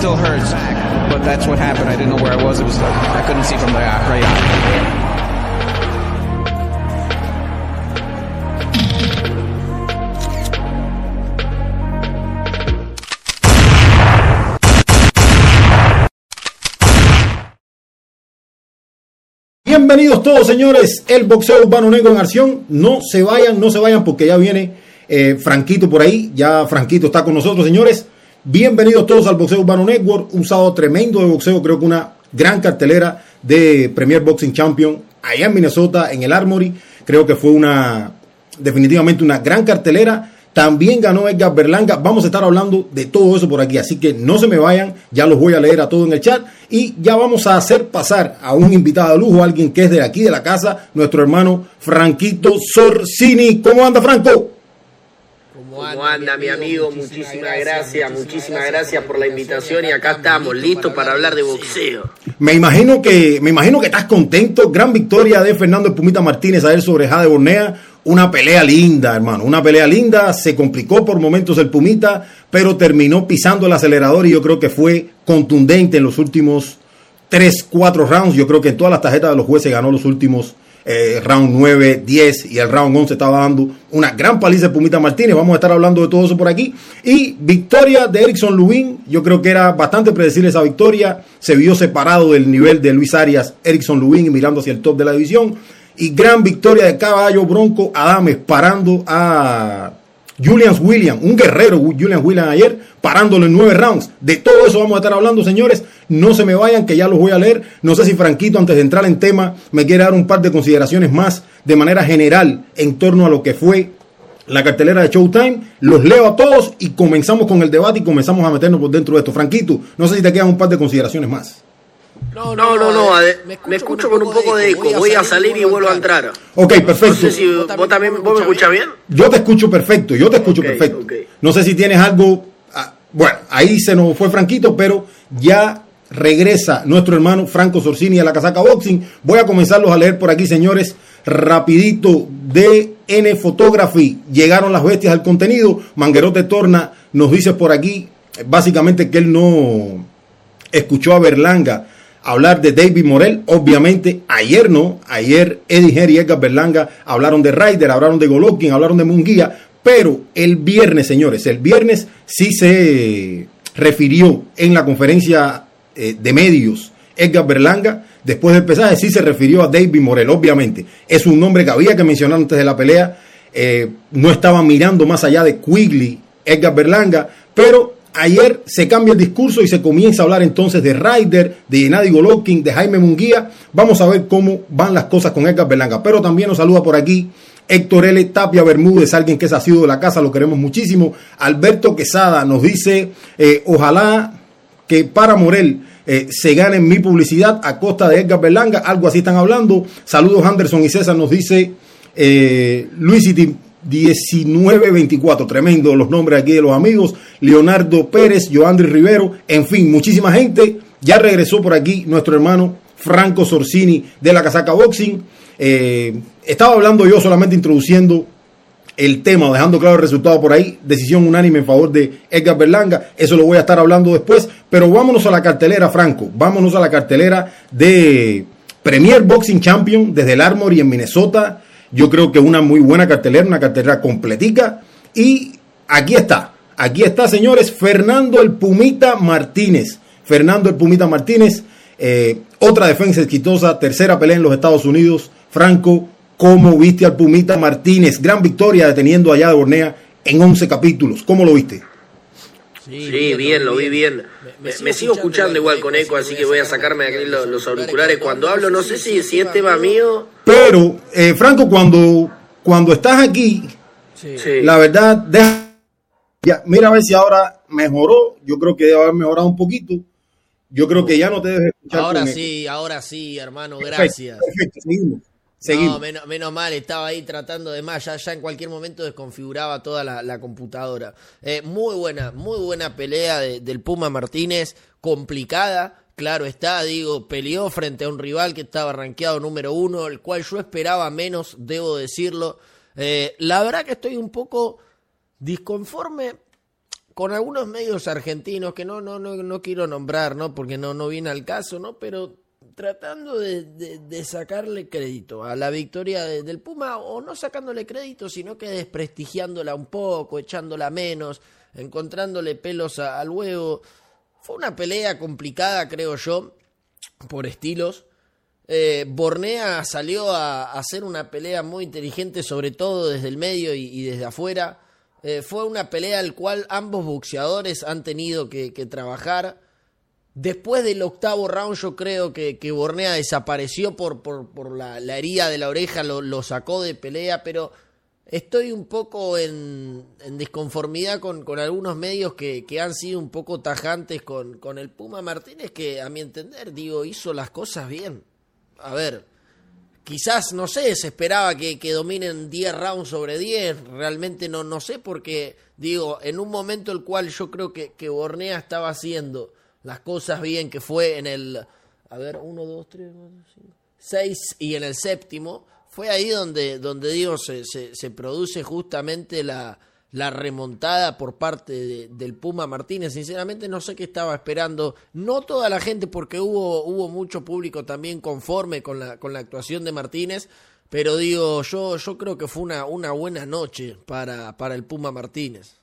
still hurts, but that's what happened. I didn't know where I was. It was I couldn't see from the right eye. Bienvenidos todos, señores. El boxeo urbano negro en acción. No se vayan, no se vayan, porque ya viene eh, Franquito por ahí. Ya Franquito está con nosotros, señores. Bienvenidos todos al Boxeo Urbano Network. Un sábado tremendo de boxeo. Creo que una gran cartelera de Premier Boxing Champion allá en Minnesota, en el Armory. Creo que fue una, definitivamente una gran cartelera también ganó Edgar Berlanga. Vamos a estar hablando de todo eso por aquí. Así que no se me vayan. Ya los voy a leer a todos en el chat. Y ya vamos a hacer pasar a un invitado de lujo, alguien que es de aquí de la casa, nuestro hermano Franquito Sorsini. ¿Cómo anda, Franco? ¿Cómo anda, mi amigo? Muchísimas gracias, muchísimas gracias por la invitación y acá estamos listos para hablar de boxeo. Me imagino que me imagino que estás contento. Gran victoria de Fernando Pumita Martínez a él sobre Jade Bornea una pelea linda, hermano, una pelea linda, se complicó por momentos el Pumita, pero terminó pisando el acelerador y yo creo que fue contundente en los últimos 3, 4 rounds, yo creo que en todas las tarjetas de los jueces ganó los últimos eh, round 9, 10 y el round 11 estaba dando una gran paliza de Pumita Martínez, vamos a estar hablando de todo eso por aquí, y victoria de Erickson Lubin, yo creo que era bastante predecible esa victoria, se vio separado del nivel de Luis Arias, Erickson Lubin mirando hacia el top de la división, y gran victoria de caballo Bronco Adames parando a Julian Williams, un guerrero Julian Williams ayer, parándolo en nueve rounds. De todo eso vamos a estar hablando, señores. No se me vayan, que ya los voy a leer. No sé si Franquito, antes de entrar en tema, me quiere dar un par de consideraciones más de manera general en torno a lo que fue la cartelera de Showtime. Los leo a todos y comenzamos con el debate y comenzamos a meternos por dentro de esto. Franquito, no sé si te quedan un par de consideraciones más. No, no, no, me, escucho con un poco de eco. Voy a salir y vuelvo a entrar. Ok, perfecto. No sé si vos también vos me escuchas bien. Yo te escucho perfecto, yo te escucho perfecto. No sé si tienes algo. Ah, bueno, ahí se nos fue Franquito, pero ya regresa nuestro hermano Franco Sorsini a la casaca boxing. Voy a comenzarlos a leer por aquí, señores. Rapidito de N Photography. Llegaron las bestias al contenido. Manguerote Torna nos dice por aquí, básicamente que él no escuchó a Berlanga hablar de David Morel. Obviamente, ayer no. Ayer Eddie Henry y Edgar Berlanga hablaron de Ryder, hablaron de Golovkin, hablaron de Munguía. Pero el viernes, señores, el viernes sí se refirió en la conferencia eh, de medios Edgar Berlanga. Después del pesaje sí se refirió a David Morel, obviamente. Es un nombre que había que mencionar antes de la pelea. Eh, no estaba mirando más allá de Quigley, Edgar Berlanga, pero Ayer se cambia el discurso y se comienza a hablar entonces de Ryder, de Gennady Golovkin, de Jaime Munguía. Vamos a ver cómo van las cosas con Edgar Berlanga. Pero también nos saluda por aquí Héctor L. Tapia Bermúdez, alguien que es sido de la casa, lo queremos muchísimo. Alberto Quesada nos dice, eh, ojalá que para Morel eh, se gane mi publicidad a costa de Edgar Berlanga, algo así están hablando. Saludos Anderson y César nos dice eh, Luis 1924. Tremendo los nombres aquí de los amigos. Leonardo Pérez, Joandri Rivero, en fin, muchísima gente. Ya regresó por aquí nuestro hermano Franco Sorsini de la Casaca Boxing. Eh, estaba hablando yo solamente introduciendo el tema, dejando claro el resultado por ahí. Decisión unánime en favor de Edgar Berlanga. Eso lo voy a estar hablando después. Pero vámonos a la cartelera, Franco. Vámonos a la cartelera de Premier Boxing Champion desde el Armory en Minnesota. Yo creo que una muy buena cartelera, una cartelera completica. Y aquí está, aquí está, señores, Fernando el Pumita Martínez. Fernando el Pumita Martínez, eh, otra defensa exitosa, tercera pelea en los Estados Unidos. Franco, ¿cómo viste al Pumita Martínez? Gran victoria deteniendo allá de Bornea en 11 capítulos. ¿Cómo lo viste? Sí, bien, lo vi bien. Me, sigo escuchando igual con eco, así que voy a sacarme aquí los, auriculares cuando hablo. No sé si, si es tema mío. Pero, eh, Franco, cuando, cuando estás aquí, la verdad, deja, ya, mira a ver si ahora mejoró. Yo creo que debe haber mejorado un poquito. Yo creo que ya no te debes escuchar. Ahora sí, ahora sí, hermano, gracias. Perfecto, seguimos. No, menos, mal, estaba ahí tratando de más, ya, en cualquier momento desconfiguraba toda la, computadora. Eh, muy buena, muy buena pelea del Puma Martínez, complicada, claro está, digo, peleó frente a un rival que estaba rankeado número uno, el cual yo esperaba menos, debo decirlo. Eh, la verdad que estoy un poco disconforme con algunos medios argentinos que no, no, no, no quiero nombrar, ¿no? Porque no, no viene al caso, ¿no? Pero tratando de, sacarle crédito a la victoria del Puma, o no sacándole crédito, sino que desprestigiándola un poco, echándola menos, encontrándole pelos al huevo. Fue una pelea complicada, creo yo, por estilos. Eh, Bornea salió a, hacer una pelea muy inteligente, sobre todo desde el medio y, desde afuera. Eh, fue una pelea al cual ambos boxeadores han tenido que, trabajar. Después del octavo round yo creo que, Bornea desapareció por, por, la, herida de la oreja, lo, sacó de pelea, pero estoy un poco en, en disconformidad con, con, algunos medios que, que, han sido un poco tajantes con, con el Puma Martínez, que a mi entender, digo, hizo las cosas bien. A ver, quizás, no sé, se esperaba que, que dominen 10 rounds sobre 10, realmente no, no sé, porque, digo, en un momento el cual yo creo que, que Bornea estaba haciendo las cosas bien, que fue en el, a ver, 1, 2, 3, 4, 5, 6 y en el séptimo, fue ahí donde, donde digo, se, se, produce justamente la, la remontada por parte del Puma Martínez. Sinceramente no sé qué estaba esperando. No toda la gente, porque hubo, hubo mucho público también conforme con la, con la actuación de Martínez. Pero digo, yo, yo creo que fue una, una buena noche para, para el Puma Martínez.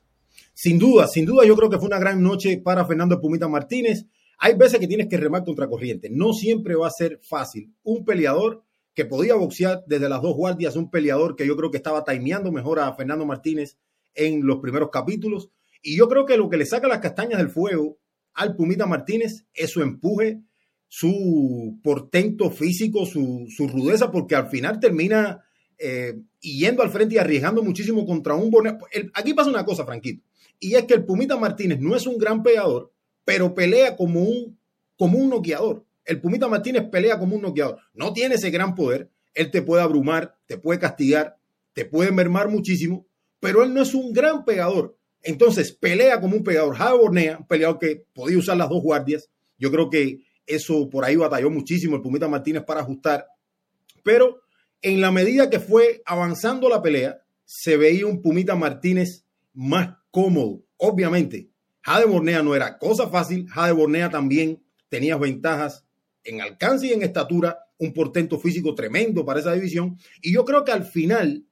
Sin duda, sin duda yo creo que fue una gran noche para Fernando Pumita Martínez. Hay veces que tienes que remar contra corriente. No siempre va a ser fácil. Un peleador que podía boxear desde las dos guardias, un peleador que yo creo que estaba timeando mejor a Fernando Martínez en los primeros capítulos. Y yo creo que lo que le saca las castañas del fuego al Pumita Martínez es su empuje, su portento físico, su, rudeza, porque al final termina eh, yendo al frente y arriesgando muchísimo contra un Borneo. Aquí pasa una cosa, Franquito, y es que el Pumita Martínez no es un gran pegador, pero pelea como un, como un noqueador. El Pumita Martínez pelea como un noqueador. No tiene ese gran poder. Él te puede abrumar, te puede castigar, te puede mermar muchísimo, pero él no es un gran pegador. Entonces pelea como un pegador. Javi Bornea, un peleador que podía usar las dos guardias. Yo creo que eso por ahí batalló muchísimo el Pumita Martínez para ajustar. Pero en la medida que fue avanzando la pelea, se veía un Pumita Martínez más cómodo. Obviamente, Jade Bornea no era cosa fácil. Jade Bornea también tenía ventajas en alcance y en estatura, un portento físico tremendo para esa división. Y yo creo que al final,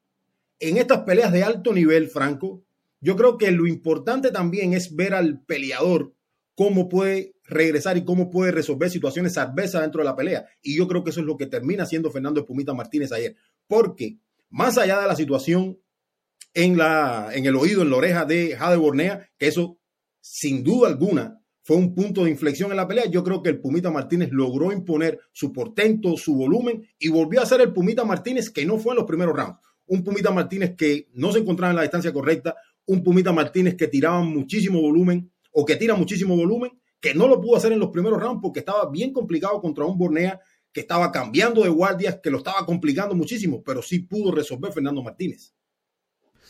en estas peleas de alto nivel, Franco, yo creo que lo importante también es ver al peleador cómo puede regresar y cómo puede resolver situaciones adversas dentro de la pelea. Y yo creo que eso es lo que termina haciendo Fernando Espumita Martínez ayer. Porque más allá de la situación en, la, en el oído, en la oreja de Jade Bornea, que eso sin duda alguna fue un punto de inflexión en la pelea. Yo creo que el Pumita Martínez logró imponer su portento, su volumen y volvió a ser el Pumita Martínez que no fue en los primeros rounds. Un Pumita Martínez que no se encontraba en la distancia correcta, un Pumita Martínez que tiraba muchísimo volumen o que tira muchísimo volumen, que no lo pudo hacer en los primeros rounds porque estaba bien complicado contra un Bornea que estaba cambiando de guardias, que lo estaba complicando muchísimo, pero sí pudo resolver Fernando Martínez.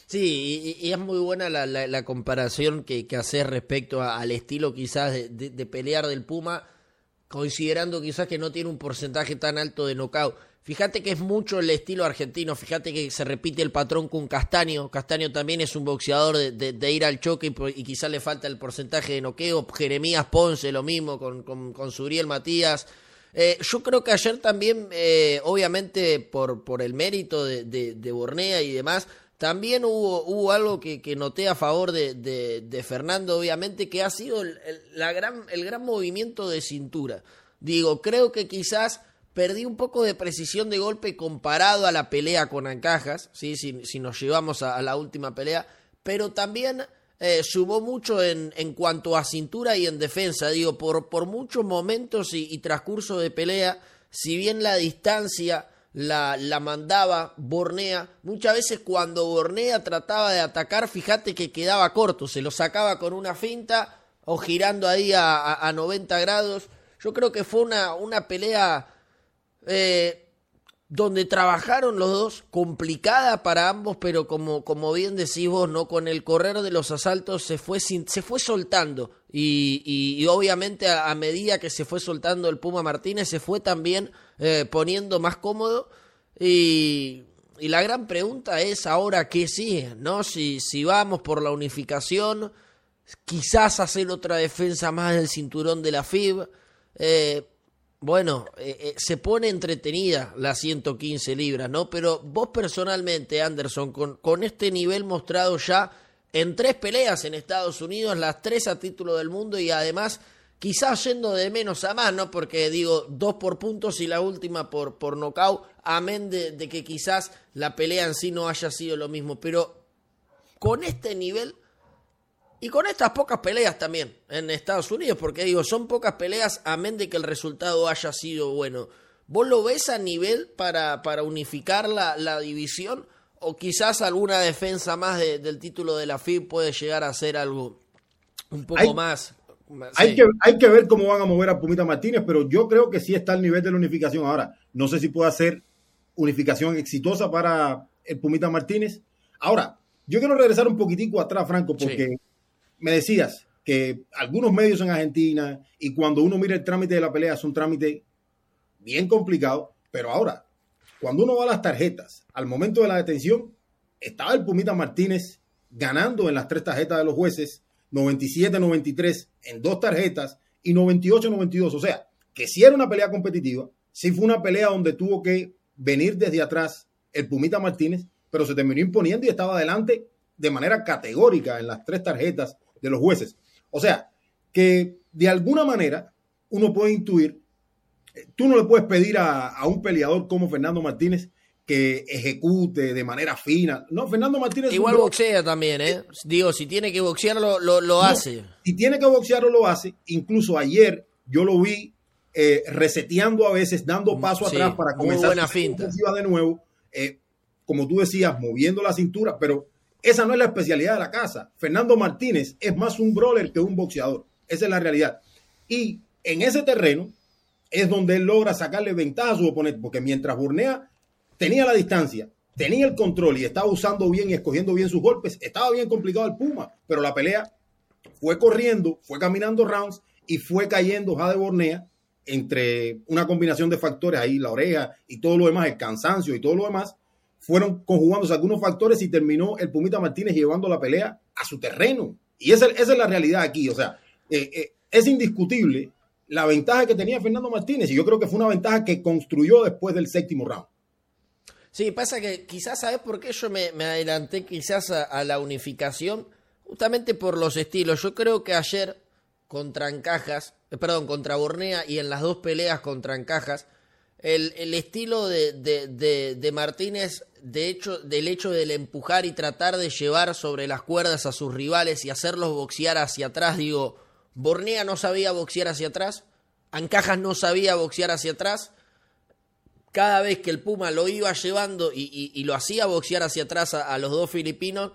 Sí, y, es muy buena la, la, comparación que, que haces respecto al estilo quizás de, pelear del Puma, considerando quizás que no tiene un porcentaje tan alto de knockout. Fíjate que es mucho el estilo argentino, fíjate que se repite el patrón con Castaño. Castaño también es un boxeador de, ir al choque y, quizás le falta el porcentaje de noqueo. Jeremías Ponce, lo mismo con, con, con Suriel Matías. Eh, yo creo que ayer también, eh, obviamente por, por el mérito de, de Bornea y demás, también hubo, hubo algo que, noté a favor de, Fernando, obviamente, que ha sido el, gran, el gran movimiento de cintura. Digo, creo que quizás perdí un poco de precisión de golpe comparado a la pelea con Ancajas, ¿sí? si, si nos llevamos a, la última pelea, pero también eh, mucho en, en cuanto a cintura y en defensa. Digo, por, por muchos momentos y, y transcurso de pelea, si bien la distancia la, mandaba Bornea. Muchas veces cuando Bornea trataba de atacar, fíjate que quedaba corto, se lo sacaba con una finta o girando ahí a, a, 90 grados. Yo creo que fue una, una pelea eh, donde trabajaron los dos, complicada para ambos, pero como, como bien decís vos, ¿no? Con el correr de los asaltos se fue, se fue soltando. Y, y, obviamente a, medida que se fue soltando el Puma Martínez, se fue también eh, poniendo más cómodo. Y, y, la gran pregunta es ahora qué sigue, ¿no? Si, si vamos por la unificación, quizás hacer otra defensa más del cinturón de la FIB. Eh, bueno, eh, se pone entretenida las 115 libras, ¿no? Pero vos personalmente, Anderson, con, con este nivel mostrado ya en tres peleas en Estados Unidos, las tres a título del mundo y además quizás yendo de menos a más, ¿no? Porque digo, dos por puntos y la última por, por nocaut, amén de, de que quizás la pelea en sí no haya sido lo mismo, pero con este nivel y con estas pocas peleas también en Estados Unidos, porque digo, son pocas peleas, amén de que el resultado haya sido bueno. ¿Vos lo ves a nivel para, para unificar la, la división? ¿O quizás alguna defensa más del título de la FIB puede llegar a ser algo un poco más? Hay, que, hay que ver cómo van a mover a Pumita Martínez, pero yo creo que sí está al nivel de la unificación ahora. No sé si puede ser unificación exitosa para el Pumita Martínez. Ahora, yo quiero regresar un poquitico atrás, Franco, porque me decías que algunos medios en Argentina y cuando uno mira el trámite de la pelea es un trámite bien complicado, pero ahora, cuando uno va a las tarjetas, al momento de la detención, estaba el Pumita Martínez ganando en las tres tarjetas de los jueces, 97-93 en dos tarjetas y 98-92. O sea, que si era una pelea competitiva, si fue una pelea donde tuvo que venir desde atrás el Pumita Martínez, pero se terminó imponiendo y estaba adelante de manera categórica en las tres tarjetas de los jueces. O sea, que de alguna manera uno puede intuir, eh, tú no le puedes pedir a, un peleador como Fernando Martínez que ejecute de manera fina. No, Fernando Martínez. Igual boxea también, ¿eh? Digo, si tiene que boxearlo, lo, hace. Si tiene que boxearlo, lo hace. Incluso ayer yo lo vi eh, reseteando a veces, dando paso atrás para comenzar buena finta. de nuevo. Eh, como tú decías, moviendo la cintura, pero esa no es la especialidad de la casa. Fernando Martínez es más un brawler que un boxeador. Esa es la realidad. Y en ese terreno es donde él logra sacarle ventaja a su oponente, porque mientras Burnea tenía la distancia, tenía el control y estaba usando bien y escogiendo bien sus golpes, estaba bien complicado el Puma, pero la pelea fue corriendo, fue caminando rounds y fue cayendo Jade Bornea entre una combinación de factores ahí, la oreja y todo lo demás, el cansancio y todo lo demás, fueron conjugándose algunos factores y terminó el Pumita Martínez llevando la pelea a su terreno. Y esa, es la realidad aquí. O sea, eh, eh, es indiscutible la ventaja que tenía Fernando Martínez y yo creo que fue una ventaja que construyó después del séptimo round. Sí, pasa que quizás, ¿sabes por qué yo me, adelanté quizás a, la unificación? Justamente por los estilos. Yo creo que ayer contra Encajas, eh, perdón, contra Bornea y en las dos peleas contra Encajas, el, el estilo de, de, de, Martínez, de hecho, del hecho del empujar y tratar de llevar sobre las cuerdas a sus rivales y hacerlos boxear hacia atrás, digo, Bornea no sabía boxear hacia atrás, Ancajas no sabía boxear hacia atrás, cada vez que el Puma lo iba llevando y, lo hacía boxear hacia atrás a, a, los dos filipinos,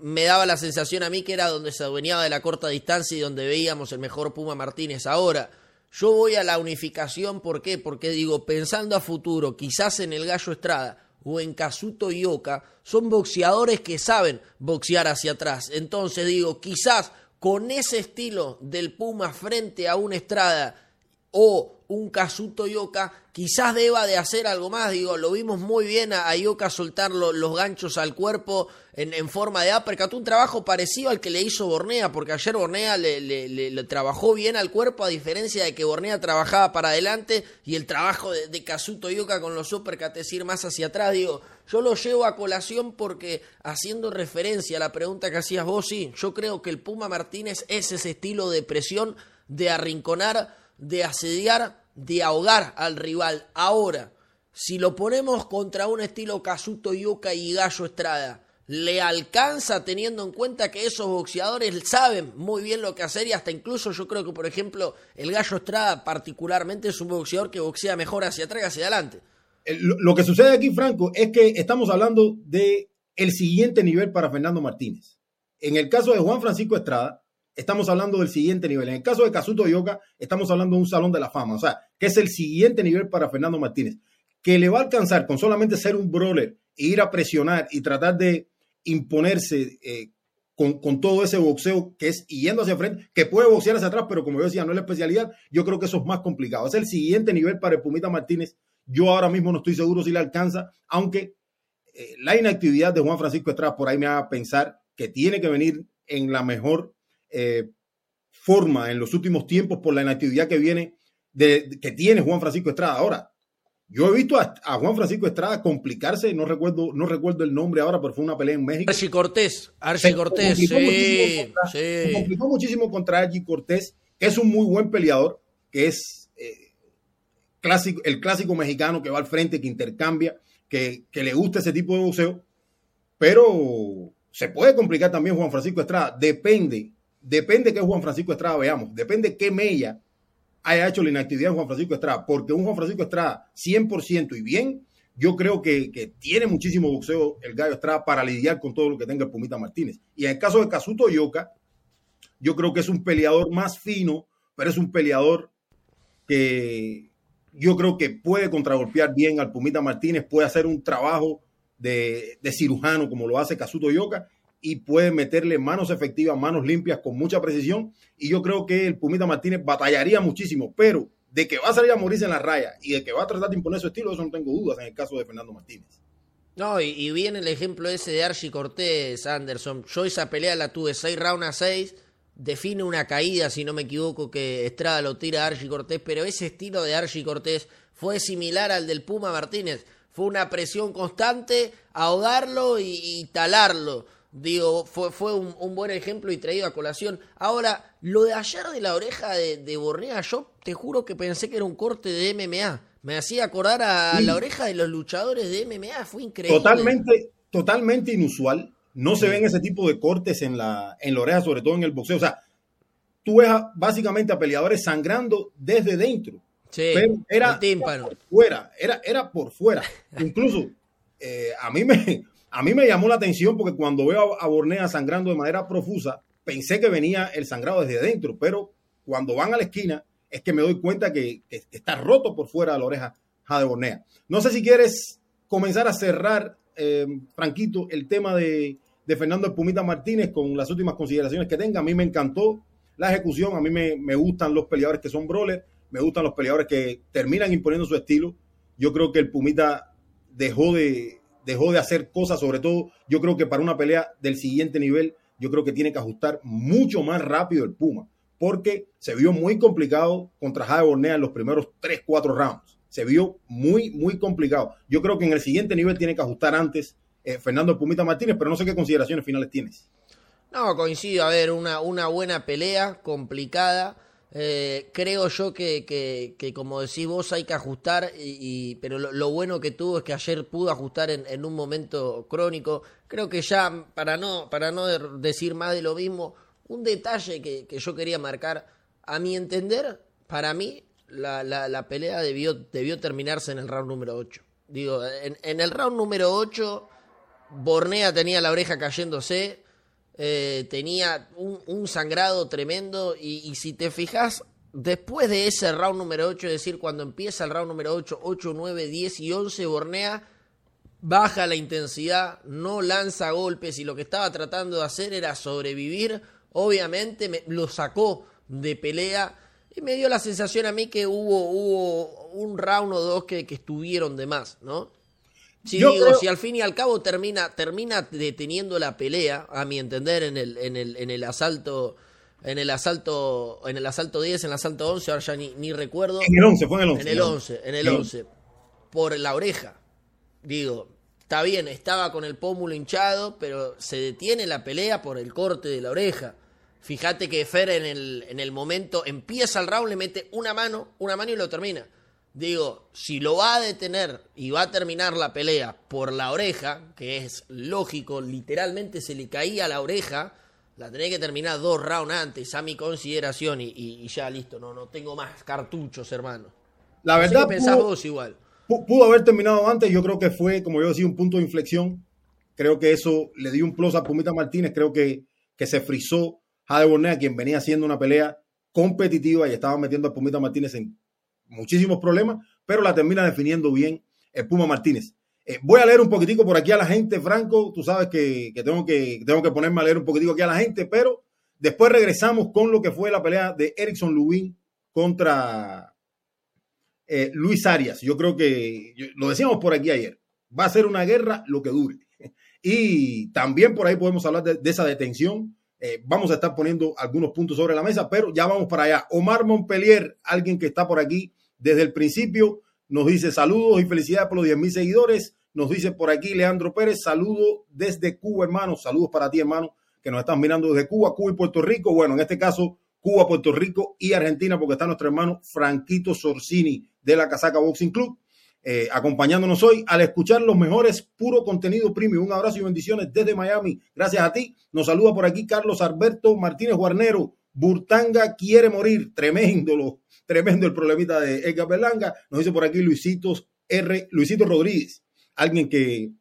me daba la sensación a mí que era donde se adueñaba de la corta distancia y donde veíamos el mejor Puma Martínez ahora. Yo voy a la unificación, ¿por qué? Porque digo, pensando a futuro, quizás en el Gallo Estrada o en Kazuto Ioka, son boxeadores que saben boxear hacia atrás. Entonces digo, quizás con ese estilo del Puma frente a una Estrada o un Kazuto Yoka, quizás deba de hacer algo más. Digo, lo vimos muy bien a, Yoka soltar los ganchos al cuerpo en, forma de uppercut. Un trabajo parecido al que le hizo Bornea, porque ayer Bornea le, le, trabajó bien al cuerpo, a diferencia de que Bornea trabajaba para adelante y el trabajo de, de Kazuto Yoka con los uppercuts es ir más hacia atrás. Digo, yo lo llevo a colación porque, haciendo referencia a la pregunta que hacías vos, sí, yo creo que el Puma Martínez es ese estilo de presión, de arrinconar, de asediar de ahogar al rival. Ahora, si lo ponemos contra un estilo Casuto Yuka y Gallo Estrada, ¿le alcanza teniendo en cuenta que esos boxeadores saben muy bien lo que hacer y hasta incluso yo creo que, por ejemplo, el Gallo Estrada particularmente es un boxeador que boxea mejor hacia atrás y hacia adelante? Lo que sucede aquí, Franco, es que estamos hablando de el siguiente nivel para Fernando Martínez. En el caso de Juan Francisco Estrada, estamos hablando del siguiente nivel. En el caso de Kazuto Yoka, estamos hablando de un salón de la fama. O sea, que es el siguiente nivel para Fernando Martínez. Que le va a alcanzar con solamente ser un brawler e ir a presionar y tratar de imponerse eh, con, todo ese boxeo que es yendo hacia frente, que puede boxear hacia atrás, pero como yo decía, no es la especialidad. Yo creo que eso es más complicado. Es el siguiente nivel para el Pumita Martínez. Yo ahora mismo no estoy seguro si le alcanza, aunque eh, la inactividad de Juan Francisco Estrada por ahí me haga pensar que tiene que venir en la mejor eh, forma en los últimos tiempos por la inactividad que viene de, que tiene Juan Francisco Estrada. Ahora, yo he visto a, Juan Francisco Estrada complicarse, no recuerdo, no recuerdo el nombre ahora, pero fue una pelea en México. Archie Cortés, Archie Cortés, sí, Se complicó muchísimo contra Archie Cortés, que es un muy buen peleador, que es eh, clásico, el clásico mexicano que va al frente, que intercambia, que, que le gusta ese tipo de boxeo, pero se puede complicar también Juan Francisco Estrada, depende, depende que Juan Francisco Estrada veamos, depende qué mella haya hecho la inactividad de Juan Francisco Estrada, porque un Juan Francisco Estrada 100% y bien, yo creo que, tiene muchísimo boxeo el Gallo Estrada para lidiar con todo lo que tenga el Pumita Martínez. Y en el caso de Casuto Yoka, yo creo que es un peleador más fino, pero es un peleador que yo creo que puede contragolpear bien al Pumita Martínez, puede hacer un trabajo de, de cirujano como lo hace Casuto Yoka y puede meterle manos efectivas, manos limpias con mucha precisión. Y yo creo que el Pumita Martínez batallaría muchísimo, pero de que va a salir a morirse en la raya y de que va a tratar de imponer su estilo, eso no tengo dudas en el caso de Fernando Martínez. No, y, viene el ejemplo ese de Archie Cortés, Anderson. Yo esa pelea la tuve 6 rounds a 6. Define una caída, si no me equivoco, que Estrada lo tira a Archie Cortés, pero ese estilo de Archie Cortés fue similar al del Puma Martínez. Fue una presión constante, ahogarlo y talarlo. Digo, fue, fue un, buen ejemplo y traído a colación. Ahora, lo de ayer de la oreja de, de Bornea, yo te juro que pensé que era un corte de MMA. Me hacía acordar a la oreja de los luchadores de MMA, fue increíble. Totalmente, totalmente inusual. No se ven ese tipo de cortes en la, en la oreja, sobre todo en el boxeo. O sea, tú ves básicamente a peleadores sangrando desde dentro. Sí, pero era, por fuera, era, era por fuera. Incluso eh, a mí me, a mí me llamó la atención porque cuando veo a Bornea sangrando de manera profusa, pensé que venía el sangrado desde dentro, pero cuando van a la esquina es que me doy cuenta que, está roto por fuera de la oreja de Bornea. No sé si quieres comenzar a cerrar, eh, Franquito, el tema de, Fernando Pumita Martínez con las últimas consideraciones que tenga. A mí me encantó la ejecución, a mí me, me gustan los peleadores que son brawlers, me gustan los peleadores que terminan imponiendo su estilo. Yo creo que el Pumita dejó de, dejó de hacer cosas, sobre todo yo creo que para una pelea del siguiente nivel, yo creo que tiene que ajustar mucho más rápido el Puma, porque se vio muy complicado contra Jade Bornea en los primeros 3, 4 rounds. Se vio muy, muy complicado. Yo creo que en el siguiente nivel tiene que ajustar antes eh, Fernando Pumita Martínez, pero no sé qué consideraciones finales tienes. No, coincido, a ver, una, una buena pelea, complicada. Eh, creo yo que, que, como decís vos, hay que ajustar, y, pero lo, bueno que tuvo es que ayer pudo ajustar en, un momento crónico. Creo que ya, para no, para no decir más de lo mismo, un detalle que, yo quería marcar, a mi entender, para mí, la, la, pelea debió, debió terminarse en el round número 8. Digo, en, en el round número 8, Bornea tenía la oreja cayéndose, eh, tenía un, sangrado tremendo y, si te fijas, después de ese round número 8, es decir, cuando empieza el round número 8, 8, 9, 10 y 11, Bornea baja la intensidad, no lanza golpes y lo que estaba tratando de hacer era sobrevivir. Obviamente me, lo sacó de pelea y me dio la sensación a mí que hubo, hubo un round o dos que, que estuvieron de más, ¿no? Sí, digo, si al fin y al cabo termina, termina deteniendo la pelea, a mi entender, en el, en el, en el asalto, en el asalto, en el asalto 10, en el asalto 11, ahora ya ni, ni recuerdo. En el 11, fue en el 11. En el 11, en el 11. Por la oreja. Digo, está bien, estaba con el pómulo hinchado, pero se detiene la pelea por el corte de la oreja. Fíjate que Fer en el, en el momento empieza el round, le mete una mano, una mano y lo termina. Digo, si lo va a detener y va a terminar la pelea por la oreja, que es lógico, literalmente se le caía la oreja, la tenía que terminar dos rounds antes, a mi consideración, y, ya listo, no, no tengo más cartuchos, hermano. La verdad, pensás vos igual. Pudo haber terminado antes, yo creo que fue, como yo decía, un punto de inflexión. Creo que eso le dio un plus a Pumita Martínez, creo que, que se frizó Jade Bornea, quien venía haciendo una pelea competitiva y estaba metiendo a Pumita Martínez en muchísimos problemas, pero la termina definiendo bien el Puma Martínez. Eh, voy a leer un poquitico por aquí a la gente, Franco. Tú sabes que, tengo que tengo que ponerme a leer un poquitico aquí a la gente, pero después regresamos con lo que fue la pelea de Erickson Lubin contra eh, Luis Arias. Yo creo que lo decíamos por aquí ayer. Va a ser una guerra lo que dure. Y también por ahí podemos hablar de, esa detención Eh, vamos a estar poniendo algunos puntos sobre la mesa, pero ya vamos para allá. Omar Montpellier, alguien que está por aquí desde el principio, nos dice saludos y felicidades por los 10 mil seguidores. Nos dice por aquí Leandro Pérez, saludos desde Cuba, hermano. Saludos para ti, hermano, que nos están mirando desde Cuba, Cuba y Puerto Rico. Bueno, en este caso, Cuba, Puerto Rico y Argentina, porque está nuestro hermano Franquito Sorsini de la Casaca Boxing Club. Eh, acompañándonos hoy al escuchar los mejores puro contenido premium. Un abrazo y bendiciones desde Miami. Gracias a ti. Nos saluda por aquí Carlos Alberto Martínez Guarnero. Burtanga quiere morir. Tremendo, lo, tremendo el problemita de Edgar Berlanga. Nos dice por aquí Luisito R. Luisito Rodríguez, alguien que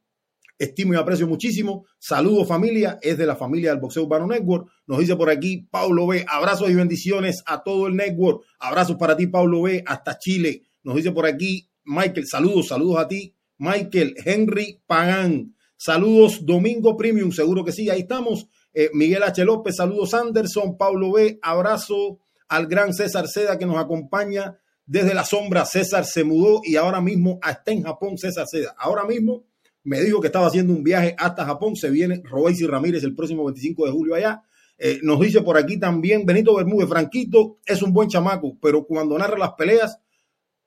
estimo y aprecio muchísimo. Saludos familia, es de la familia del Boxeo Urbano Network. Nos dice por aquí Paulo B. Abrazos y bendiciones a todo el network. Abrazos para ti, Paulo B. Hasta Chile. Nos dice por aquí Michael, saludos, saludos a ti. Michael Henry Pagán. Saludos, Domingo Premium, seguro que sí, ahí estamos. Eh, Miguel H. López, saludos Anderson, Pablo B. Abrazo al gran César Seda que nos acompaña desde la sombra. César se mudó y ahora mismo está en Japón, César Seda. Ahora mismo me dijo que estaba haciendo un viaje hasta Japón. Se viene y Ramírez el próximo 25 de julio allá. Eh, nos dice por aquí también Benito Bermúdez, Franquito es un buen chamaco, pero cuando narra las peleas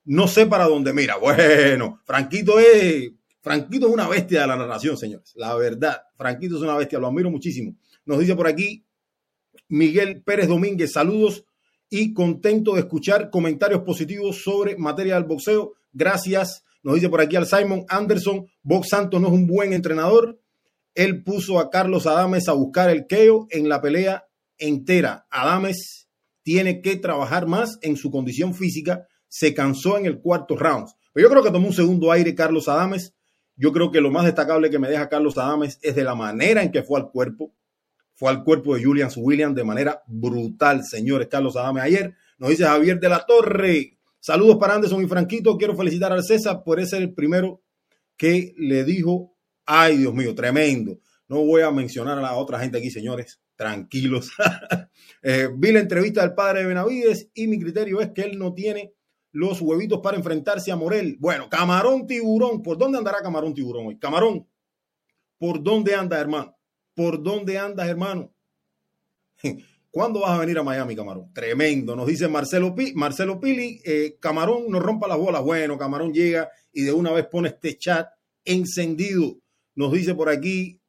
no sé para dónde mira. Bueno, Franquito es, Franquito es una bestia de la narración, señores. La verdad, Franquito es una bestia, lo admiro muchísimo. Nos dice por aquí Miguel Pérez Domínguez, saludos y contento de escuchar comentarios positivos sobre materia del boxeo. Gracias. Nos dice por aquí al Simon Anderson, Box Santos no es un buen entrenador. Él puso a Carlos Adames a buscar el keo en la pelea entera. Adames tiene que trabajar más en su condición física se cansó en el cuarto round. Pero yo creo que tomó un segundo aire Carlos Adames. Yo creo que lo más destacable que me deja Carlos Adames es de la manera en que fue al cuerpo. Fue al cuerpo de Julian Williams de manera brutal, señores. Carlos Adames ayer nos dice Javier de la Torre. Saludos para Anderson y Franquito. Quiero felicitar al César por ser el primero que le dijo, ay Dios mío, tremendo. No voy a mencionar a la otra gente aquí, señores. Tranquilos. Eh, vi la entrevista del padre de Benavides y mi criterio es que él no tiene los huevitos para enfrentarse a Morel. Bueno, Camarón Tiburón, ¿por dónde andará Camarón Tiburón hoy? Camarón, ¿por dónde anda, hermano? ¿Por dónde andas, hermano? ¿Cuándo vas a venir a Miami, Camarón? Tremendo, nos dice Marcelo, Marcelo Pili, eh, Camarón no rompa las bolas. Bueno, Camarón llega y de una vez pone este chat encendido. Nos dice por aquí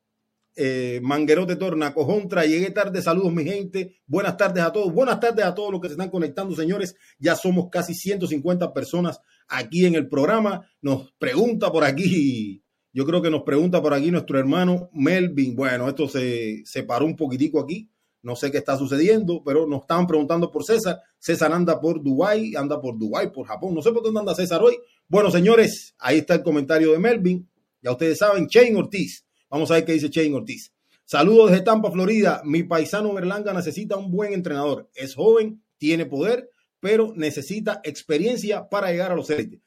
eh, Manguerote Torna, Cojontra, llegué tarde, saludos mi gente, buenas tardes a todos, buenas tardes a todos los que se están conectando, señores, ya somos casi 150 personas aquí en el programa, nos pregunta por aquí, yo creo que nos pregunta por aquí nuestro hermano Melvin, bueno, esto se, se paró un poquitico aquí, no sé qué está sucediendo, pero nos estaban preguntando por César, César anda por Dubái, anda por Dubái, por Japón, no sé por dónde anda César hoy, bueno señores, ahí está el comentario de Melvin, ya ustedes saben, Shane Ortiz, Vamos a ver qué dice Shane Ortiz. Saludos desde Tampa, Florida. Mi paisano Berlanga necesita un buen entrenador. Es joven, tiene poder, pero necesita experiencia para llegar a los élites.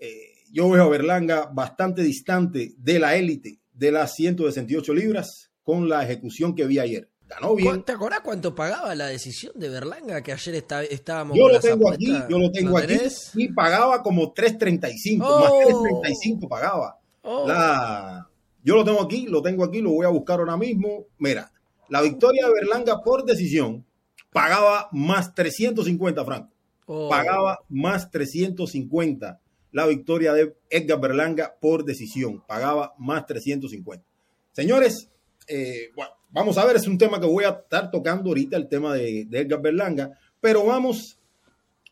Eh, yo veo a Berlanga bastante distante de la élite de las 168 libras con la ejecución que vi ayer. Ganó bien. ¿Te acordás cuánto pagaba la decisión de Berlanga que ayer está, estábamos Yo lo tengo aquí, yo lo tengo aquí y pagaba como 3.35, más 3.35 pagaba. Oh. La, yo lo tengo aquí, lo tengo aquí, lo voy a buscar ahora mismo. Mira, la victoria de Berlanga por decisión pagaba más 350 francos. Oh. Pagaba más 350 la victoria de Edgar Berlanga por decisión. Pagaba más 350. Señores, eh, bueno, vamos a ver, es un tema que voy a estar tocando ahorita, el tema de, de Edgar Berlanga, pero vamos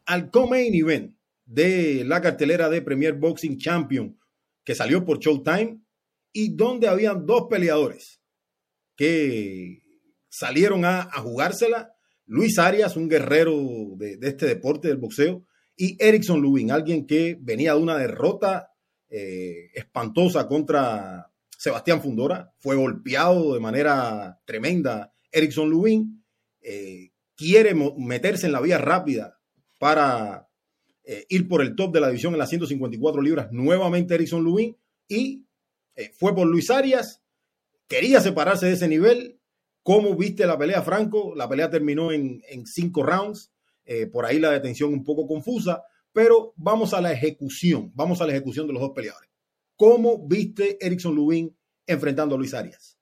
al co-main event de la cartelera de Premier Boxing Champion que salió por Showtime y donde habían dos peleadores que salieron a, jugársela. Luis Arias, un guerrero de, este deporte del boxeo, y Erickson Lubin, alguien que venía de una derrota eh, espantosa contra Sebastián Fundora, fue golpeado de manera tremenda. Erickson Lubin eh, quiere meterse en la vía rápida para eh, ir por el top de la división en las 154 libras. Nuevamente Erickson Lubin y eh, fue por Luis Arias, quería separarse de ese nivel. ¿Cómo viste la pelea, Franco? La pelea terminó en, cinco rounds, eh, por ahí la detención un poco confusa, pero vamos a la ejecución, vamos a la ejecución de los dos peleadores. ¿Cómo viste Erickson Lubin enfrentando a Luis Arias?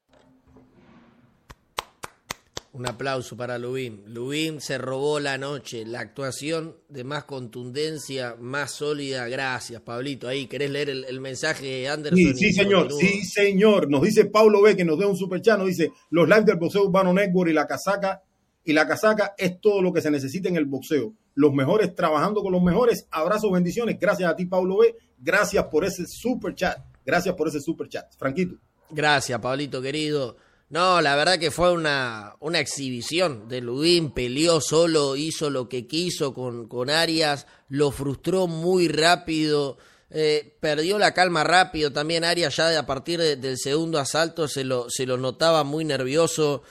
Un aplauso para Lubin. Lubin se robó la noche, la actuación de más contundencia, más sólida. Gracias, Pablito. Ahí, ¿querés leer el, mensaje de Anderson? Sí, sí señor. Sí, señor. Nos dice Pablo B, que nos dé un super chat. Nos dice, los lives del boxeo urbano network y la casaca. Y la casaca es todo lo que se necesita en el boxeo. Los mejores trabajando con los mejores. Abrazos, bendiciones. Gracias a ti, Pablo B. Gracias por ese super chat. Gracias por ese super chat. Franquito. Gracias, Pablito querido. No, la verdad que fue una, una exhibición de Ludín, peleó solo, hizo lo que quiso con, con Arias, lo frustró muy rápido, eh, perdió la calma rápido, también Arias ya a partir del segundo asalto se lo, se lo notaba muy nervioso,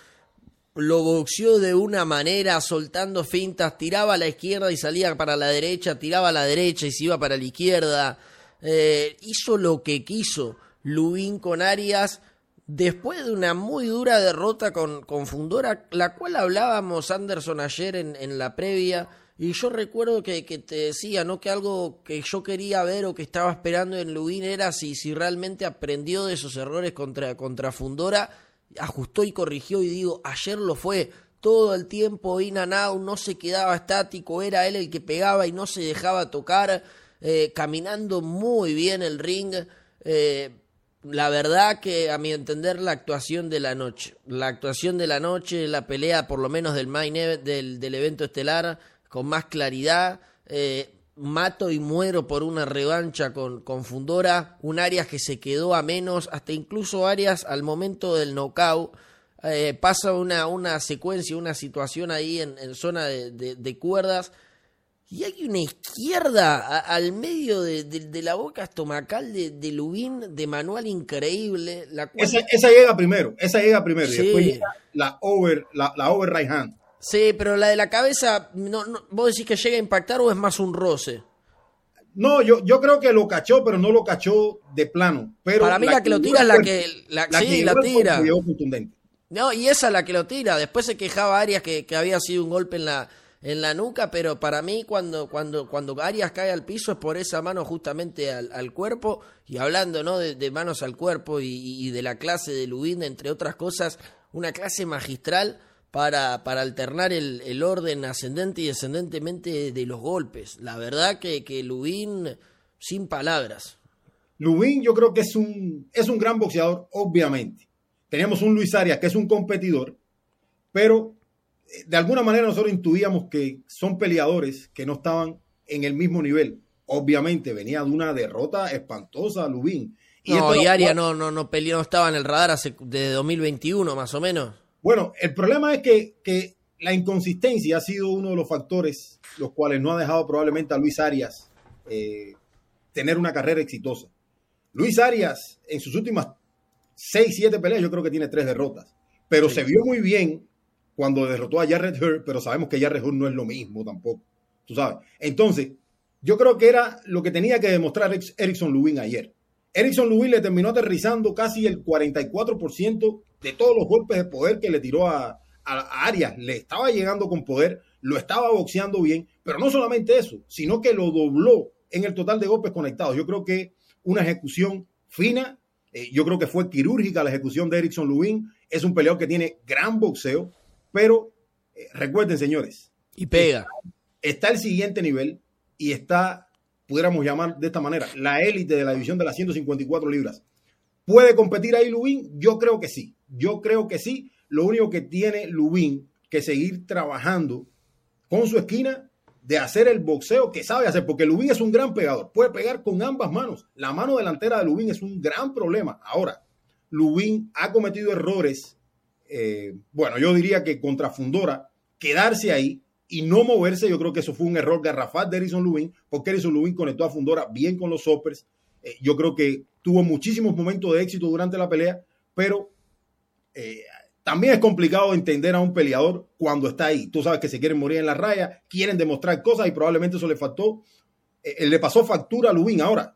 lo boxeó de una manera, soltando fintas, tiraba a la izquierda y salía para la derecha, tiraba a la derecha y se iba para la izquierda, eh, hizo lo que quiso. Lubin con Arias Después de una muy dura derrota con, con Fundora, la cual hablábamos Anderson ayer en, en la previa, y yo recuerdo que, que, te decía, ¿no? Que algo que yo quería ver o que estaba esperando en Lubin era si, si realmente aprendió de esos errores contra, contra Fundora, ajustó y corrigió, y digo, ayer lo fue. Todo el tiempo in and out, no se quedaba estático, era él el que pegaba y no se dejaba tocar, eh, caminando muy bien el ring. Eh, la verdad que a mi entender la actuación de la noche, la actuación de la noche, la pelea por lo menos del main del, del evento estelar con más claridad, eh, mato y muero por una revancha con, con Fundora, un Arias que se quedó a menos, hasta incluso Arias al momento del knockout, eh, pasa una, una secuencia, una situación ahí en, en zona de, de cuerdas y hay una izquierda al medio de, la boca estomacal de, de Lubín de manual increíble. La esa, llega primero, esa llega primero. Y después llega la over, la, over right hand. Sí, pero la de la cabeza, no, ¿vos decís que llega a impactar o es más un roce? No, yo, yo creo que lo cachó, pero no lo cachó de plano. Pero Para mí la, que, lo tira es la que... La, sí, la tira. No, y esa es la que lo tira. Después se quejaba Arias que, que había sido un golpe en la en la nuca, pero para mí cuando, cuando, cuando Arias cae al piso es por esa mano justamente al, cuerpo, y hablando ¿no? de, manos al cuerpo y, de la clase de Lubin, entre otras cosas, una clase magistral para, para alternar el, el, orden ascendente y descendentemente de los golpes. La verdad que, que Lubin, sin palabras. Lubin yo creo que es un, es un gran boxeador, obviamente. Teníamos un Luis Arias que es un competidor, pero de alguna manera nosotros intuíamos que son peleadores que no estaban en el mismo nivel. Obviamente venía de una derrota espantosa a Lubín. Y no, y Aria no, no, no peleó, no estaba en el radar hace, desde 2021 más o menos. Bueno, el problema es que, que la inconsistencia ha sido uno de los factores los cuales no ha dejado probablemente a Luis Arias eh, tener una carrera exitosa. Luis Arias, en sus últimas 6, 7 peleas, yo creo que tiene tres derrotas, pero se vio muy bien cuando derrotó a Jared Hurd, pero sabemos que Jared Hurd no es lo mismo tampoco, tú sabes. Entonces, yo creo que era lo que tenía que demostrar Erickson Lubin ayer. Erickson Lubin le terminó aterrizando casi el 44% de todos los golpes de poder que le tiró a, a, Arias. Le estaba llegando con poder, lo estaba boxeando bien, pero no solamente eso, sino que lo dobló en el total de golpes conectados. Yo creo que una ejecución fina, eh, yo creo que fue quirúrgica la ejecución de Erickson Lubin. Es un peleador que tiene gran boxeo, pero eh, recuerden, señores. Y pega. Está, el siguiente nivel y está, pudiéramos llamar de esta manera, la élite de la división de las 154 libras. ¿Puede competir ahí Lubin? Yo creo que sí. Yo creo que sí. Lo único que tiene Lubin que seguir trabajando con su esquina de hacer el boxeo que sabe hacer, porque Lubin es un gran pegador, puede pegar con ambas manos. La mano delantera de Lubin es un gran problema. Ahora, Lubin ha cometido errores eh, bueno, yo diría que contra Fundora, quedarse ahí y no moverse, yo creo que eso fue un error garrafal de Erison Lubin, porque Erison Lubin conectó a Fundora bien con los Soppers. Eh, yo creo que tuvo muchísimos momentos de éxito durante la pelea, pero eh, también es complicado entender a un peleador cuando está ahí. Tú sabes que se quieren morir en la raya, quieren demostrar cosas y probablemente eso le faltó, le pasó factura a Lubin. Ahora,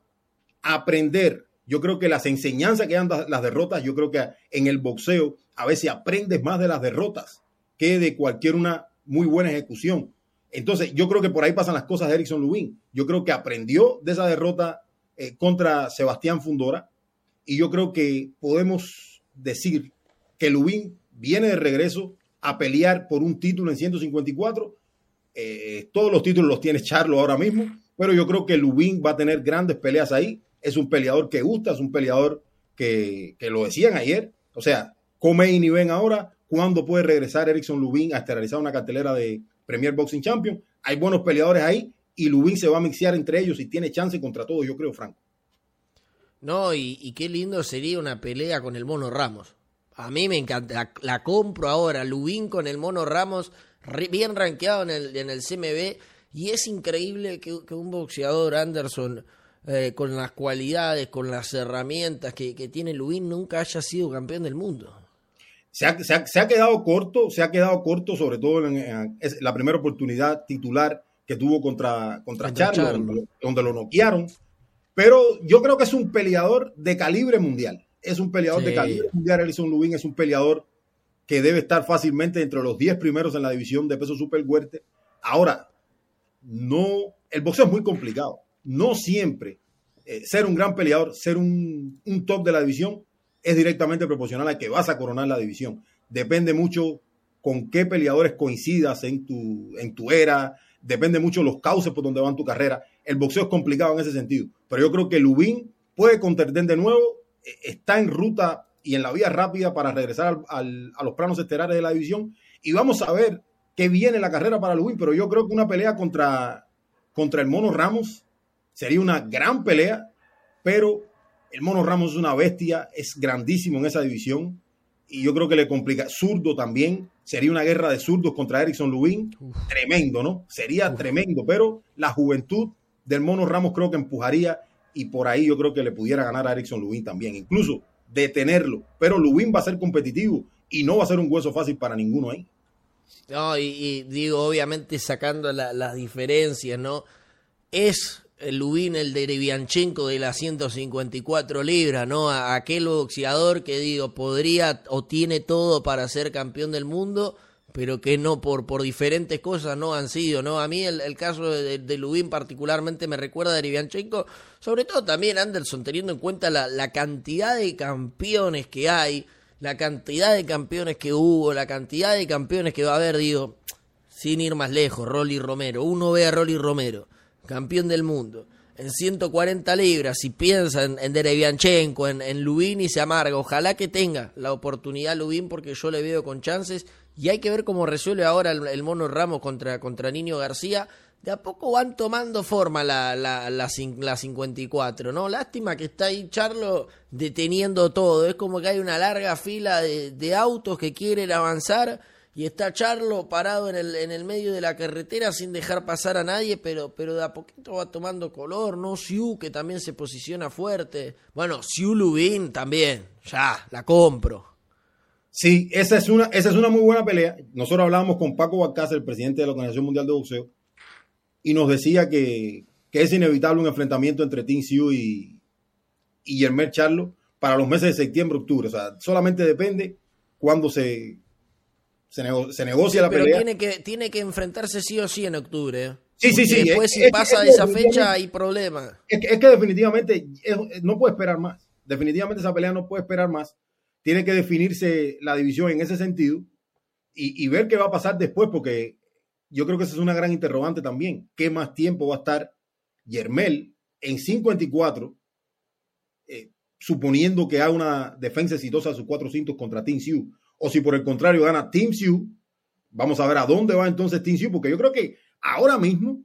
aprender. Yo creo que las enseñanzas que dan las derrotas, yo creo que en el boxeo a veces aprendes más de las derrotas que de cualquier una muy buena ejecución. Entonces, yo creo que por ahí pasan las cosas de Erickson Lubin. Yo creo que aprendió de esa derrota eh, contra Sebastián Fundora y yo creo que podemos decir que Lubin viene de regreso a pelear por un título en 154. Eh, todos los títulos los tiene Charlo ahora mismo, pero yo creo que Lubin va a tener grandes peleas ahí. Es un peleador que gusta, es un peleador que, que lo decían ayer. O sea, come y ven ahora. ¿Cuándo puede regresar Erickson Lubin a realizar una cartelera de Premier Boxing Champion? Hay buenos peleadores ahí y Lubin se va a mixear entre ellos y tiene chance contra todos, yo creo, Franco. No, y, qué lindo sería una pelea con el Mono Ramos. A mí me encanta, la, compro ahora, Lubin con el Mono Ramos, bien rankeado en el, en el CMB, y es increíble que, un boxeador Anderson, eh, con las cualidades, con las herramientas que, tiene Lubin, nunca haya sido campeón del mundo. Se ha, quedado corto, se ha quedado corto, sobre todo en, la primera oportunidad titular que tuvo contra, contra, donde, lo noquearon. Pero yo creo que es un peleador de calibre mundial. Es un peleador de calibre mundial. Elison Lubin es un peleador que debe estar fácilmente entre los 10 primeros en la división de peso super huerte. Ahora, no, el boxeo es muy complicado. No siempre eh, ser un gran peleador, ser un, un top de la división, es directamente proporcional a que vas a coronar la división. Depende mucho con qué peleadores coincidas en tu, en tu era, depende mucho los cauces por donde va tu carrera. El boxeo es complicado en ese sentido, pero yo creo que Lubin puede contender de nuevo, e, está en ruta y en la vía rápida para regresar al, a los planos estelares de la división y vamos a ver qué viene la carrera para Lubin, pero yo creo que una pelea contra, contra el Mono Ramos sería una gran pelea, pero el Mono Ramos es una bestia, es grandísimo en esa división y yo creo que le complica. Zurdo también, sería una guerra de zurdos contra Erickson Lubin. Tremendo, ¿no? Sería tremendo, pero la juventud del Mono Ramos creo que empujaría y por ahí yo creo que le pudiera ganar a Erickson Lubin también, incluso detenerlo. Pero Lubin va a ser competitivo y no va a ser un hueso fácil para ninguno ahí. No, y, digo, obviamente sacando las diferencias, ¿no? Es el Lubin, el de Derevianchenko de las 154 libras, ¿no? A aquel boxeador que digo, podría o tiene todo para ser campeón del mundo, pero que no por, por diferentes cosas no han sido, ¿no? A mí el, caso de, de, Lubin particularmente me recuerda a Derevianchenko, sobre todo también Anderson, teniendo en cuenta la, la cantidad de campeones que hay, la cantidad de campeones que hubo, la cantidad de campeones que va a haber, digo, sin ir más lejos, Rolly Romero, uno ve a Rolly Romero campeón del mundo, en 140 libras, si piensa en, en Derevianchenko, en, en Lubin y se amarga, ojalá que tenga la oportunidad Lubin porque yo le veo con chances y hay que ver cómo resuelve ahora el, mono Ramos contra, contra Niño García. De a poco van tomando forma la, la, la, la 54, ¿no? Lástima que está ahí Charlo deteniendo todo. Es como que hay una larga fila de, de autos que quieren avanzar y está Charlo parado en el, en el medio de la carretera sin dejar pasar a nadie, pero, pero de a poquito va tomando color, ¿no? Siu, que también se posiciona fuerte. Bueno, Siu Lubin también, ya, la compro. Sí, esa es una, esa es una muy buena pelea. Nosotros hablábamos con Paco Balcázar, el presidente de la Organización Mundial de Boxeo, y nos decía que, es inevitable un enfrentamiento entre Team Siu y, y Yermer Charlo para los meses de septiembre, octubre. O sea, solamente depende cuándo se, se, negocia la pero pelea. Tiene que, tiene que enfrentarse sí o sí en octubre. ¿eh? Sí, sí, sí. Después, si pasa esa fecha, hay problema. Es que, definitivamente no puede esperar más. Definitivamente esa pelea no puede esperar más. Tiene que definirse la división en ese sentido y, ver qué va a pasar después, porque yo creo que esa es una gran interrogante también. ¿Qué más tiempo va a estar Yermel en 54, eh, suponiendo que haga una defensa exitosa a sus cuatro cintos contra Team Sioux? O si por el contrario gana Team Sioux, vamos a ver a dónde va entonces Team Sioux, porque yo creo que ahora mismo,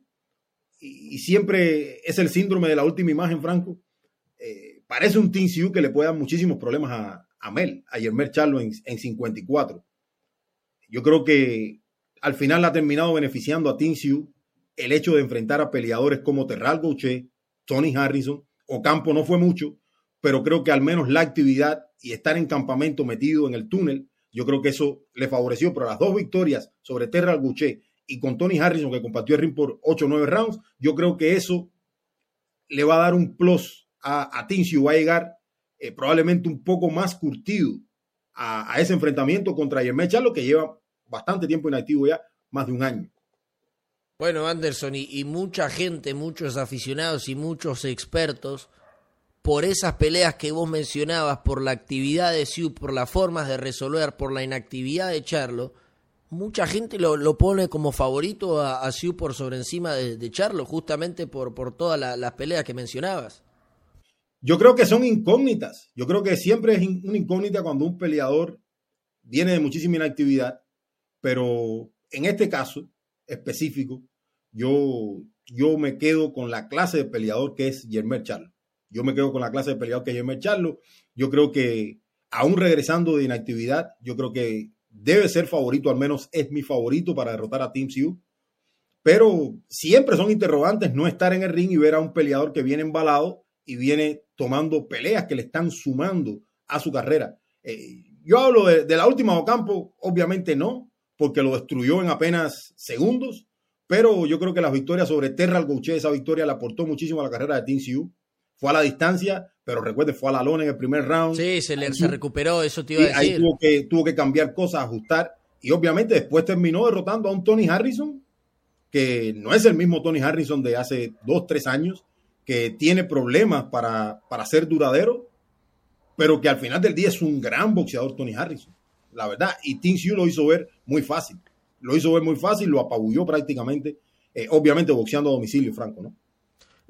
y, siempre es el síndrome de la última imagen, Franco, eh, parece un Team Sioux que le puede dar muchísimos problemas a, Mel, a Yermer Charlo en, 54. Yo creo que al final ha terminado beneficiando a Team Sioux el hecho de enfrentar a peleadores como Terral Goucher, Tony Harrison, Ocampo no fue mucho, pero creo que al menos la actividad y estar en campamento metido en el túnel yo creo que eso le favoreció, pero las dos victorias sobre Terra Guché y con Tony Harrison, que compartió el ring por 8 o 9 rounds, yo creo que eso le va a dar un plus a, a Va a llegar eh, probablemente un poco más curtido a, ese enfrentamiento contra Yermé Charlo, que lleva bastante tiempo inactivo ya, más de un año. Bueno, Anderson, y mucha gente, muchos aficionados y muchos expertos por esas peleas que vos mencionabas, por la actividad de Siu, por las formas de resolver, por la inactividad de Charlo, mucha gente lo, pone como favorito a, a por sobre encima de, Charlo, justamente por, por todas las peleas que mencionabas. Yo creo que son incógnitas. Yo creo que siempre es una incógnita cuando un peleador viene de muchísima inactividad, pero en este caso específico, yo, yo me quedo con la clase de peleador que es Yermer Charlo. Yo me quedo con la clase de peleador que es Yermer Charlo. Yo creo que aún regresando de inactividad, yo creo que debe ser favorito, al menos es mi favorito para derrotar a Team Siu. Pero siempre son interrogantes no estar en el ring y ver a un peleador que viene embalado y viene tomando peleas que le están sumando a su carrera. Eh, yo hablo de, la última Ocampo, obviamente no, porque lo destruyó en apenas segundos, pero yo creo que la victoria sobre Terra Gouche, esa victoria le aportó muchísimo a la carrera de Team Siu. Fue a la distancia, pero recuerde, fue a la lona en el primer round. Sí, se, le, se recuperó, eso te iba a decir. Ahí tuvo que, tuvo que cambiar cosas, ajustar, y obviamente después terminó derrotando a un Tony Harrison, que no es el mismo Tony Harrison de hace dos, tres años, que tiene problemas para, para ser duradero, pero que al final del día es un gran boxeador Tony Harrison, la verdad. Y Tim Hugh lo hizo ver muy fácil. Lo hizo ver muy fácil, lo apabulló prácticamente, eh, obviamente boxeando a domicilio, Franco, ¿no?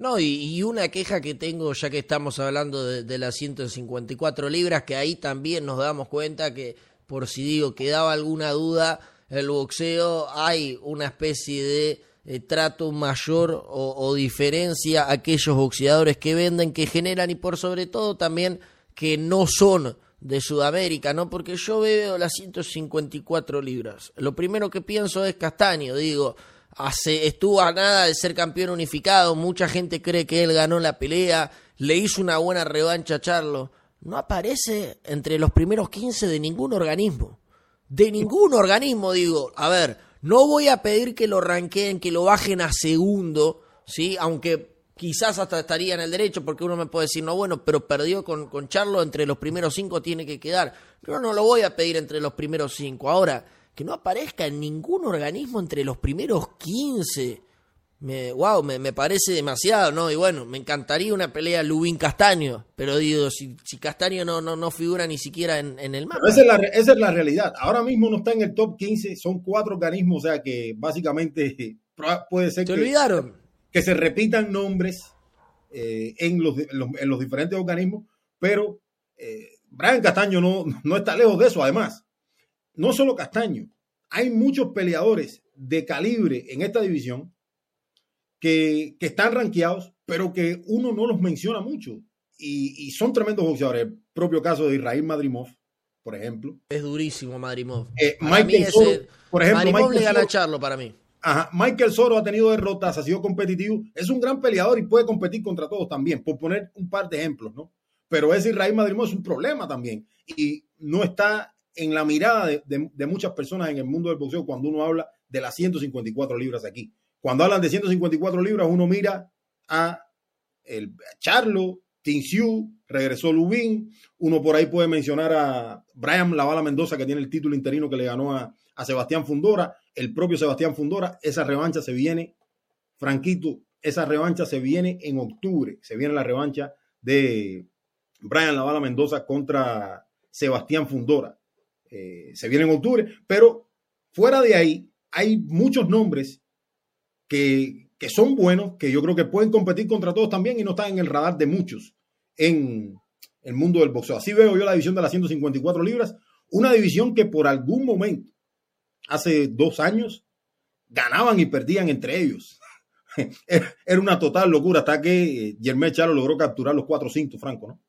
No, y, una queja que tengo, ya que estamos hablando de, de, las 154 libras, que ahí también nos damos cuenta que, por si digo, quedaba alguna duda, el boxeo hay una especie de eh, trato mayor o, diferencia a aquellos boxeadores que venden, que generan y por sobre todo también que no son de Sudamérica, ¿no? Porque yo veo las 154 libras. Lo primero que pienso es Castaño, digo, hace, estuvo a nada de ser campeón unificado, mucha gente cree que él ganó la pelea, le hizo una buena revancha a Charlo. No aparece entre los primeros 15 de ningún organismo. De ningún organismo, digo. A ver, no voy a pedir que lo ranqueen, que lo bajen a segundo, ¿sí? Aunque quizás hasta estaría en el derecho, porque uno me puede decir, no, bueno, pero perdió con, con Charlo, entre los primeros cinco tiene que quedar. Yo no lo voy a pedir entre los primeros cinco. Ahora, que no aparezca en ningún organismo entre los primeros quince me, wow, me, parece demasiado, ¿no? Y bueno, me encantaría una pelea Lubín Castaño, pero digo, si, si Castaño no, no, no figura ni siquiera en, el mapa. Esa es, la, esa es, la, realidad. Ahora mismo no está en el top 15, son cuatro organismos, o sea que básicamente puede ser que, olvidaron? que se repitan nombres eh, en, los, en, los, diferentes organismos, pero eh, Brian Castaño no, no está lejos de eso. Además, no solo Castaño, hay muchos peleadores de calibre en esta división que, están rankeados, pero que uno no los menciona mucho. Y, son tremendos boxeadores. El propio caso de Israel Madrimov, por ejemplo. Es durísimo Madrimov. Eh, Michael Soro, por ejemplo. Madrimov le gana a Charlo para mí. Ajá, Michael Soro ha tenido derrotas, ha sido competitivo. Es un gran peleador y puede competir contra todos también, por poner un par de ejemplos, ¿no? Pero ese Israel Madrimov es un problema también. Y no está en la mirada de, muchas personas en el mundo del boxeo cuando uno habla de las 154 libras aquí. Cuando hablan de 154 libras, uno mira a el Charlo, Tinsiu, regresó Lubin. Uno por ahí puede mencionar a Brian Lavala Mendoza, que tiene el título interino que le ganó a, Sebastián Fundora. El propio Sebastián Fundora. Esa revancha se viene, Franquito, esa revancha se viene en octubre. Se viene la revancha de Brian Lavala Mendoza contra Sebastián Fundora. Eh, se viene en octubre, pero fuera de ahí hay muchos nombres que, son buenos, que yo creo que pueden competir contra todos también y no están en el radar de muchos en el mundo del boxeo. Así veo yo la división de las 154 libras, una división que por algún momento, hace dos años, ganaban y perdían entre ellos. Era una total locura hasta que Germán Chalo logró capturar los cuatro cintos, Franco, ¿no?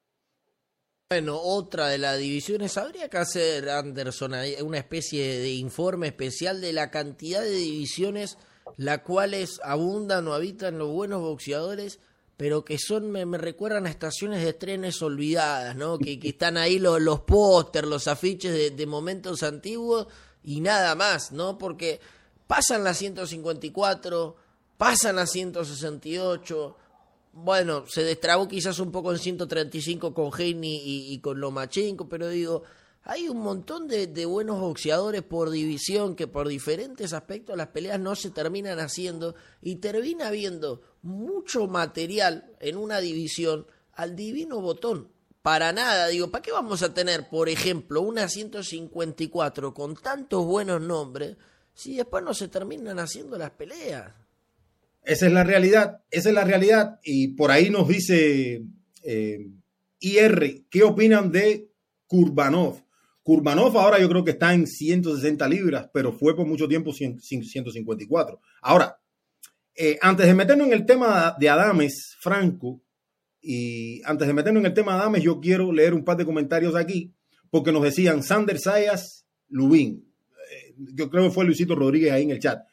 Bueno, otra de las divisiones, habría que hacer, Anderson, una especie de informe especial de la cantidad de divisiones las cuales abundan o habitan los buenos boxeadores, pero que son, me, recuerdan a estaciones de trenes olvidadas, ¿no? Que, están ahí los, los los afiches de, momentos antiguos y nada más, ¿no? Porque pasan las 154, pasan las 168, bueno, se destrabó quizás un poco en 135 con Heini y, con Lomachenko, pero digo, hay un montón de, buenos boxeadores por división que por diferentes aspectos las peleas no se terminan haciendo y termina habiendo mucho material en una división al divino botón. para nada. Digo, ¿para qué vamos a tener, por ejemplo, una 154 con tantos buenos nombres si después no se terminan haciendo las peleas? Esa es la realidad, esa es la realidad. Y por ahí nos dice eh, IR, ¿qué opinan de Kurbanov? Kurbanov ahora yo creo que está en 160 libras, pero fue por mucho tiempo 154. Ahora, eh, antes de meternos en el tema de Adames, Franco, y antes de meternos en el tema de Adames, yo quiero leer un par de comentarios aquí, porque nos decían Sander Sayas, Lubín. Eh, yo creo que fue Luisito Rodríguez ahí en el chat.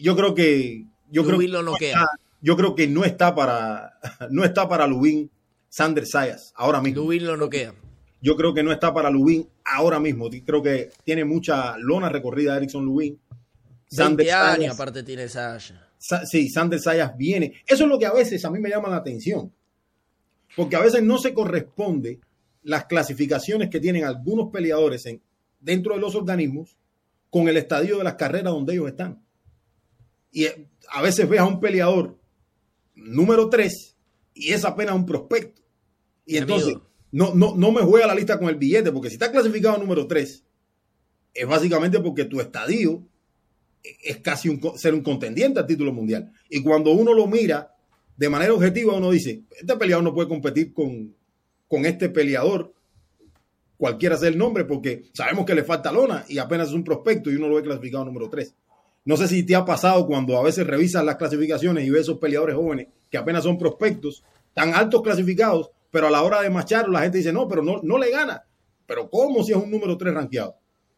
yo creo que yo creo, que no está, yo creo que no está para no está para Lubin Sander Sayas ahora mismo. Lubin lo noquea. Yo creo que no está para Lubin ahora mismo. Creo que tiene mucha lona recorrida Erickson Lubin. Sander años aparte tiene Sayas. sí, Sander Sayas viene. Eso es lo que a veces a mí me llama la atención. Porque a veces no se corresponde las clasificaciones que tienen algunos peleadores en, dentro de los organismos con el estadio de las carreras donde ellos están. Y a veces ves a un peleador número 3 y es apenas un prospecto. Y entonces no, no, no me juega la lista con el billete, porque si está clasificado número 3, es básicamente porque tu estadio es casi un, ser un contendiente al título mundial. Y cuando uno lo mira de manera objetiva, uno dice, este peleador no puede competir con, con este peleador, cualquiera sea el nombre, porque sabemos que le falta lona y apenas es un prospecto y uno lo ve clasificado número 3. No sé si te ha pasado cuando a veces revisas las clasificaciones y ves esos peleadores jóvenes que apenas son prospectos, tan altos clasificados, pero a la hora de marchar la gente dice, no, pero no, no le gana. Pero ¿cómo si es un número 3 rankeado?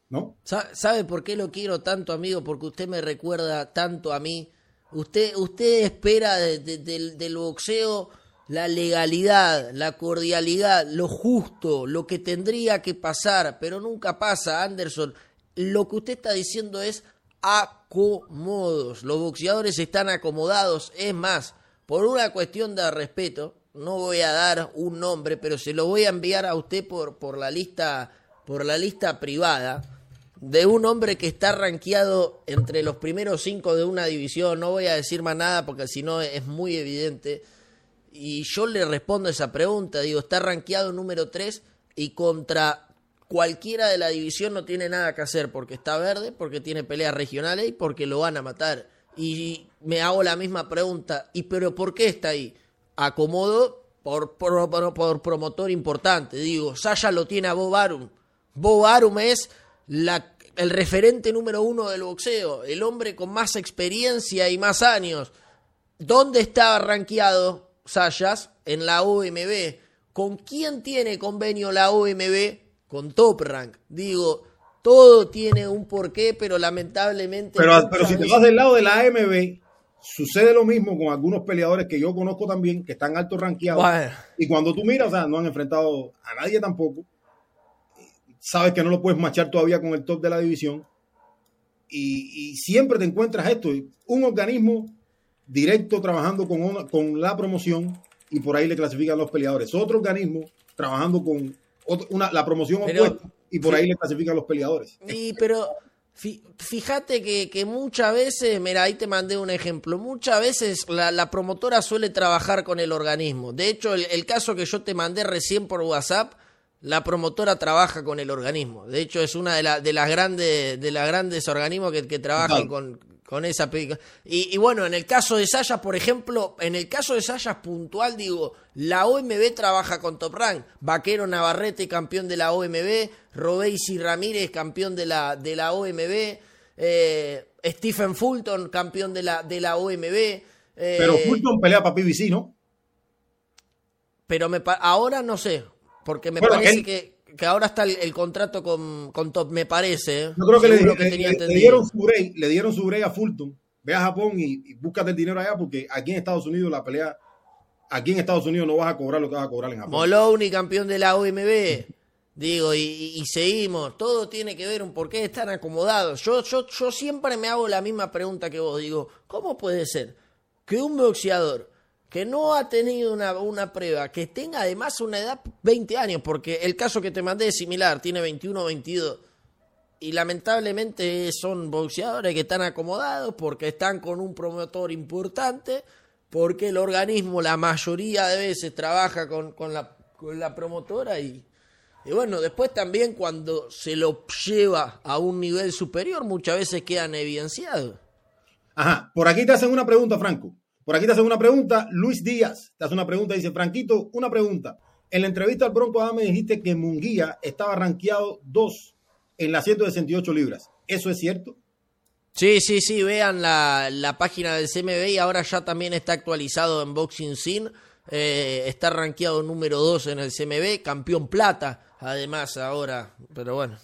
¿No? ¿Sabe por qué lo quiero tanto, amigo? Porque usted me recuerda tanto a mí. Usted, usted espera del boxeo la legalidad, la cordialidad, lo justo, lo que tendría que pasar, pero nunca pasa, Anderson. Lo que usted está diciendo es Los boxeadores están acomodados. Es más, por una cuestión de respeto, no voy a dar un nombre, pero se lo voy a enviar a usted por, por la lista por la lista privada de un hombre que está rankeado entre los primeros cinco de una división. No voy a decir más nada porque si no es muy evidente. Y yo le respondo esa pregunta. Digo, está rankeado número 3 y contra cualquiera de la división no tiene nada que hacer porque está verde, porque tiene peleas regionales y porque lo van a matar. Y me hago la misma pregunta, ¿y pero por qué está ahí? Acomodo por, por, promotor importante. Digo, Sasha lo tiene a Bob Arum. Bob Arum es la, el referente número uno del boxeo, el hombre con más experiencia y más años. ¿Dónde estaba rankeado Sayas? En la OMB. ¿Con quién tiene convenio la OMB? Con Top Rank. Digo, todo tiene un porqué, pero lamentablemente. Pero, pero si te vas del lado de la AMB, sucede lo mismo con algunos peleadores que yo conozco también, que están alto rankeados. Y cuando tú miras, o sea, no han enfrentado a nadie tampoco. Sabes que no lo puedes machar todavía con el top de la división. Y, siempre te encuentras esto: un organismo directo trabajando con, con la promoción y por ahí le clasifican los peleadores. Otro organismo trabajando con una, la promoción opuesta y por ahí le clasifican los peleadores. Y pero fíjate que, muchas veces, mira, ahí te mandé un ejemplo, muchas veces la, promotora suele trabajar con el organismo. De hecho, el, caso que yo te mandé recién por WhatsApp, la promotora trabaja con el organismo. De hecho, es una de, de las grandes de las grandes organismos que, que trabajan con, con esa película. Y, bueno, en el caso de Sayas, por ejemplo, en el caso de Sayas puntual, digo, la OMB trabaja con Top Rank. Vaquero Navarrete, campeón de la OMB. Robeisi Ramírez, campeón de la, de la OMB. Eh, Stephen Fulton, campeón de la, de la OMB. Eh, pero Fulton pelea para PBC, ¿no? Pero me, ahora no sé, porque me parece que que ahora está el, contrato con, con, Top, me parece. Yo creo que, le, dieron su break, le dieron su break a Fulton. Ve a Japón y, búscate el dinero allá porque aquí en Estados Unidos la pelea, aquí en Estados Unidos no vas a cobrar lo que vas a cobrar en Japón. Moloney, campeón de la OMB. Digo, y, seguimos, todo tiene que ver un por qué están acomodados. Yo, yo, yo siempre me hago la misma pregunta que vos. Digo, ¿cómo puede ser que un boxeador que no ha tenido una, una, prueba, que tenga además una edad 20 años, porque el caso que te mandé es similar, tiene 21 o 22. Y lamentablemente son boxeadores que están acomodados porque están con un promotor importante, porque el organismo la mayoría de veces trabaja con, con, la, con la promotora y, y bueno, después también cuando se lo lleva a un nivel superior, muchas veces quedan evidenciados. Ajá, por aquí te hacen una pregunta, Franco. Por aquí te hacen una pregunta. Luis Díaz te hace una pregunta. Dice, Franquito, una pregunta. En la entrevista al Bronco Adame dijiste que Munguía estaba rankeado 2 en las 168 libras. ¿Eso es cierto? Sí, sí, sí. Vean la, página del CMB y ahora ya también está actualizado en Boxing Scene. Eh, está rankeado número 2 en el CMB, campeón plata, además ahora. Pero bueno.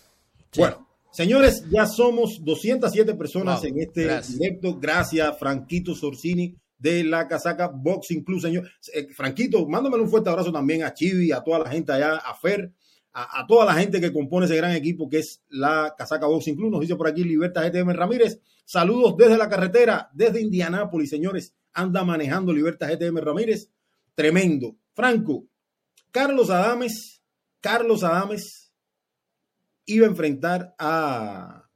Bueno, señores, ya somos 207 personas en este directo. Gracias, Franquito Sorsini de la casaca Boxing Club, señor. Eh, Franquito, mándame un fuerte abrazo también a Chivi, a toda la gente allá, a Fer, a, toda la gente que compone ese gran equipo que es la casaca Boxing Club. Nos dice por aquí Libertad GTM Ramírez. Saludos desde la carretera, desde Indianápolis, señores. Anda manejando Libertad GTM Ramírez. Tremendo. Franco, Carlos Adames, Carlos Adames iba a enfrentar a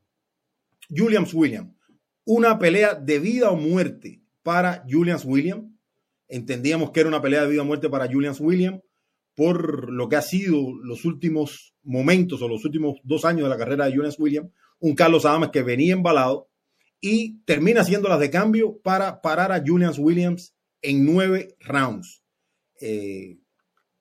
Williams. Una pelea de vida o muerte para Julian Williams. Entendíamos que era una pelea de vida o muerte para Julian Williams por lo que ha sido los últimos momentos o los últimos dos años de la carrera de Julian Williams. Un Carlos Adames que venía embalado y termina haciendo las de cambio para parar a Julian Williams en nueve rounds. Eh,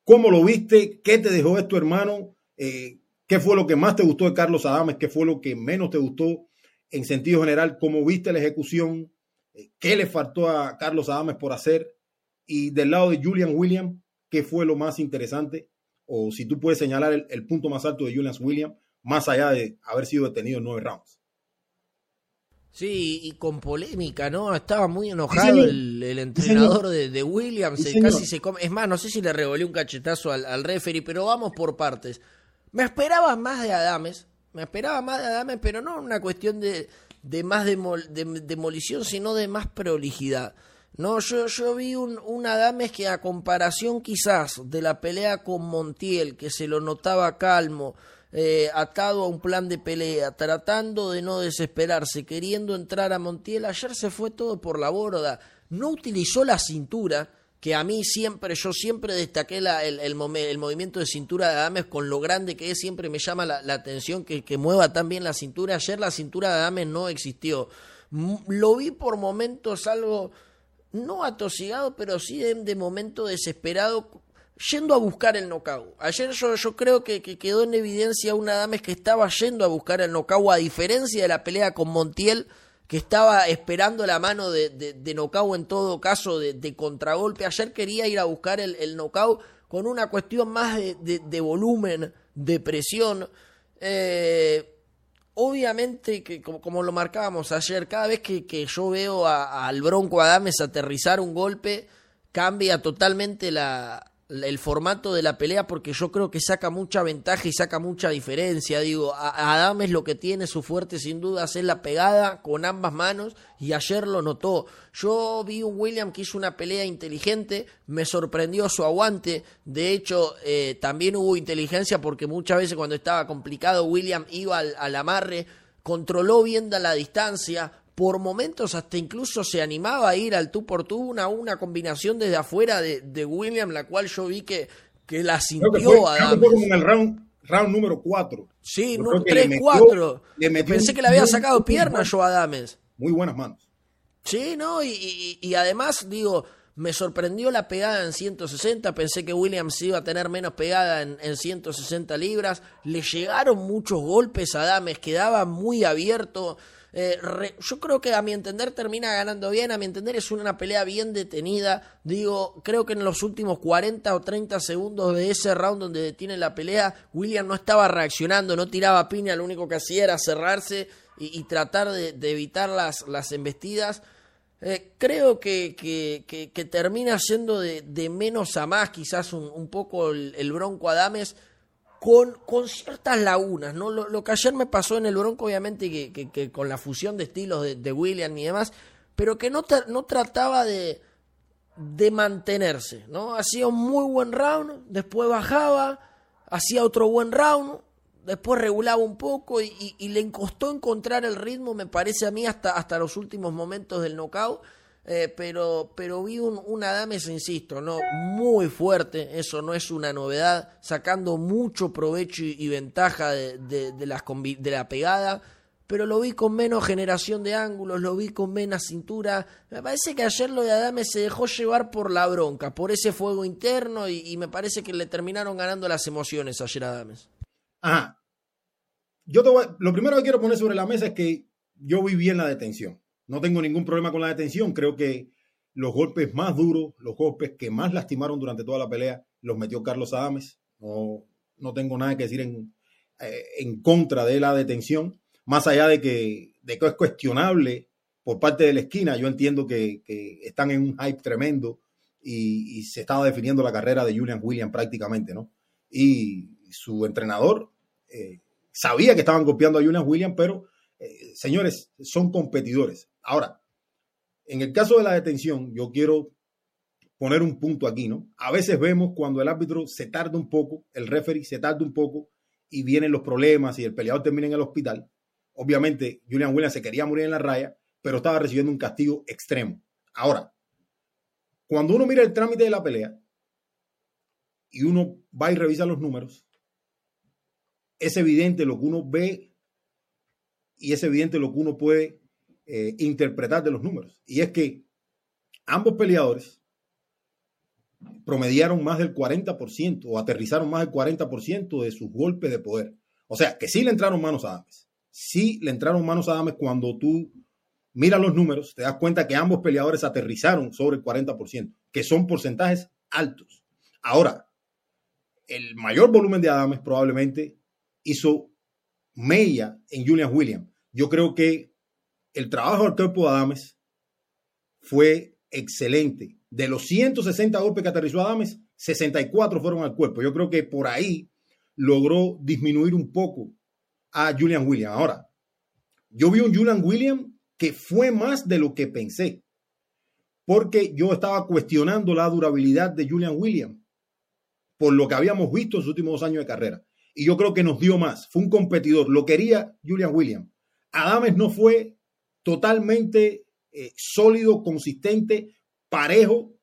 ¿Cómo lo viste? ¿Qué te dejó esto, hermano? Eh, ¿Qué fue lo que más te gustó de Carlos Adames? ¿Qué fue lo que menos te gustó en sentido general? ¿Cómo viste la ejecución? Qué le faltó a Carlos Adames por hacer y del lado de Julian Williams, qué fue lo más interesante o si tú puedes señalar el, punto más alto de Julian Williams, más allá de haber sido detenido en nueve rounds. Sí, y con polémica, ¿no? Estaba muy enojado el, entrenador de, Williams, casi se come. Es más, no sé si le revolvió un cachetazo al, al referee, pero vamos por partes. Me esperaba más de Adames, me esperaba más de Adames, pero no una cuestión de, de más demolición, sino de más prolijidad. No, yo, yo vi un, un Adames que a comparación quizás de la pelea con Montiel, que se lo notaba calmo, eh, atado a un plan de pelea, tratando de no desesperarse, queriendo entrar a Montiel, ayer se fue todo por la borda, no utilizó la cintura, que a mí siempre, yo siempre destaqué la, el, el, movimiento de cintura de Adames con lo grande que es, siempre me llama la, atención que, que, mueva tan bien la cintura. Ayer la cintura de Adames no existió. Lo vi por momentos algo, no atosigado, pero sí de, momento desesperado, yendo a buscar el knockout. Ayer yo, yo creo que, que, quedó en evidencia un Adames que estaba yendo a buscar el knockout, a diferencia de la pelea con Montiel que estaba esperando la mano de, de, de en todo caso, de, contragolpe. Ayer quería ir a buscar el, el con una cuestión más de, volumen, de presión. Eh, obviamente, que como, lo marcábamos ayer, cada vez que, que yo veo al Bronco Adames aterrizar un golpe, cambia totalmente la, el formato de la pelea porque yo creo que saca mucha ventaja y saca mucha diferencia. Digo, Adames lo que tiene su fuerte sin duda es la pegada con ambas manos y ayer lo notó. Yo vi un William que hizo una pelea inteligente, me sorprendió su aguante. De hecho, eh, también hubo inteligencia porque muchas veces cuando estaba complicado William iba al, al amarre, controló bien la distancia, por momentos hasta incluso se animaba a ir al tú por tú, una, una combinación desde afuera de, de William, la cual yo vi que, que la sintió a como en el round, round número 4. Sí, 3-4. Pensé que le había sacado piernas yo a Adames. Muy buenas manos. Sí, ¿no? Y, y, además, digo, me sorprendió la pegada en 160. Pensé que Williams iba a tener menos pegada en, en 160 libras. Le llegaron muchos golpes a Adames, quedaba muy abierto. Eh, yo creo que a mi entender termina ganando bien, a mi entender es una pelea bien detenida. Digo, creo que en los últimos 40 o 30 segundos de ese round donde detiene la pelea, William no estaba reaccionando, no tiraba piña, lo único que hacía era cerrarse y, tratar de, evitar las, las embestidas. Eh, creo que, que, termina siendo de, menos a más, quizás un, poco el, el Bronco Adames con, con ciertas lagunas, ¿no? Lo, que ayer me pasó en el Bronco, obviamente, que, que, con la fusión de estilos de, William y demás, pero que no, no trataba de, de mantenerse, ¿no? Hacía un muy buen round, después bajaba, hacía otro buen round, después regulaba un poco y, le costó encontrar el ritmo, me parece a mí, hasta, hasta los últimos momentos del knockout. Eh, pero, pero vi un, un Adames, insisto, ¿no? muy fuerte, eso no es una novedad, sacando mucho provecho y, ventaja de, de, las, de la pegada, pero lo vi con menos generación de ángulos, lo vi con menos cintura. Me parece que ayer lo de Adame se dejó llevar por la bronca, por ese fuego interno y, me parece que le terminaron ganando las emociones ayer a Adames. Ajá. Yo te lo primero que quiero poner sobre la mesa es que yo vi bien la detención. No tengo ningún problema con la detención. Creo que los golpes más duros, los golpes que más lastimaron durante toda la pelea, los metió Carlos Adames. No, no tengo nada que decir en, eh, en contra de la detención más allá de que, es cuestionable por parte de la esquina, yo entiendo que, están en un hype tremendo y, se estaba definiendo la carrera de Julian Williams prácticamente, ¿no? Y su entrenador eh, sabía que estaban copiando a Julian Williams, pero eh, señores, son competidores. Ahora, en el caso de la detención, yo quiero poner un punto aquí, ¿no? A veces vemos cuando el árbitro se tarda un poco, el referee se tarda un poco y vienen los problemas y el peleador termina en el hospital. Obviamente, Julian Williams se quería morir en la raya, pero estaba recibiendo un castigo extremo. Ahora, cuando uno mira el trámite de la pelea y uno va y revisa los números, es evidente lo que uno ve y es evidente lo que uno puede eh, interpretar de los números. Y es que ambos peleadores promediaron más del 40% o aterrizaron más del 40% de sus golpes de poder. O sea, que sí le entraron manos a Ames sí le entraron manos a Adames cuando tú miras los números, te das cuenta que ambos peleadores aterrizaron sobre el 40%, que son porcentajes altos. Ahora, el mayor volumen de Adames probablemente hizo mella en Julian Williams. Yo creo que el trabajo del cuerpo de Adames fue excelente. De los 160 golpes que aterrizó Adames, 64 fueron al cuerpo. Yo creo que por ahí logró disminuir un poco a Julian Williams. Ahora, yo vi un Julian Williams que fue más de lo que pensé, porque yo estaba cuestionando la durabilidad de Julian Williams por lo que habíamos visto en sus últimos dos años de carrera. Y yo creo que nos dio más. Fue un competidor. Lo quería Julian Williams. Adames no fue totalmente eh, sólido, consistente, parejo,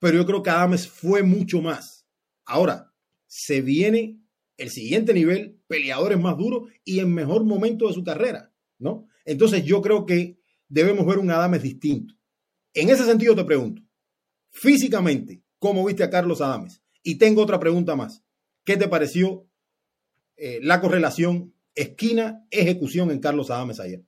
pero yo creo que Adames fue mucho más. Ahora, se viene el siguiente nivel, peleadores más duros y en mejor momento de su carrera, ¿no? Entonces yo creo que debemos ver un Adames distinto. En ese sentido te pregunto, físicamente, ¿cómo viste a Carlos Adames? Y tengo otra pregunta más. ¿Qué te pareció eh, la correlación esquina-ejecución en Carlos Adames ayer?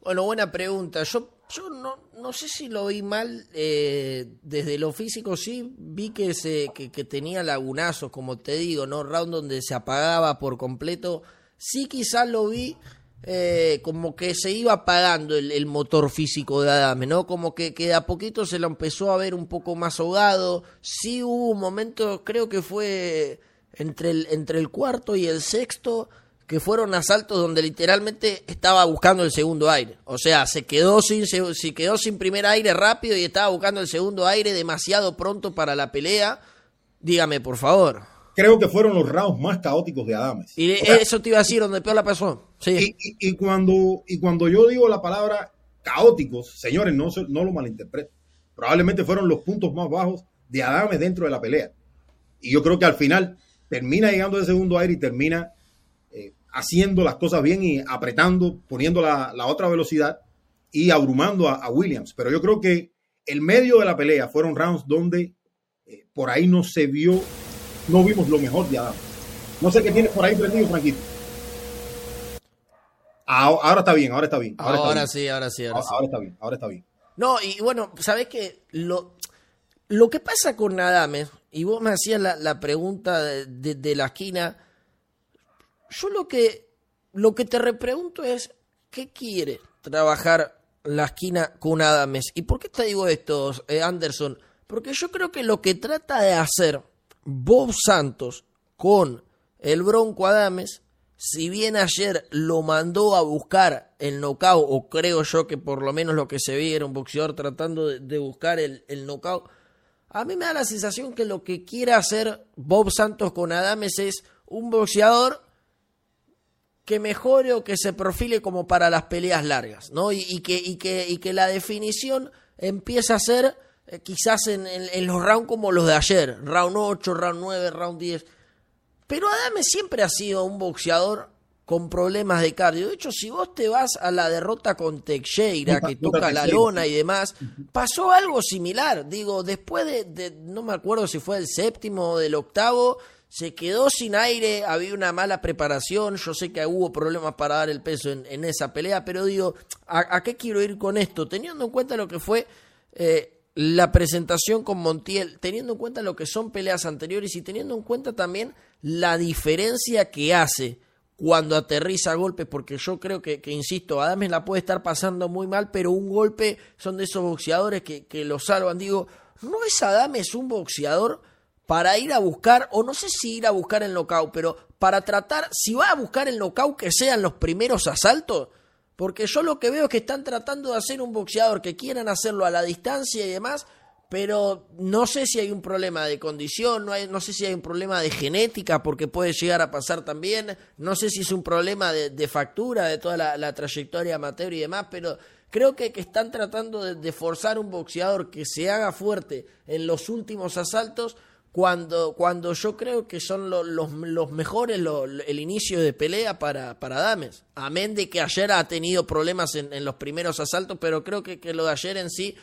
Bueno, buena pregunta. Yo yo no, no sé si lo vi mal eh, desde lo físico, sí vi que, se, que, tenía lagunazos, como te digo, ¿no? Round donde se apagaba por completo. Sí quizás lo vi eh, como que se iba apagando el, motor físico de Adame, ¿no? Como que, que de a poquito se lo empezó a ver un poco más ahogado. Sí hubo un momento, creo que fue entre el, entre el cuarto y el sexto, que fueron asaltos donde literalmente estaba buscando el segundo aire. O sea, se quedó sin, se, quedó sin primer aire rápido y estaba buscando el segundo aire demasiado pronto para la pelea. Dígame, por favor. Creo que fueron los rounds más caóticos de Adames. Y eso te iba a decir donde peor la pasó. Sí. Y, cuando, y cuando yo digo la palabra caóticos, señores, no, no lo malinterpreten. Probablemente fueron los puntos más bajos de Adames dentro de la pelea. Y yo creo que al final termina llegando el segundo aire y termina haciendo las cosas bien y apretando, poniendo la, otra velocidad y abrumando a, Williams. Pero yo creo que el medio de la pelea fueron rounds donde eh, por ahí no se vio, no vimos lo mejor de Adam. No sé qué tienes por ahí prendido, Franquito. Ahora, está bien, ahora está bien. Ahora, sí, ahora sí, ahora, ahora, está bien, ahora está bien. No, y bueno, sabes que lo, lo que pasa con Adames, y vos me hacías la, pregunta de la esquina, yo lo que, lo que te repregunto es, ¿qué quiere trabajar la esquina con Adames? ¿Y por qué te digo esto, eh, Anderson? Porque yo creo que lo que trata de hacer Bob Santos con el Bronco Adames, si bien ayer lo mandó a buscar el knockout, o creo yo que por lo menos lo que se ve era un boxeador tratando de, buscar el, el knockout, a mí me da la sensación que lo que quiere hacer Bob Santos con Adames es un boxeador que mejore o que se profile como para las peleas largas, ¿no? Y, que, y, que, y que la definición empieza a ser eh, quizás en, en, los rounds como los de ayer, round 8, round 9, round 10. Pero Adame siempre ha sido un boxeador con problemas de cardio. De hecho, si vos te vas a la derrota con Teixeira, que toca la lona y demás, pasó algo similar. Digo, después de, no me acuerdo si fue el séptimo o del octavo, se quedó sin aire, había una mala preparación, yo sé que hubo problemas para dar el peso en, esa pelea, pero digo, ¿a, qué quiero ir con esto? Teniendo en cuenta lo que fue eh, la presentación con Montiel, teniendo en cuenta lo que son peleas anteriores y teniendo en cuenta también la diferencia que hace cuando aterriza golpes, porque yo creo que, que, insisto, Adames la puede estar pasando muy mal, pero un golpe son de esos boxeadores que, que lo salvan. Digo, ¿no es Adames un boxeador para ir a buscar, o no sé si ir a buscar el knockout, pero para tratar, si va a buscar el knockout, que sean los primeros asaltos? Porque yo lo que veo es que están tratando de hacer un boxeador que quieran hacerlo a la distancia y demás, pero no sé si hay un problema de condición, no, hay, no sé si hay un problema de genética, porque puede llegar a pasar también, no sé si es un problema de, factura de toda la, trayectoria amateur y demás, pero creo que, que están tratando de, forzar un boxeador que se haga fuerte en los últimos asaltos, cuando, cuando yo creo que son los, los, mejores el inicio de pelea para, para Dames. Amén de que ayer ha tenido problemas en, en los primeros asaltos, pero creo que, que lo de ayer en sí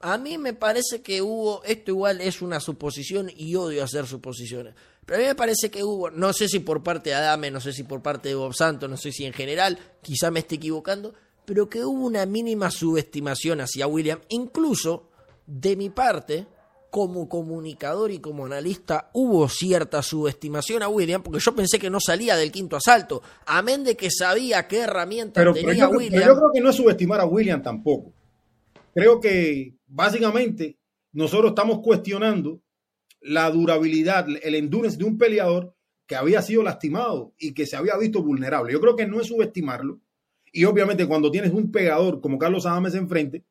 a mí me parece que hubo, esto igual es una suposición y odio hacer suposiciones, pero a mí me parece que hubo, no sé si por parte de Adame, no sé si por parte de Bob Santos, no sé si en general, quizá me esté equivocando, pero que hubo una mínima subestimación hacia William, incluso de mi parte, como comunicador y como analista, hubo cierta subestimación a William, porque yo pensé que no salía del quinto asalto, amén de que sabía qué herramientas tenía William. Pero yo creo que no es subestimar a William tampoco. Creo que básicamente nosotros estamos cuestionando la durabilidad, el endurance de un peleador que había sido lastimado y que se había visto vulnerable. Yo creo que no es subestimarlo. Y obviamente cuando tienes un pegador como Carlos Adames enfrente,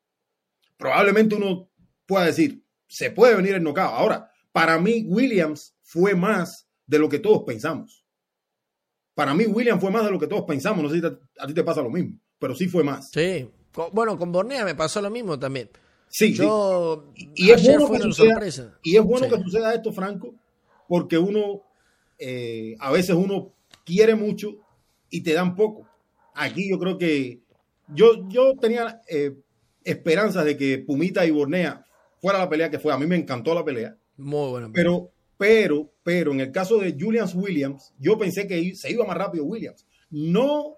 probablemente uno pueda decir, se puede venir el knockout. Ahora, para mí Williams fue más de lo que todos pensamos. Para mí Williams fue más de lo que todos pensamos. No sé si a ti te pasa lo mismo, pero sí fue más. Sí, bueno, con Bornea me pasó lo mismo también. Sí, Yo, Y, es bueno, que suceda, y es bueno que suceda esto, Franco, porque uno, eh, a veces uno quiere mucho y te dan poco. Aquí yo creo que yo, yo tenía eh, esperanzas de que Pumita y Bornea fuera la pelea que fue. A mí me encantó la pelea. Muy buena. Pero, pero, pero en el caso de Julian Williams, yo pensé que se iba más rápido Williams. No,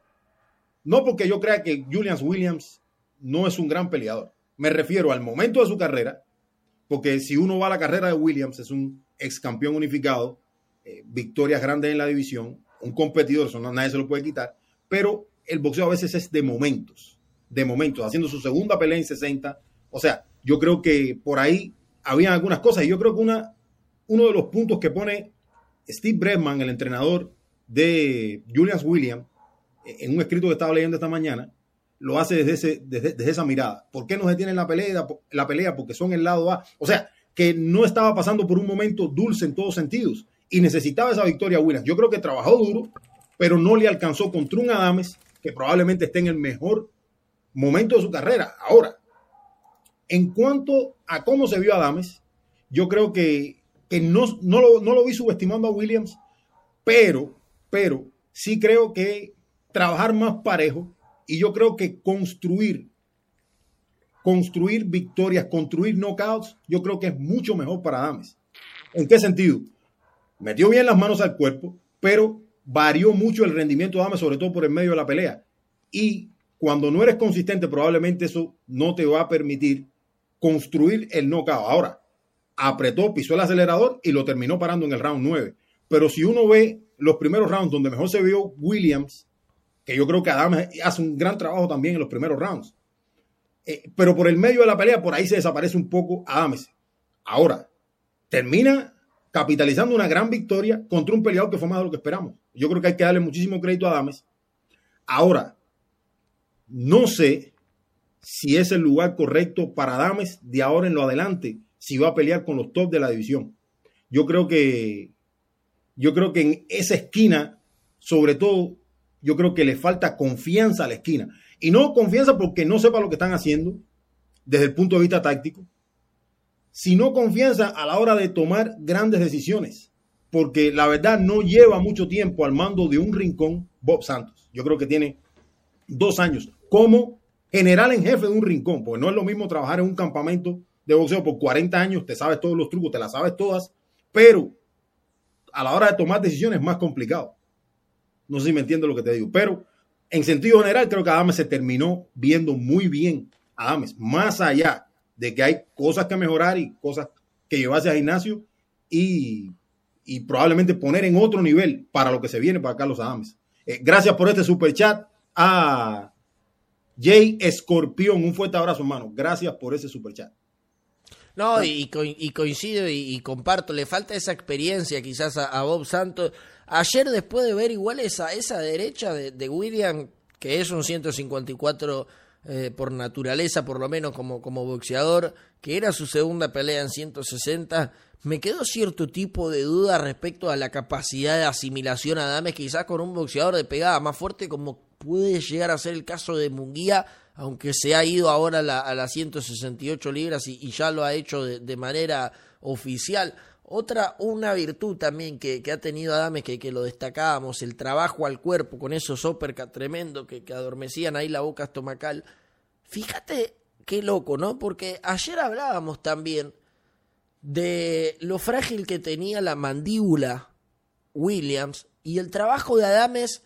no porque yo crea que Julian Williams no es un gran peleador. Me refiero al momento de su carrera, porque si uno va a la carrera de Williams, es un ex campeón unificado, eh, victorias grandes en la división, un competidor, eso nadie se lo puede quitar, pero el boxeo a veces es de momentos, de momentos, haciendo su segunda pelea en 60. O sea, yo creo que por ahí había algunas cosas y yo creo que una, uno de los puntos que pone Steve Bregman, el entrenador de Julian Williams, en un escrito que estaba leyendo esta mañana, lo hace desde, ese, desde, esa mirada. ¿Por qué no se tiene la pelea? la pelea? Porque son el lado A. O sea, que no estaba pasando por un momento dulce en todos sentidos y necesitaba esa victoria Williams. Yo creo que trabajó duro, pero no le alcanzó contra un Adames que probablemente esté en el mejor momento de su carrera. Ahora, en cuanto a cómo se vio Adames, yo creo que, no, no, lo, no lo vi subestimando a Williams, pero, pero sí creo que trabajar más parejo y yo creo que construir, construir victorias, construir knockouts, yo creo que es mucho mejor para Adames. ¿En qué sentido? Metió bien las manos al cuerpo, pero varió mucho el rendimiento de Adames, sobre todo por el medio de la pelea. Y cuando no eres consistente, probablemente eso no te va a permitir construir el knockout. Ahora, apretó, pisó el acelerador y lo terminó parando en el round 9. Pero si uno ve los primeros rounds donde mejor se vio Williams, que yo creo que Adams hace un gran trabajo también en los primeros rounds. Eh, pero por el medio de la pelea, por ahí se desaparece un poco Adams. Ahora, termina capitalizando una gran victoria contra un peleador que fue más de lo que esperamos. Yo creo que hay que darle muchísimo crédito a Adams. Ahora, no sé si es el lugar correcto para Adams de ahora en lo adelante, si va a pelear con los top de la división. Yo creo que yo creo que en esa esquina, sobre todo yo creo que le falta confianza a la esquina. Y no confianza porque no sepa lo que están haciendo desde el punto de vista táctico, sino confianza a la hora de tomar grandes decisiones. Porque la verdad no lleva mucho tiempo al mando de un rincón Bob Santos. Yo creo que tiene dos años como general en jefe de un rincón, porque no es lo mismo trabajar en un campamento de boxeo por 40 años, te sabes todos los trucos, te las sabes todas, pero a la hora de tomar decisiones es más complicado. No sé si me entiendo lo que te digo, pero en sentido general creo que Adames se terminó viendo muy bien Adames, más allá de que hay cosas que mejorar y cosas que llevarse al gimnasio y, probablemente poner en otro nivel para lo que se viene para Carlos Adames. Eh, gracias por este super chat a Jay Escorpión. Un fuerte abrazo, hermano. Gracias por ese super chat. No, y, coincido y, comparto, le falta esa experiencia quizás a, Bob Santos. Ayer después de ver igual esa, esa derecha de, William, que es un 154 eh, por naturaleza, por lo menos como, como boxeador, que era su segunda pelea en 160, me quedó cierto tipo de duda respecto a la capacidad de asimilación a Dames, quizás con un boxeador de pegada más fuerte como puede llegar a ser el caso de Munguía aunque se ha ido ahora a, las 168 libras y, ya lo ha hecho de, manera oficial. Otra, una virtud también que, ha tenido Adames, que, que, lo destacábamos, el trabajo al cuerpo con esos uppercut tremendo que, que adormecían ahí la boca estomacal. Fíjate qué loco, ¿no? Porque ayer hablábamos también de lo frágil que tenía la mandíbula Williams y el trabajo de Adames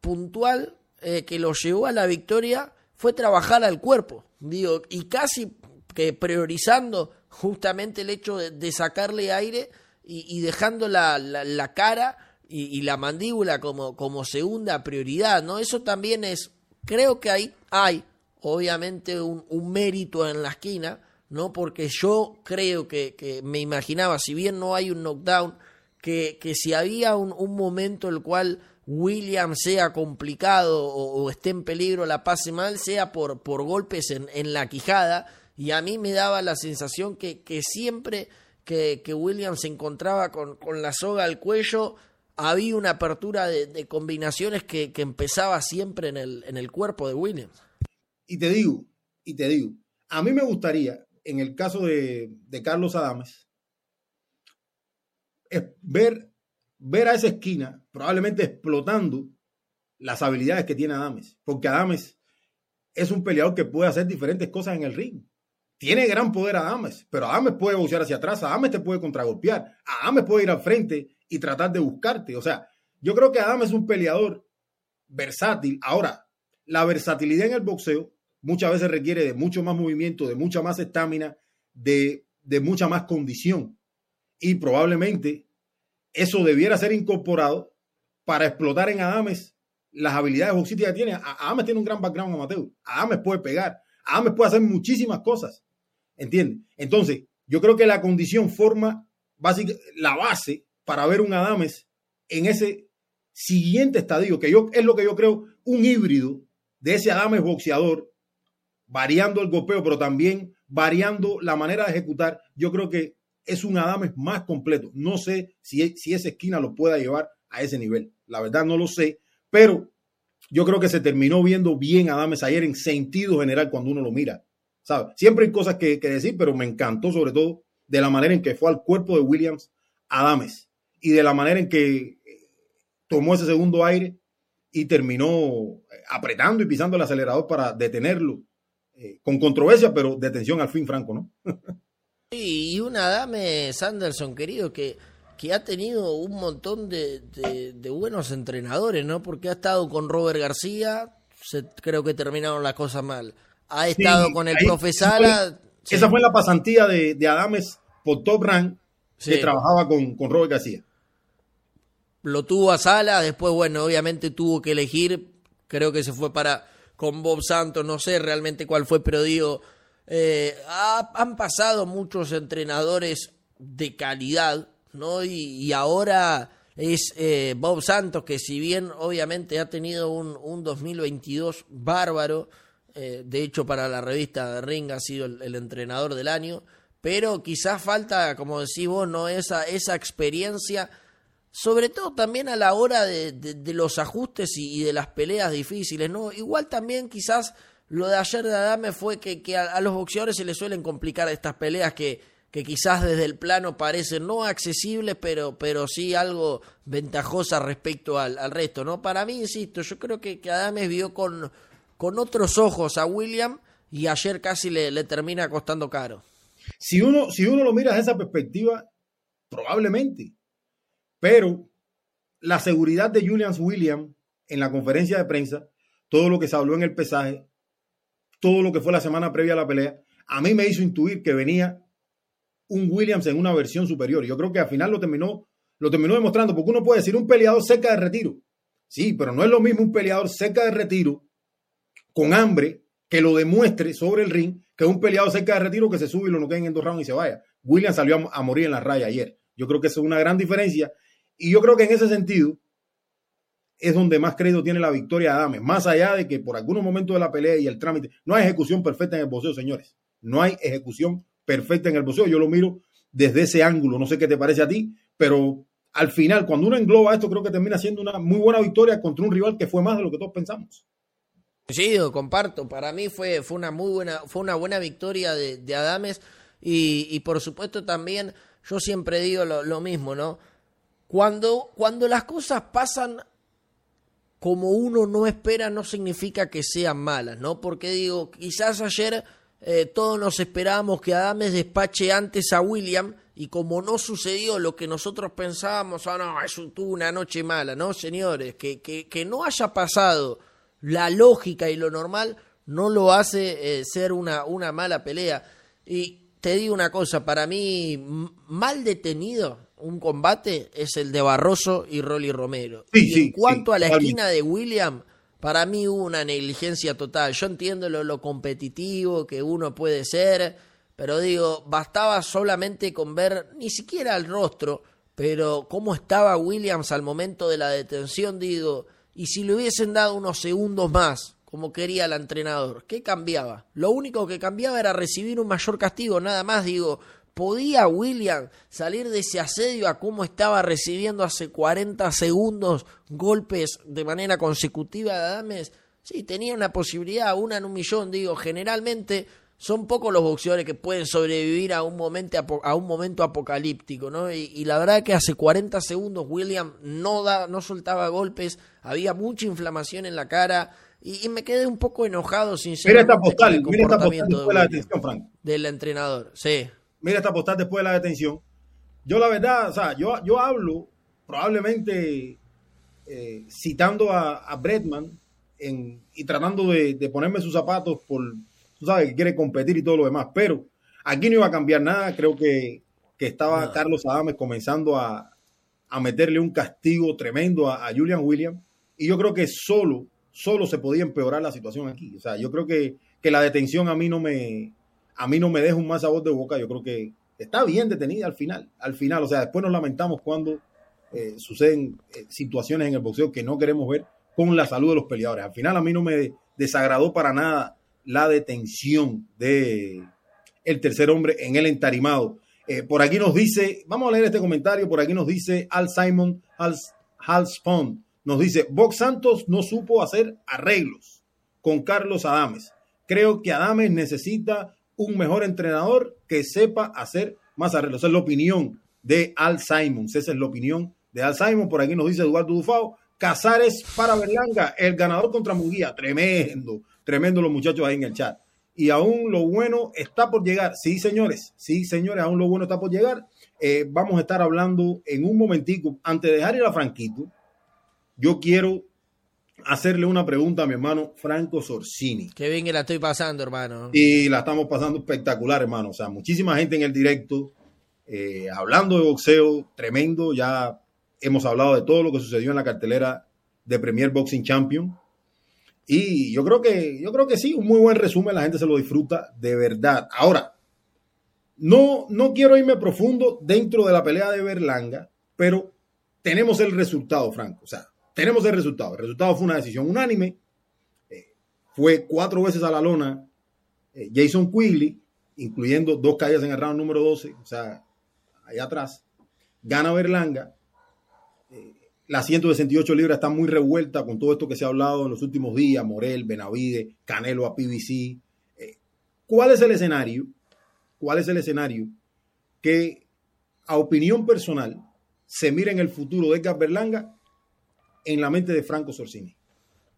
puntual eh, que lo llevó a la victoria fue trabajar al cuerpo, digo, y casi que priorizando justamente el hecho de, sacarle aire y, dejando la, la, cara y, la mandíbula como, como segunda prioridad, ¿no? Eso también es, creo que ahí hay, obviamente, un, un mérito en la esquina, ¿no? Porque yo creo que, que, me imaginaba, si bien no hay un knockdown, que, que si había un, momento el cual William sea complicado o, esté en peligro, la pase mal, sea por, por golpes en, en, la quijada. Y a mí me daba la sensación que, que siempre que, que, William se encontraba con, con, la soga al cuello, había una apertura de, combinaciones que, que, empezaba siempre en el, en el cuerpo de William. Y te digo, y te digo, a mí me gustaría, en el caso de, de Carlos Adames, ver ver a esa esquina probablemente explotando las habilidades que tiene Adames, porque Adames es un peleador que puede hacer diferentes cosas en el ring. Tiene gran poder Adames, pero Adames puede boxear hacia atrás, Adames te puede contragolpear, Adames puede ir al frente y tratar de buscarte. O sea, yo creo que Adames es un peleador versátil. Ahora, la versatilidad en el boxeo muchas veces requiere de mucho más movimiento, de mucha más estamina, de, de mucha más condición. Y probablemente eso debiera ser incorporado para explotar en Adames las habilidades boxísticas que tiene. Adames tiene un gran background amateur. Adames puede pegar. Adames puede hacer muchísimas cosas. ¿Entiendes? Entonces, yo creo que la condición forma básica, la base para ver un Adames en ese siguiente estadio, que yo, es lo que yo creo, un híbrido de ese Adames boxeador, variando el golpeo, pero también variando la manera de ejecutar. Yo creo que es un Adames más completo. No sé si, si esa esquina lo pueda llevar a ese nivel. La verdad no lo sé, pero yo creo que se terminó viendo bien Adames ayer en sentido general cuando uno lo mira. ¿sabe? Siempre hay cosas que, decir, pero me encantó sobre todo de la manera en que fue al cuerpo de Williams Adames y de la manera en que eh, tomó ese segundo aire y terminó eh, apretando y pisando el acelerador para detenerlo eh, con controversia, pero detención al fin, Franco, ¿no? y una dame Sanderson, querido, que, que ha tenido un montón de, de, buenos entrenadores, ¿no? Porque ha estado con Robert García, se, creo que terminaron las cosas mal. Ha estado con el profesor Esa fue la pasantía de, de Adames por Top Rank, que trabajaba con, con Robert García. Lo tuvo a Sala, después, bueno, obviamente tuvo que elegir, creo que se fue para con Bob Santos, no sé realmente cuál fue, pero digo, eh, han pasado muchos entrenadores de calidad, ¿no? Y, ahora es eh, Bob Santos, que si bien obviamente ha tenido un, un 2022 bárbaro, eh, de hecho para la revista de Ring ha sido el, entrenador del año, pero quizás falta, como decís vos, ¿no? esa, esa experiencia sobre todo también a la hora de, los ajustes y, de las peleas difíciles, ¿no? Igual también quizás lo de ayer de Adame fue que, a, los boxeadores se les suelen complicar estas peleas que, que quizás desde el plano parecen no accesibles, pero, pero sí algo ventajosa respecto al, resto, ¿no? Para mí, insisto, yo creo que, que Adame vio con, con otros ojos a William y ayer casi le, le termina costando caro. Si uno, si uno lo mira desde esa perspectiva, probablemente. Pero la seguridad de Julian Williams en la conferencia de prensa, todo lo que se habló en el pesaje, todo lo que fue la semana previa a la pelea, a mí me hizo intuir que venía un Williams en una versión superior. Yo creo que al final lo terminó, lo terminó demostrando, porque uno puede decir un peleador cerca de retiro. Sí, pero no es lo mismo un peleador cerca de retiro, con hambre, que lo demuestre sobre el ring, que un peleador cerca de retiro que se sube y lo noqueen en dos rounds y se vaya. Williams salió a, morir en la raya ayer. Yo creo que eso es una gran diferencia y yo creo que en ese sentido es donde más crédito tiene la victoria de Adames, más allá de que por algunos momentos de la pelea y el trámite, no hay ejecución perfecta en el boxeo, señores. No hay ejecución perfecta en el boxeo. Yo lo miro desde ese ángulo, no sé qué te parece a ti, pero al final, cuando uno engloba esto, creo que termina siendo una muy buena victoria contra un rival que fue más de lo que todos pensamos. Sí, comparto. Para mí fue, fue una muy buena, fue una buena victoria de, Adames y, por supuesto también yo siempre digo lo mismo, ¿no? Cuando, cuando las cosas pasan como uno no espera, no significa que sean malas, ¿no? Porque digo, quizás ayer eh, todos nos esperábamos que Adames despache antes a William y como no sucedió lo que nosotros pensábamos, ah, no, eso tuvo una noche mala, ¿no, señores? Que, que, que no haya pasado la lógica y lo normal no lo hace eh, ser una, una mala pelea. Y te digo una cosa, para mí, mal detenido, un combate es el de Barroso y Rolly Romero. y en cuanto a la esquina de William, para mí hubo una negligencia total. Yo entiendo lo, competitivo que uno puede ser, pero digo, bastaba solamente con ver ni siquiera el rostro, pero cómo estaba Williams al momento de la detención, digo, y si le hubiesen dado unos segundos más, como quería el entrenador, ¿qué cambiaba? Lo único que cambiaba era recibir un mayor castigo, nada más, digo, ¿Podía William salir de ese asedio a cómo estaba recibiendo hace 40 segundos golpes de manera consecutiva de Adames? Sí, tenía una posibilidad, una en un millón, digo, generalmente son pocos los boxeadores que pueden sobrevivir a un momento, a un momento apocalíptico, ¿no? Y, la verdad que hace 40 segundos William no, da, no soltaba golpes, había mucha inflamación en la cara y, me quedé un poco enojado, sinceramente. Mira esta postal, mira esta postal de la detención, Frank. Del entrenador, sí mira esta postal después de la detención. Yo la verdad, o sea, yo, yo hablo probablemente eh, citando a, a Bretman y tratando de, ponerme sus zapatos por, tú sabes, que quiere competir y todo lo demás, pero aquí no iba a cambiar nada, creo que, estaba Carlos Adames comenzando a, meterle un castigo tremendo a, Julian Williams y yo creo que solo, solo se podía empeorar la situación aquí, o sea, yo creo que, que la detención a mí no me, a mí no me deja un más sabor de boca. Yo creo que está bien detenida al final. Al final, o sea, después nos lamentamos cuando eh, suceden eh, situaciones en el boxeo que no queremos ver con la salud de los peleadores. Al final, a mí no me desagradó para nada la detención de el tercer hombre en el entarimado. Eh, por aquí nos dice, vamos a leer este comentario, por aquí nos dice Al Simon Halspond, nos dice, Box Santos no supo hacer arreglos con Carlos Adames. Creo que Adames necesita un mejor entrenador que sepa hacer más arreglos. Esa es la opinión de Al Simons. Esa es la opinión de Al Simon. Por aquí nos dice Eduardo Dufao. Casares para Berlanga, el ganador contra Munguía. Tremendo, tremendo los muchachos ahí en el chat. Y aún lo bueno está por llegar. Sí, señores, sí, señores, aún lo bueno está por llegar. Eh, vamos a estar hablando en un momentico, antes de dejar ir a Franquito, yo quiero hacerle una pregunta a mi hermano Franco Sorsini. Qué bien que la estoy pasando, hermano. Y la estamos pasando espectacular, hermano. O sea, muchísima gente en el directo, eh, hablando de boxeo, tremendo. Ya hemos hablado de todo lo que sucedió en la cartelera de Premier Boxing Champion. Y yo creo que, yo creo que sí, un muy buen resumen, la gente se lo disfruta de verdad. Ahora, no, no quiero irme profundo dentro de la pelea de Berlanga, pero tenemos el resultado, Franco. O sea, tenemos el resultado. El resultado fue una decisión unánime. Eh, fue cuatro veces a la lona eh, Jason Quigley, incluyendo dos caídas en el round número 12, o sea, allá atrás. Gana Berlanga. la 168 libras está muy revuelta con todo esto que se ha hablado en los últimos días, Morel, Benavide, Canelo a PBC. Eh, ¿Cuál es el escenario? ¿Cuál es el escenario que a opinión personal se mira en el futuro de Edgar Berlanga en la mente de Franco Sorsini?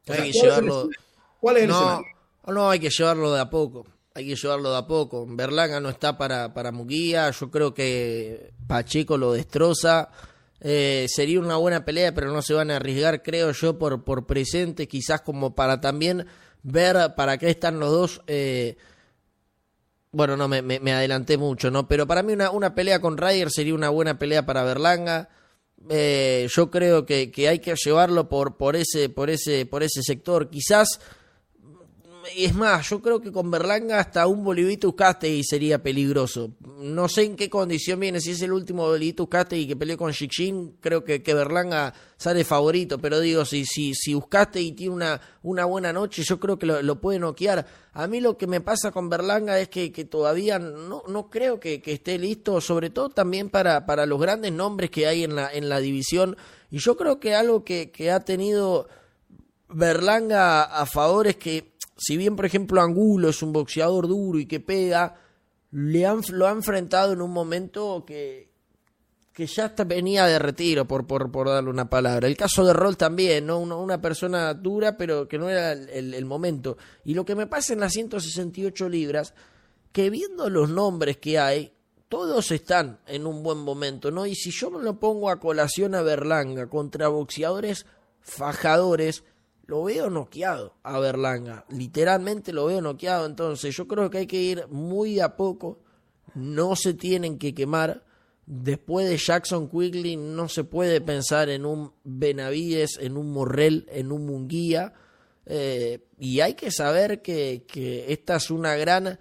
hay que llevarlo. ¿Cuál es el escenario? No, hay que llevarlo de a poco. Hay que llevarlo de a poco. Berlanga no está para, para Muguía. Yo creo que Pacheco lo destroza. Eh, sería una buena pelea, pero no se van a arriesgar, creo yo, por, por presente, quizás como para también ver para qué están los dos. Eh, bueno, no, me, me, adelanté mucho, ¿no? Pero para mí una, una pelea con Ryder sería una buena pelea para Berlanga. Eh, yo creo que, que, hay que llevarlo por, por, ese, por, ese, por ese sector. Quizás es más, yo creo que con Berlanga hasta un Bolivito y sería peligroso. No sé en qué condición viene, si es el último Bolivito y que peleó con Shixin, creo que, que Berlanga sale favorito, pero digo, si, si, si y tiene una, una buena noche, yo creo que lo, puede noquear. A mí lo que me pasa con Berlanga es que, que todavía no, no creo que, que, esté listo, sobre todo también para, para los grandes nombres que hay en la, en la división. Y yo creo que algo que, que ha tenido Berlanga a favor es que si bien, por ejemplo, Angulo es un boxeador duro y que pega, le han, lo ha enfrentado en un momento que, que ya hasta venía de retiro, por, por, por darle una palabra. El caso de Roll también, ¿no? Una, una persona dura, pero que no era el, el, momento. Y lo que me pasa en las 168 libras, que viendo los nombres que hay, todos están en un buen momento, ¿no? Y si yo me lo pongo a colación a Berlanga contra boxeadores fajadores, lo veo noqueado a Berlanga. Literalmente lo veo noqueado. Entonces yo creo que hay que ir muy a poco. No se tienen que quemar. Después de Jackson Quigley no se puede pensar en un Benavides, en un Morrell, en un Munguía. Eh, y hay que saber que, que esta es una gran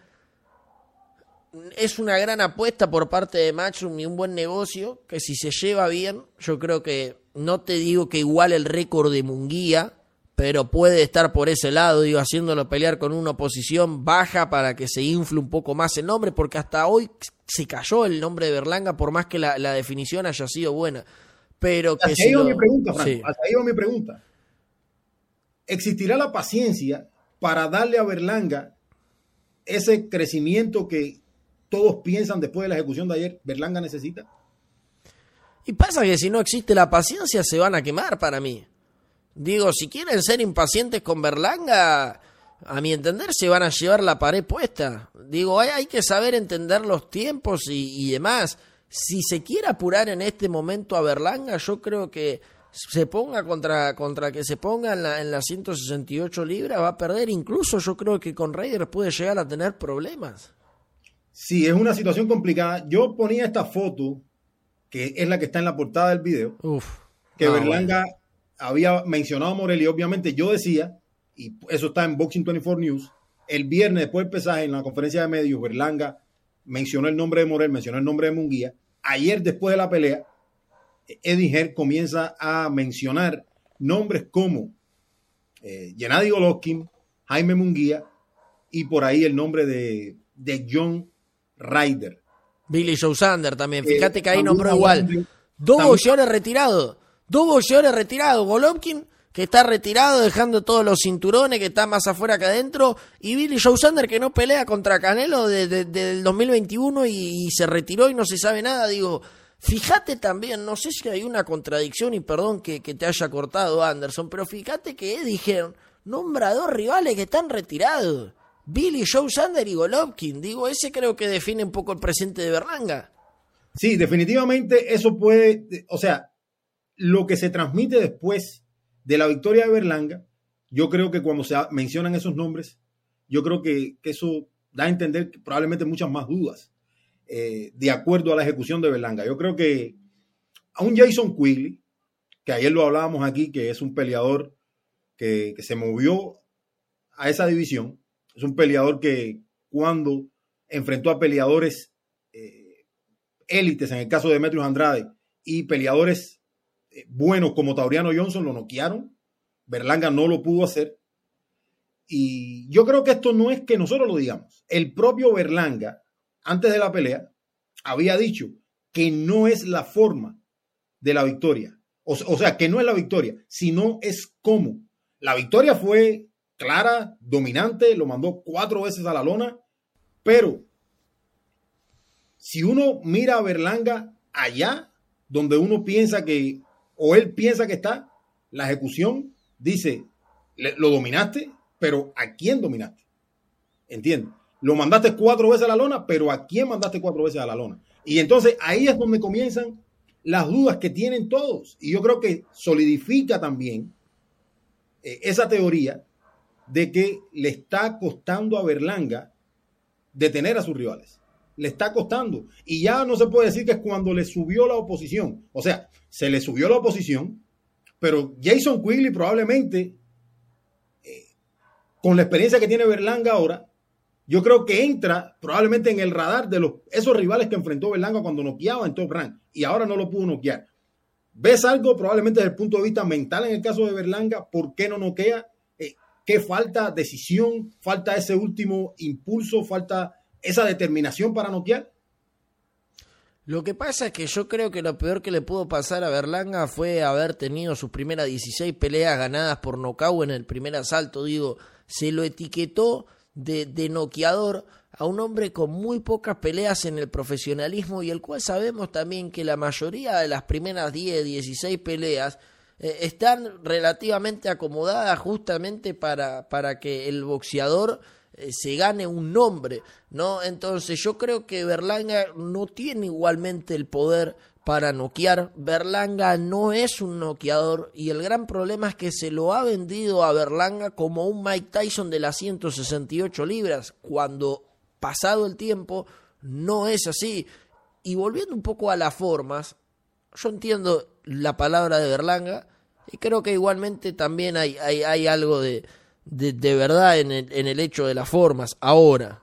es una gran apuesta por parte de Matchroom y un buen negocio que si se lleva bien, yo creo que no te digo que igual el récord de Munguía, pero puede estar por ese lado, digo, haciéndolo pelear con una oposición baja para que se infle un poco más el nombre, porque hasta hoy se cayó el nombre de Berlanga, por más que la, definición haya sido buena. Pero que hasta ahí mi pregunta, Franco, hasta ahí va mi pregunta. ¿Existirá la paciencia para darle a Berlanga ese crecimiento que todos piensan después de la ejecución de ayer, Berlanga necesita? Y pasa que si no existe la paciencia, se van a quemar para mí. Digo, si quieren ser impacientes con Berlanga, a mi entender se van a llevar la pared puesta. Digo, hay, hay que saber entender los tiempos y, demás. Si se quiere apurar en este momento a Berlanga, yo creo que se ponga contra, contra que se ponga en la, en las 168 libras, va a perder. Incluso yo creo que con Raiders puede llegar a tener problemas. Sí, es una situación complicada. Yo ponía esta foto, que es la que está en la portada del video, Uf, que Berlanga había mencionado a Morel y obviamente yo decía, y eso está en Boxing 24 News, el viernes después del pesaje en la conferencia de medios, Berlanga mencionó el nombre de Morel, mencionó el nombre de Munguía. Ayer después de la pelea, Eddie comienza a mencionar nombres como eh, Gennady Golovkin, Jaime Munguía y por ahí el nombre de, de John Ryder. Billy Joe Sander también. Fíjate que ahí nombró igual. Dos boxeadores retirados. Dos boxeadores retirados. Golovkin, que está retirado, dejando todos los cinturones, que está más afuera que adentro. Y Billy Joe Sander, que no pelea contra Canelo desde el 2021 y, se retiró y no se sabe nada. Digo, fíjate también, no sé si hay una contradicción y perdón que, te haya cortado Anderson, pero fíjate que dijeron, nombra dos rivales que están retirados. Billy Joe Sander y Golovkin. Digo, ese creo que define un poco el presente de Berlanga. Sí, definitivamente eso puede, o sea, lo que se transmite después de la victoria de Berlanga, yo creo que cuando se mencionan esos nombres, yo creo que, eso da a entender probablemente muchas más dudas eh, de acuerdo a la ejecución de Berlanga. Yo creo que a un Jason Quigley, que ayer lo hablábamos aquí, que es un peleador que, se movió a esa división, es un peleador que cuando enfrentó a peleadores eh, élites, en el caso de Demetrius Andrade, y peleadores buenos como Tauriano Johnson lo noquearon. Berlanga no lo pudo hacer. Y yo creo que esto no es que nosotros lo digamos. El propio Berlanga, antes de la pelea, había dicho que no es la forma de la victoria. O, sea, que no es la victoria, sino es cómo. La victoria fue clara, dominante, lo mandó cuatro veces a la lona, pero si uno mira a Berlanga allá, donde uno piensa que, o él piensa que está, la ejecución dice, lo dominaste, pero ¿a quién dominaste? ¿Entiendes? Lo mandaste cuatro veces a la lona, pero ¿a quién mandaste cuatro veces a la lona? Y entonces ahí es donde comienzan las dudas que tienen todos. Y yo creo que solidifica también eh, esa teoría de que le está costando a Berlanga detener a sus rivales. Le está costando. Y ya no se puede decir que es cuando le subió la oposición. O sea, se le subió la oposición, pero Jason Quigley probablemente, eh, con la experiencia que tiene Berlanga ahora, yo creo que entra probablemente en el radar de los, esos rivales que enfrentó Berlanga cuando noqueaba en top rank y ahora no lo pudo noquear. ¿Ves algo probablemente desde el punto de vista mental en el caso de Berlanga? ¿Por qué no noquea? Eh, ¿Qué falta? ¿Decisión? ¿Falta ese último impulso? ¿Falta esa determinación para noquear? Lo que pasa es que yo creo que lo peor que le pudo pasar a Berlanga fue haber tenido sus primeras 16 peleas ganadas por nocaut en el primer asalto. Digo, se lo etiquetó de, de noqueador a un hombre con muy pocas peleas en el profesionalismo y el cual sabemos también que la mayoría de las primeras 10, 16 peleas eh, están relativamente acomodadas justamente para, para que el boxeador eh, se gane un nombre, ¿no? Entonces yo creo que Berlanga no tiene igualmente el poder para noquear. Berlanga no es un noqueador y el gran problema es que se lo ha vendido a Berlanga como un Mike Tyson de las 168 libras, cuando pasado el tiempo no es así. Y volviendo un poco a las formas, yo entiendo la palabra de Berlanga y creo que igualmente también hay, hay, hay algo de, de, de verdad en el, en el hecho de las formas. Ahora,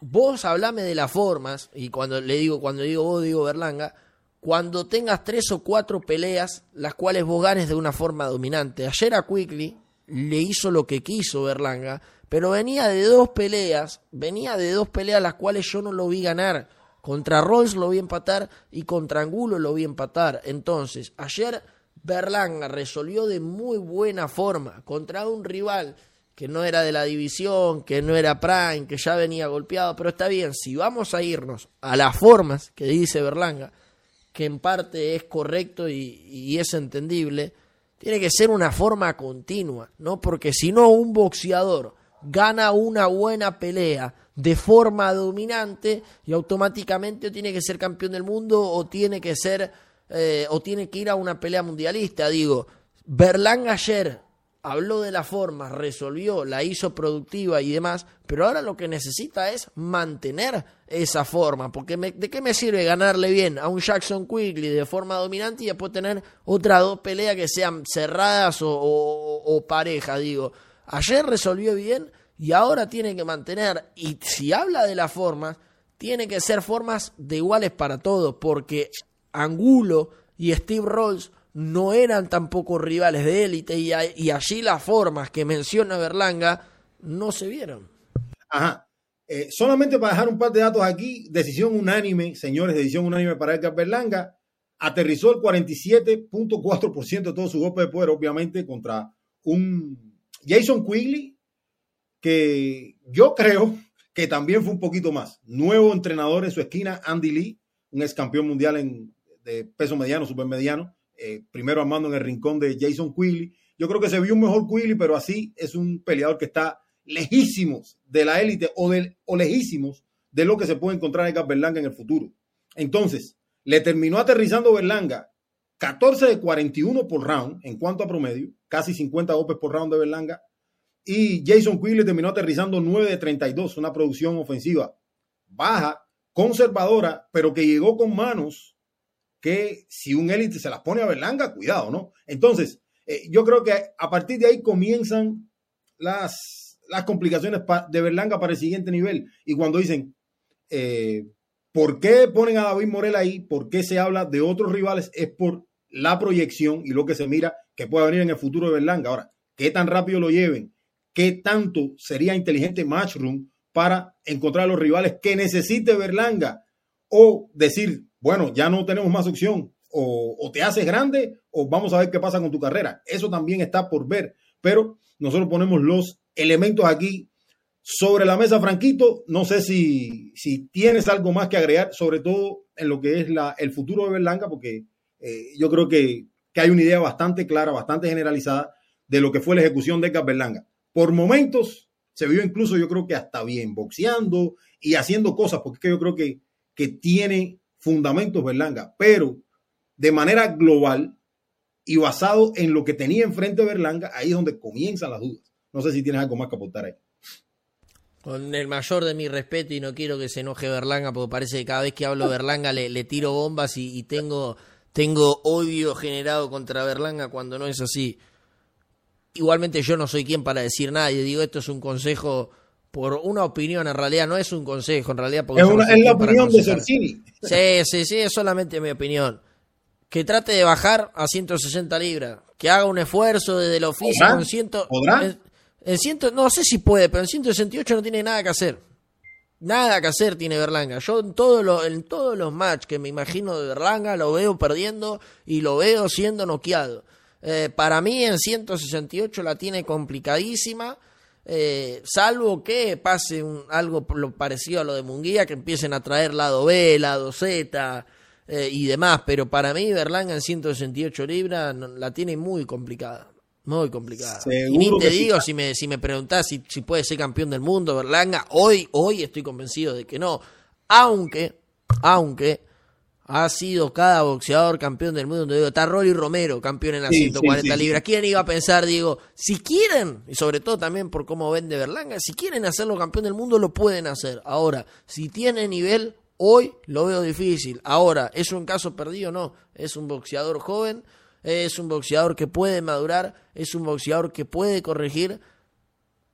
vos hablame de las formas, y cuando le digo, cuando digo vos digo Berlanga, cuando tengas tres o cuatro peleas, las cuales vos ganes de una forma dominante. Ayer a Quickly le hizo lo que quiso Berlanga, pero venía de dos peleas, venía de dos peleas las cuales yo no lo vi ganar. Contra Rolls lo vi empatar y contra Angulo lo vi empatar. Entonces, ayer Berlanga resolvió de muy buena forma contra un rival que no era de la división, que no era Prime, que ya venía golpeado, pero está bien, si vamos a irnos a las formas que dice Berlanga, que en parte es correcto y, es entendible, tiene que ser una forma continua, ¿no? Porque si no, un boxeador gana una buena pelea de forma dominante y automáticamente tiene que ser campeón del mundo o tiene que ser eh, o tiene que ir a una pelea mundialista. Digo, Berlanga ayer habló de la forma, resolvió, la hizo productiva y demás, pero ahora lo que necesita es mantener esa forma, porque ¿de qué me sirve ganarle bien a un Jackson Quigley de forma dominante y después tener otras dos peleas que sean cerradas o, o, pareja, digo? Ayer resolvió bien y ahora tiene que mantener, y si habla de las formas, tiene que ser formas de iguales para todos, porque Angulo y Steve Rolls no eran tampoco rivales de élite y, allí las formas que menciona Berlanga no se vieron. Ajá. Eh, solamente para dejar un par de datos aquí, decisión unánime, señores, decisión unánime para Edgar Berlanga, aterrizó el 47.4% de todo su golpe de poder, obviamente, contra un Jason Quigley, que yo creo que también fue un poquito más. Nuevo entrenador en su esquina, Andy Lee, un ex campeón mundial en, de peso mediano, supermediano, eh, primero armando en el rincón de Jason Quigley. Yo creo que se vio un mejor Quigley, pero así es un peleador que está lejísimos de la élite o, o lejísimos de lo que se puede encontrar en Berlanga en el futuro. Entonces, le terminó aterrizando Berlanga 14 de 41 por round en cuanto a promedio, casi 50 golpes por round de Berlanga. Y Jason Quigley terminó aterrizando 9 de 32, una producción ofensiva baja, conservadora, pero que llegó con manos que si un élite se las pone a Berlanga, cuidado, ¿no? Entonces, eh, yo creo que a partir de ahí comienzan las, las complicaciones de Berlanga para el siguiente nivel. Y cuando dicen, eh, ¿por qué ponen a David Morel ahí? ¿Por qué se habla de otros rivales? Es por la proyección y lo que se mira que puede venir en el futuro de Berlanga. Ahora, ¿qué tan rápido lo lleven? ¿Qué tanto sería inteligente Matchroom para encontrar a los rivales que necesite Berlanga? O decir, bueno, ya no tenemos más opción. o, te haces grande o vamos a ver qué pasa con tu carrera. Eso también está por ver, pero nosotros ponemos los elementos aquí sobre la mesa, Franquito. No sé si, si tienes algo más que agregar, sobre todo en lo que es la, el futuro de Berlanga, porque eh, yo creo que, que, hay una idea bastante clara, bastante generalizada de lo que fue la ejecución de Edgar Berlanga. Por momentos se vio incluso, yo creo que hasta bien, boxeando y haciendo cosas, porque yo creo que, que tiene fundamentos Berlanga, pero de manera global y basado en lo que tenía enfrente Berlanga, ahí es donde comienzan las dudas. No sé si tienes algo más que aportar ahí. Con el mayor de mi respeto y no quiero que se enoje Berlanga porque parece que cada vez que hablo Berlanga le, le tiro bombas y, tengo, tengo odio generado contra Berlanga cuando no es así. Igualmente yo no soy quien para decir nada y digo esto es un consejo por una opinión, en realidad no es un consejo, en realidad porque es, la opinión de Sorcini. Sí, sí, sí, es solamente mi opinión que trate de bajar a 160 libras, que haga un esfuerzo desde el oficio en ciento, En, ciento, no sé si puede, pero en 168 no tiene nada que hacer. Nada que hacer tiene Berlanga. Yo en, todo en todos los matches que me imagino de Berlanga lo veo perdiendo y lo veo siendo noqueado. Eh, para mí en 168 la tiene complicadísima. Eh, salvo que pase un, algo parecido a lo de Munguía, que empiecen a traer lado B, lado Z, eh, y demás, pero para mí Berlanga en 168 libras la tiene muy complicada. Muy complicada. y ni te digo, si me, si me preguntás si, si puede ser campeón del mundo, Berlanga, hoy, hoy estoy convencido de que no. Aunque, aunque ha sido cada boxeador campeón del mundo. Digo, está Rolly Romero, campeón en las 140 libras. ¿Quién iba a pensar? Digo, si quieren, y sobre todo también por cómo vende Berlanga, si quieren hacerlo campeón del mundo, lo pueden hacer. Ahora, si tiene nivel, Hoy lo veo difícil. Ahora, ¿es un caso perdido? No. Es un boxeador joven, es un boxeador que puede madurar, es un boxeador que puede corregir.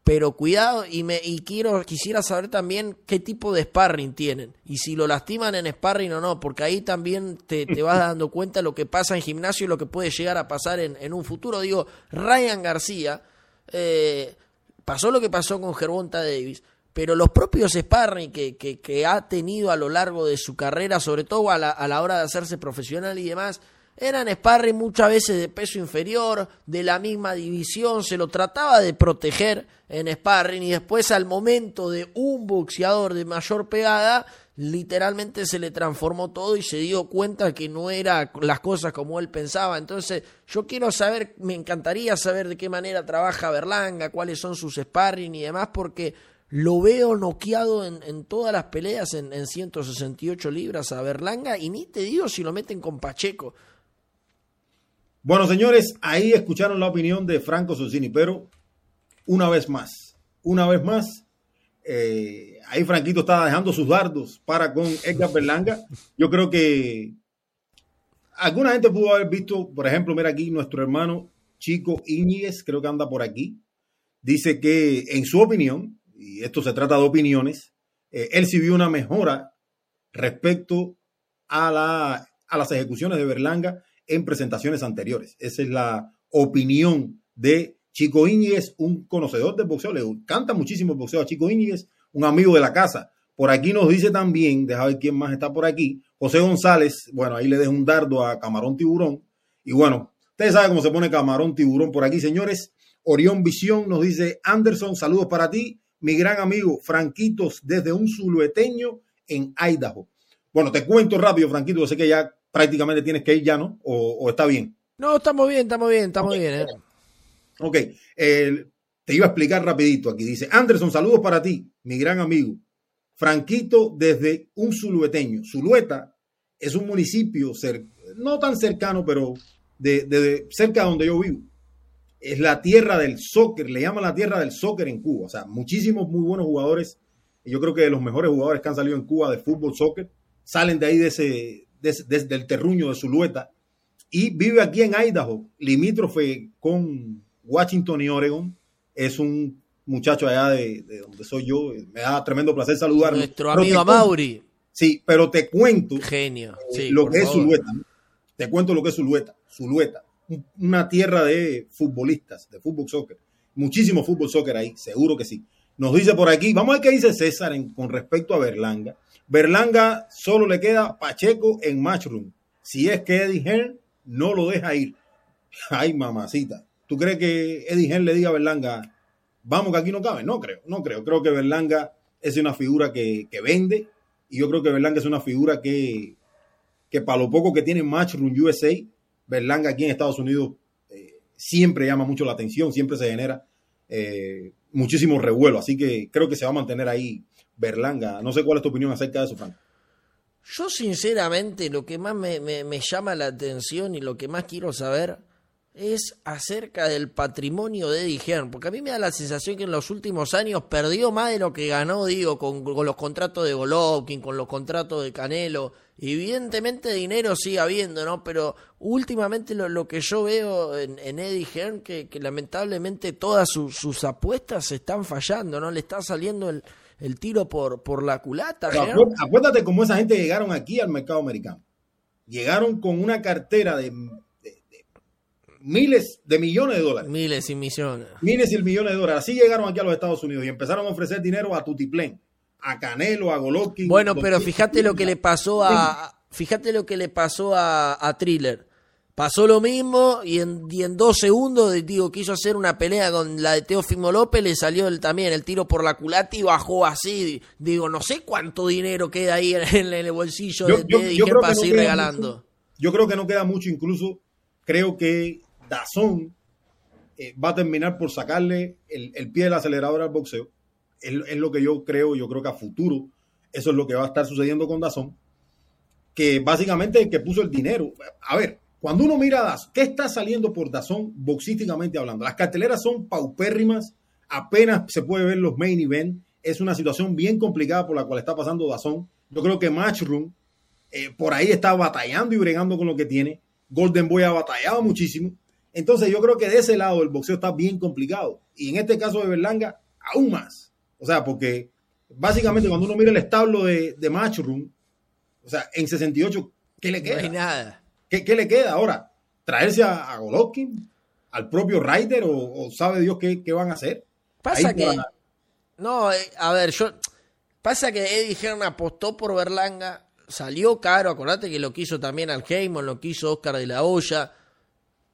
Pero cuidado, y, me, y quiero, quisiera saber también qué tipo de sparring tienen. Y si lo lastiman en sparring o no, porque ahí también te, vas dando cuenta de lo que pasa en gimnasio y lo que puede llegar a pasar en, un futuro. Digo, Ryan García, eh, pasó lo que pasó con Gervonta Davis pero los propios sparring que, que, ha tenido a lo largo de su carrera, sobre todo a la, a la hora de hacerse profesional y demás, eran sparring muchas veces de peso inferior, de la misma división, se lo trataba de proteger en sparring y después al momento de un boxeador de mayor pegada, literalmente se le transformó todo y se dio cuenta que no era las cosas como él pensaba. Entonces, yo quiero saber, me encantaría saber de qué manera trabaja Berlanga, cuáles son sus sparring y demás, porque lo veo noqueado en, todas las peleas en, 168 libras a Berlanga y ni te digo si lo meten con Pacheco. Bueno, señores, ahí escucharon la opinión de Franco Susini, pero una vez más, una vez más, eh, ahí Franquito estaba dejando sus dardos para con Edgar Berlanga. Yo creo que alguna gente pudo haber visto, por ejemplo, mira aquí nuestro hermano Chico Íñiguez, creo que anda por aquí, dice que en su opinión, y esto se trata de opiniones, eh, él sí vio una mejora respecto a, la, a las ejecuciones de Berlanga en presentaciones anteriores. Esa es la opinión de Chico Íñiguez, un conocedor del boxeo, le canta muchísimo el boxeo a Chico Íñiguez, un amigo de la casa. Por aquí nos dice también, deja ver quién más está por aquí, José González, bueno, ahí le dejo un dardo a Camarón Tiburón. Y bueno, ustedes saben cómo se pone Camarón Tiburón por aquí, señores. Orión Visión nos dice, Anderson, saludos para ti mi gran amigo Franquitos desde un zulueteño en Idaho. Bueno, te cuento rápido, Franquito, sé que ya prácticamente tienes que ir ya, ¿no? ¿O, está bien? No, estamos bien, estamos bien, estamos bien. ¿eh? Ok, te iba a explicar rapidito aquí. Dice, Anderson, saludos para ti, mi gran amigo. Franquito desde un zulueteño. Zulueta es un municipio no tan cercano, pero de, de cerca de donde yo vivo es la tierra del soccer, le llaman la tierra del soccer en Cuba. O sea, muchísimos muy buenos jugadores. Y yo creo que los mejores jugadores que han salido en Cuba de fútbol, soccer, salen de ahí de ese, del terruño de Zulueta. Y vive aquí en Idaho, limítrofe con Washington y Oregon. Es un muchacho allá de, donde soy yo. Me da tremendo placer saludarlo. Nuestro amigo Mauri. Sí, pero te cuento Genio. Eh, lo que es Zulueta. Te cuento lo que es Zulueta. Zulueta una tierra de futbolistas, de fútbol soccer. Muchísimo fútbol soccer ahí, seguro que sí. Nos dice por aquí, vamos a ver qué dice César con respecto a Berlanga. Berlanga solo le queda Pacheco en Matchroom. si es que Eddie Hearn no lo deja ir. Ay, mamacita. ¿Tú crees que Eddie Hearn le diga a Berlanga, vamos que aquí no cabe? No creo, no creo. Creo que Berlanga es una figura que, vende y yo creo que Berlanga es una figura que, que para lo poco que tiene Matchroom USA, Berlanga aquí en Estados Unidos eh, siempre llama mucho la atención, siempre se genera eh, muchísimo revuelo. Así que creo que se va a mantener ahí Berlanga. No sé cuál es tu opinión acerca de eso, Frank. Yo sinceramente lo que más me, me, llama la atención y lo que más quiero saber es acerca del patrimonio de Eddie porque a mí me da la sensación que en los últimos años perdió más de lo que ganó, digo, con, los contratos de Golovkin, con los contratos de Canelo. Evidentemente dinero sigue habiendo, ¿no? Pero últimamente lo, que yo veo en, Eddie Hearn, que, que lamentablemente todas sus apuestas están fallando, ¿no? Le está saliendo el, el tiro por, por la culata. acuérdate, cómo esa gente llegaron aquí al mercado americano. Llegaron con una cartera de, miles de millones de dólares. Miles y millones. Miles y millones de dólares. Así llegaron aquí a los Estados Unidos y empezaron a ofrecer dinero a Tutiplén, a Canelo, a Golovkin. Bueno, pero fíjate lo que le pasó a, fíjate lo que le pasó a, a Thriller. Pasó lo mismo y en, en dos segundos, digo, quiso hacer una pelea con la de Teófimo López, le salió el, también el tiro por la culata y bajó así. Digo, no sé cuánto dinero queda ahí en, el bolsillo de, de para seguir regalando. yo creo que no queda mucho, incluso creo que Dazón eh, va a terminar por sacarle el, pie del acelerador al boxeo. Es, es, lo que yo creo, yo creo que a futuro eso es lo que va a estar sucediendo con Dazón, que básicamente el que puso el dinero. A ver, cuando uno mira a Dazón, ¿qué está saliendo por Dazón boxísticamente hablando? Las carteleras son paupérrimas, apenas se puede ver los main event. Es una situación bien complicada por la cual está pasando Dazón. Yo creo que Matchroom eh, por ahí está batallando y bregando con lo que tiene. Golden Boy ha batallado muchísimo. Entonces yo creo que de ese lado el boxeo está bien complicado. Y en este caso de Berlanga, aún más. O sea, porque básicamente cuando uno mira el establo de, de Matchroom, o sea, en 68, ¿qué le queda? No hay nada. ¿Qué, le queda ahora? ¿Traerse a, Golovkin? ¿Al propio Ryder? O, sabe Dios qué, van a hacer? Pasa que. No, eh, a ver, yo. Pasa que Eddie Hearn apostó por Berlanga, salió caro, acordate que lo quiso también Al Heyman, lo quiso Oscar de la Hoya.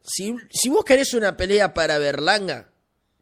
Si, si vos querés una pelea para Berlanga,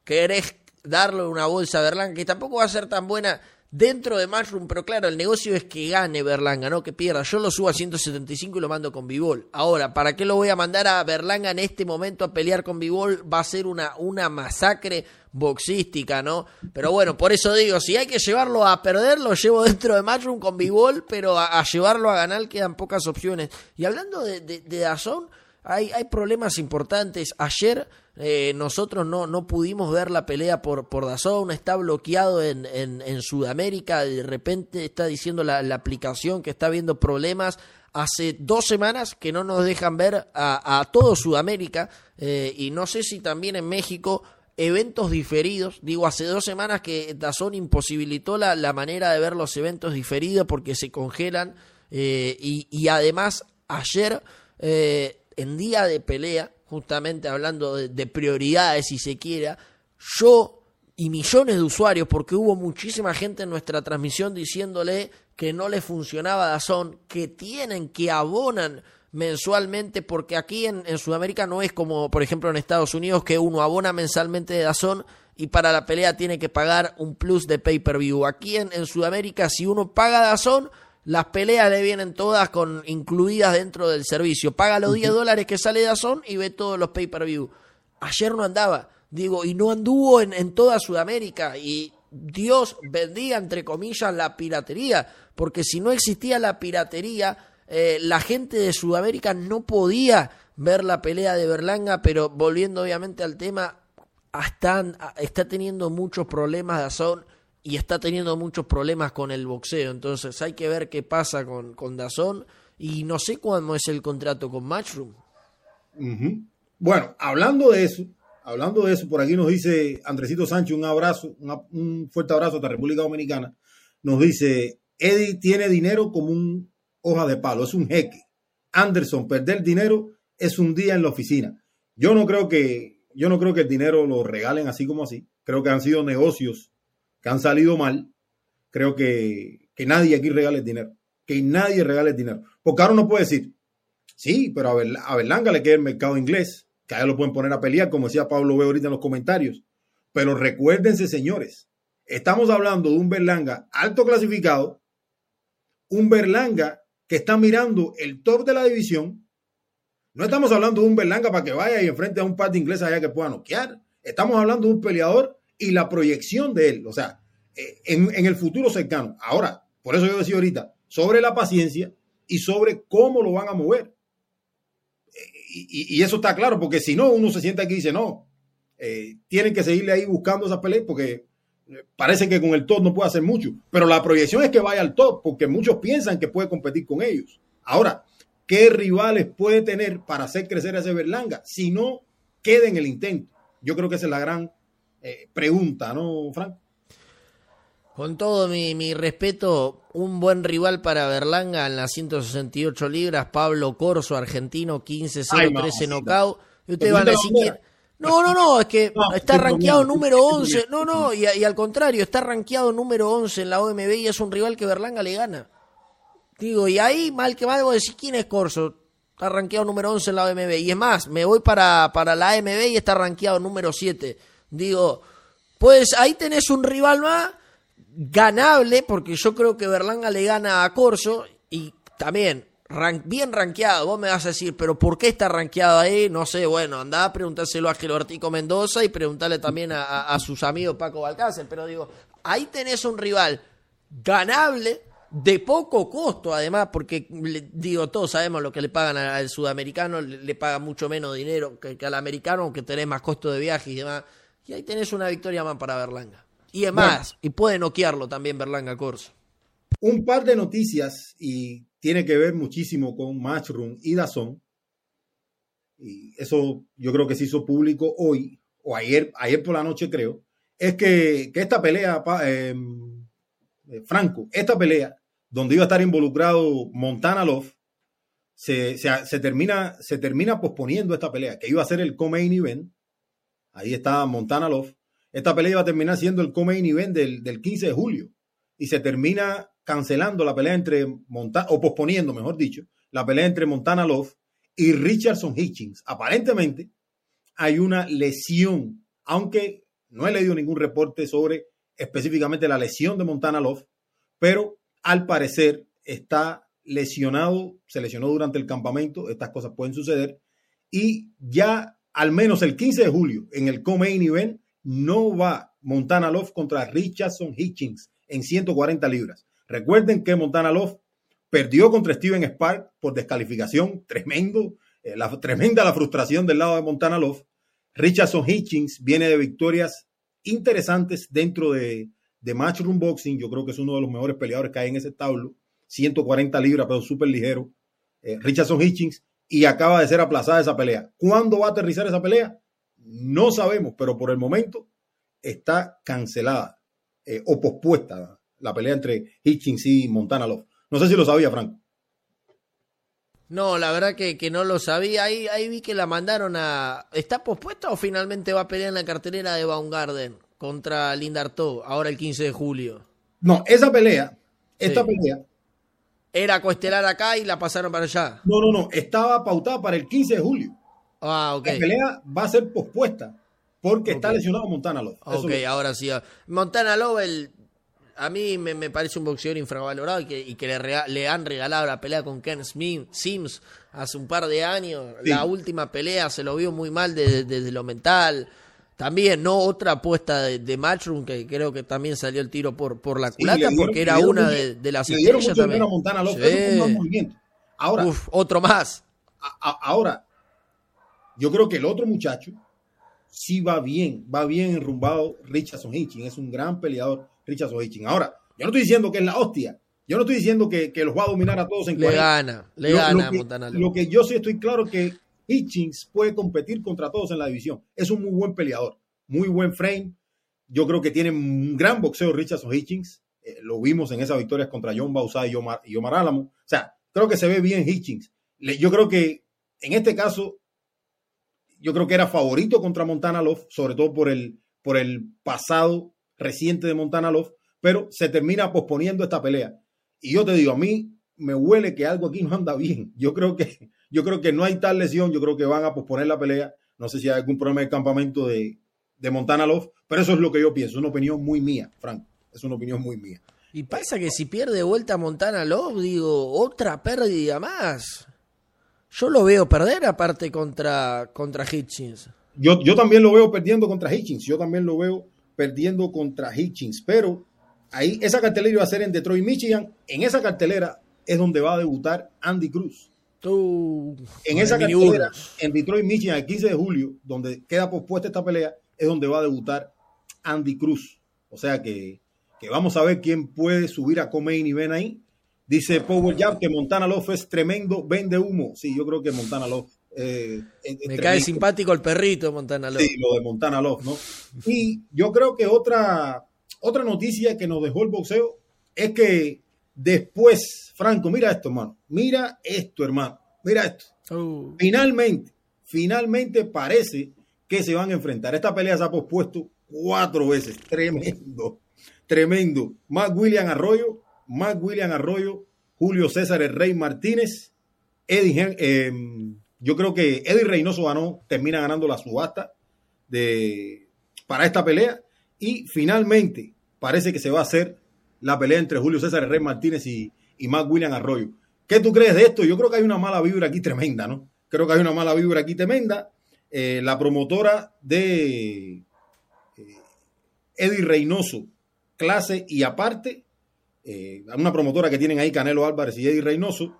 querés darle una bolsa a Berlanga, que tampoco va a ser tan buena dentro de Mushroom, pero claro, el negocio es que gane Berlanga, no que pierda. Yo lo subo a 175 y lo mando con Bivol. Ahora, ¿para qué lo voy a mandar a Berlanga en este momento a pelear con Bivol? Va a ser una, una masacre boxística, ¿no? Pero bueno, por eso digo, si hay que llevarlo a perder, lo llevo dentro de Mushroom con Bivol, pero a, llevarlo a ganar quedan pocas opciones. Y hablando de, de, de Dazón, hay, hay problemas importantes. Ayer eh, nosotros no, no pudimos ver la pelea por, por Dazón, está bloqueado en, en, Sudamérica, de repente está diciendo la, aplicación que está habiendo problemas. Hace dos semanas que no nos dejan ver a, a todo Sudamérica eh, y no sé si también en México eventos diferidos. Digo, hace dos semanas que Dazón imposibilitó la, la manera de ver los eventos diferidos porque se congelan eh, y, y, además ayer en día de pelea justamente hablando de, prioridades, si se quiera, yo y millones de usuarios, porque hubo muchísima gente en nuestra transmisión diciéndole que no le funcionaba Dazón, que tienen, que abonan mensualmente, porque aquí en, Sudamérica no es como, por ejemplo, en Estados Unidos, que uno abona mensualmente de Dazón y para la pelea tiene que pagar un plus de pay-per-view. Aquí en, en Sudamérica, si uno paga Dazón, las peleas le vienen todas con incluidas dentro del servicio. Paga los 10 dólares que sale de Azón y ve todos los pay-per-view. Ayer no andaba, digo, y no anduvo en, toda Sudamérica. Y Dios bendiga, entre comillas, la piratería. Porque si no existía la piratería, eh, la gente de Sudamérica no podía ver la pelea de Berlanga. Pero volviendo obviamente al tema, está teniendo muchos problemas de Azón y está teniendo muchos problemas con el boxeo. Entonces hay que ver qué pasa con, con Dazón y no sé cuándo es el contrato con Matchroom. Bueno, hablando de eso, hablando de eso, por aquí nos dice Andresito Sánchez un abrazo, un fuerte abrazo a República Dominicana. Nos dice, Eddie tiene dinero como un hoja de palo, es un jeque. Anderson, perder dinero es un día en la oficina. Yo no creo que, yo no creo que el dinero lo regalen así como así. Creo que han sido negocios que han salido mal, creo que, que nadie aquí regale dinero. Que nadie regale dinero. Porque ahora uno puede decir, Sí, pero a, Berlanga le queda el mercado inglés, que a lo pueden poner a pelear, como decía Pablo Veo ahorita en los comentarios. Pero recuérdense, señores, estamos hablando de un Berlanga alto clasificado, un Berlanga que está mirando el top de la división. No estamos hablando de un Berlanga para que vaya y enfrente a un par de ingleses allá que pueda noquear. Estamos hablando de un peleador y la proyección de él, o sea, eh, en, el futuro cercano. Ahora, por eso yo decía ahorita, sobre la paciencia y sobre cómo lo van a mover y, eso está claro, porque si no, uno se siente aquí y dice, no, eh, tienen que seguirle ahí buscando esas peleas porque eh, parece que con el top no puede hacer mucho, pero la proyección es que vaya al top porque muchos piensan que puede competir con ellos. Ahora, ¿qué rivales puede tener para hacer crecer a ese Berlanga si no queda en el intento? Yo creo que esa es la gran eh, pregunta, ¿no, Frank? Con todo mi, respeto, un buen rival para Berlanga en las 168 libras, Pablo Corso, argentino, 15-0, 13 knockout. Y ustedes van a decir No, no, no, es que está rankeado número 11. No, no, y, al contrario, está rankeado número 11 en la OMB y es un rival que Berlanga le gana. Digo, y ahí, mal que mal, voy a decir, ¿quién es Corso? Está rankeado número 11 en la OMB. Y es más, me voy para, para la AMB y está rankeado número 7. Digo, pues ahí tenés un rival más ganable, porque yo creo que Berlanga le gana a Corso y también bien rankeado. Vos me vas a decir, pero ¿por qué está rankeado ahí? No sé, bueno, andá a preguntárselo a Gelobertico Mendoza y preguntarle también a, sus amigos Paco Balcácer. Pero digo, ahí tenés un rival ganable, de poco costo además, porque digo, todos sabemos lo que le pagan al sudamericano, le, pagan mucho menos dinero que, que, al americano, aunque tenés más costo de viaje y demás. Y ahí tenés una victoria más para Berlanga. Y es más, y puede noquearlo también Berlanga Corso. Un par de noticias y tiene que ver muchísimo con Matchroom y Dazón. Y eso yo creo que se hizo público hoy o ayer, ayer por la noche creo. Es que, esta pelea, em, eh, Franco, esta pelea donde iba a estar involucrado Montana Love, se, termina, se termina posponiendo esta pelea, que iba a ser el co-main event. Ahí está Montana Love. Esta pelea iba a terminar siendo el come event del, del 15 de julio y se termina cancelando la pelea entre Montana, o posponiendo, mejor dicho, la pelea entre Montana Love y Richardson Hitchings. Aparentemente hay una lesión, aunque no he leído ningún reporte sobre específicamente la lesión de Montana Love, pero al parecer está lesionado, se lesionó durante el campamento, estas cosas pueden suceder, y ya al menos el 15 de julio en el co-main event no va Montana Love contra Richardson Hitchings en 140 libras. Recuerden que Montana Love perdió contra Steven Spark por descalificación, tremendo, eh, la, tremenda la frustración del lado de Montana Love. Richardson Hitchings viene de victorias interesantes dentro de, de Matchroom Boxing. Yo creo que es uno de los mejores peleadores que hay en ese tablo. 140 libras, pero súper ligero. Eh, Richardson Hitchings. Y acaba de ser aplazada esa pelea. ¿Cuándo va a aterrizar esa pelea? No sabemos, pero por el momento está cancelada eh, o pospuesta la pelea entre Hitchings y Montana Love. No sé si lo sabía, Franco. No, la verdad que, que no lo sabía. Ahí, ahí vi que la mandaron a. ¿Está pospuesta o finalmente va a pelear en la cartelera de Baumgarten contra Linda Artaud, ahora el 15 de julio? No, esa pelea, esta pelea. Era coestelar acá y la pasaron para allá. No, no, no. Estaba pautada para el 15 de julio. Ah, La pelea va a ser pospuesta porque está lesionado Montana Love. Ok, ahora sí. Montana Love, a mí me, parece un boxeador infravalorado y que, y que le, le, han regalado la pelea con Ken Smith, Sims hace un par de años. La última pelea se lo vio muy mal desde, lo mental. También, ¿no? Otra apuesta de, Matchroom que creo que también salió el tiro por, por la culata porque era una de, de, las estrellas también. A Montana Ahora, Uf, otro más. ahora, yo creo que el otro muchacho sí va bien, va bien enrumbado Richardson Hitching, es un gran peleador Richardson Hitching. Ahora, yo no estoy diciendo que es la hostia, yo no estoy diciendo que, los va a dominar a todos en Le gana, le gana lo que, Lo que yo sí estoy claro que Hitchings puede competir contra todos en la división. Es un muy buen peleador, muy buen frame. Yo creo que tiene un gran boxeo Richardson Hitchings. Eh, lo vimos en esas victorias contra John Bausá y Omar, y Álamo. O sea, creo que se ve bien Hitchings. yo creo que en este caso yo creo que era favorito contra Montana Love, sobre todo por el, por el pasado reciente de Montana Love, pero se termina posponiendo esta pelea. Y yo te digo, a mí me huele que algo aquí no anda bien. Yo creo que Yo creo que no hay tal lesión, yo creo que van a posponer la pelea. No sé si hay algún problema de campamento de, de Montana Love, pero eso es lo que yo pienso, es una opinión muy mía, Frank, es una opinión muy mía. Y pasa que si pierde vuelta Montana Love, digo, otra pérdida más. Yo lo veo perder aparte contra, contra Hitchens. Yo, yo también lo veo perdiendo contra Hitchens, yo también lo veo perdiendo contra Hitchens, pero ahí esa cartelera iba a ser en Detroit, Michigan. En esa cartelera es donde va a debutar Andy Cruz. En esa cartelera, en Detroit, Michigan, el 15 de julio, donde queda pospuesta esta pelea, es donde va a debutar Andy Cruz. O sea que, vamos a ver quién puede subir a Comain y ven ahí. Dice Power Jab que Montana Love es tremendo, vende humo. Sí, yo creo que Montana Love. Eh, Me cae simpático el perrito Montana Love. Sí, lo de Montana Love, ¿no? Y yo creo que otra, otra noticia que nos dejó el boxeo es que después, Franco, mira esto, hermano. Mira esto, hermano. Mira esto. Oh. Finalmente, finalmente parece que se van a enfrentar. Esta pelea se ha pospuesto cuatro veces. Tremendo, tremendo. Mac William Arroyo, Mac William Arroyo, Julio César el Rey Martínez, Eddie, eh, yo creo que Eddie Reynoso ganó, termina ganando la subasta de, para esta pelea. Y finalmente parece que se va a hacer la pelea entre Julio César el Rey Martínez y, y Mac William Arroyo. ¿Qué tú crees de esto? Yo creo que hay una mala vibra aquí tremenda, ¿no? Creo que hay una mala vibra aquí tremenda. Eh, la promotora de eh, Eddie Reynoso, clase y aparte, eh, una promotora que tienen ahí Canelo Álvarez y Eddie Reynoso,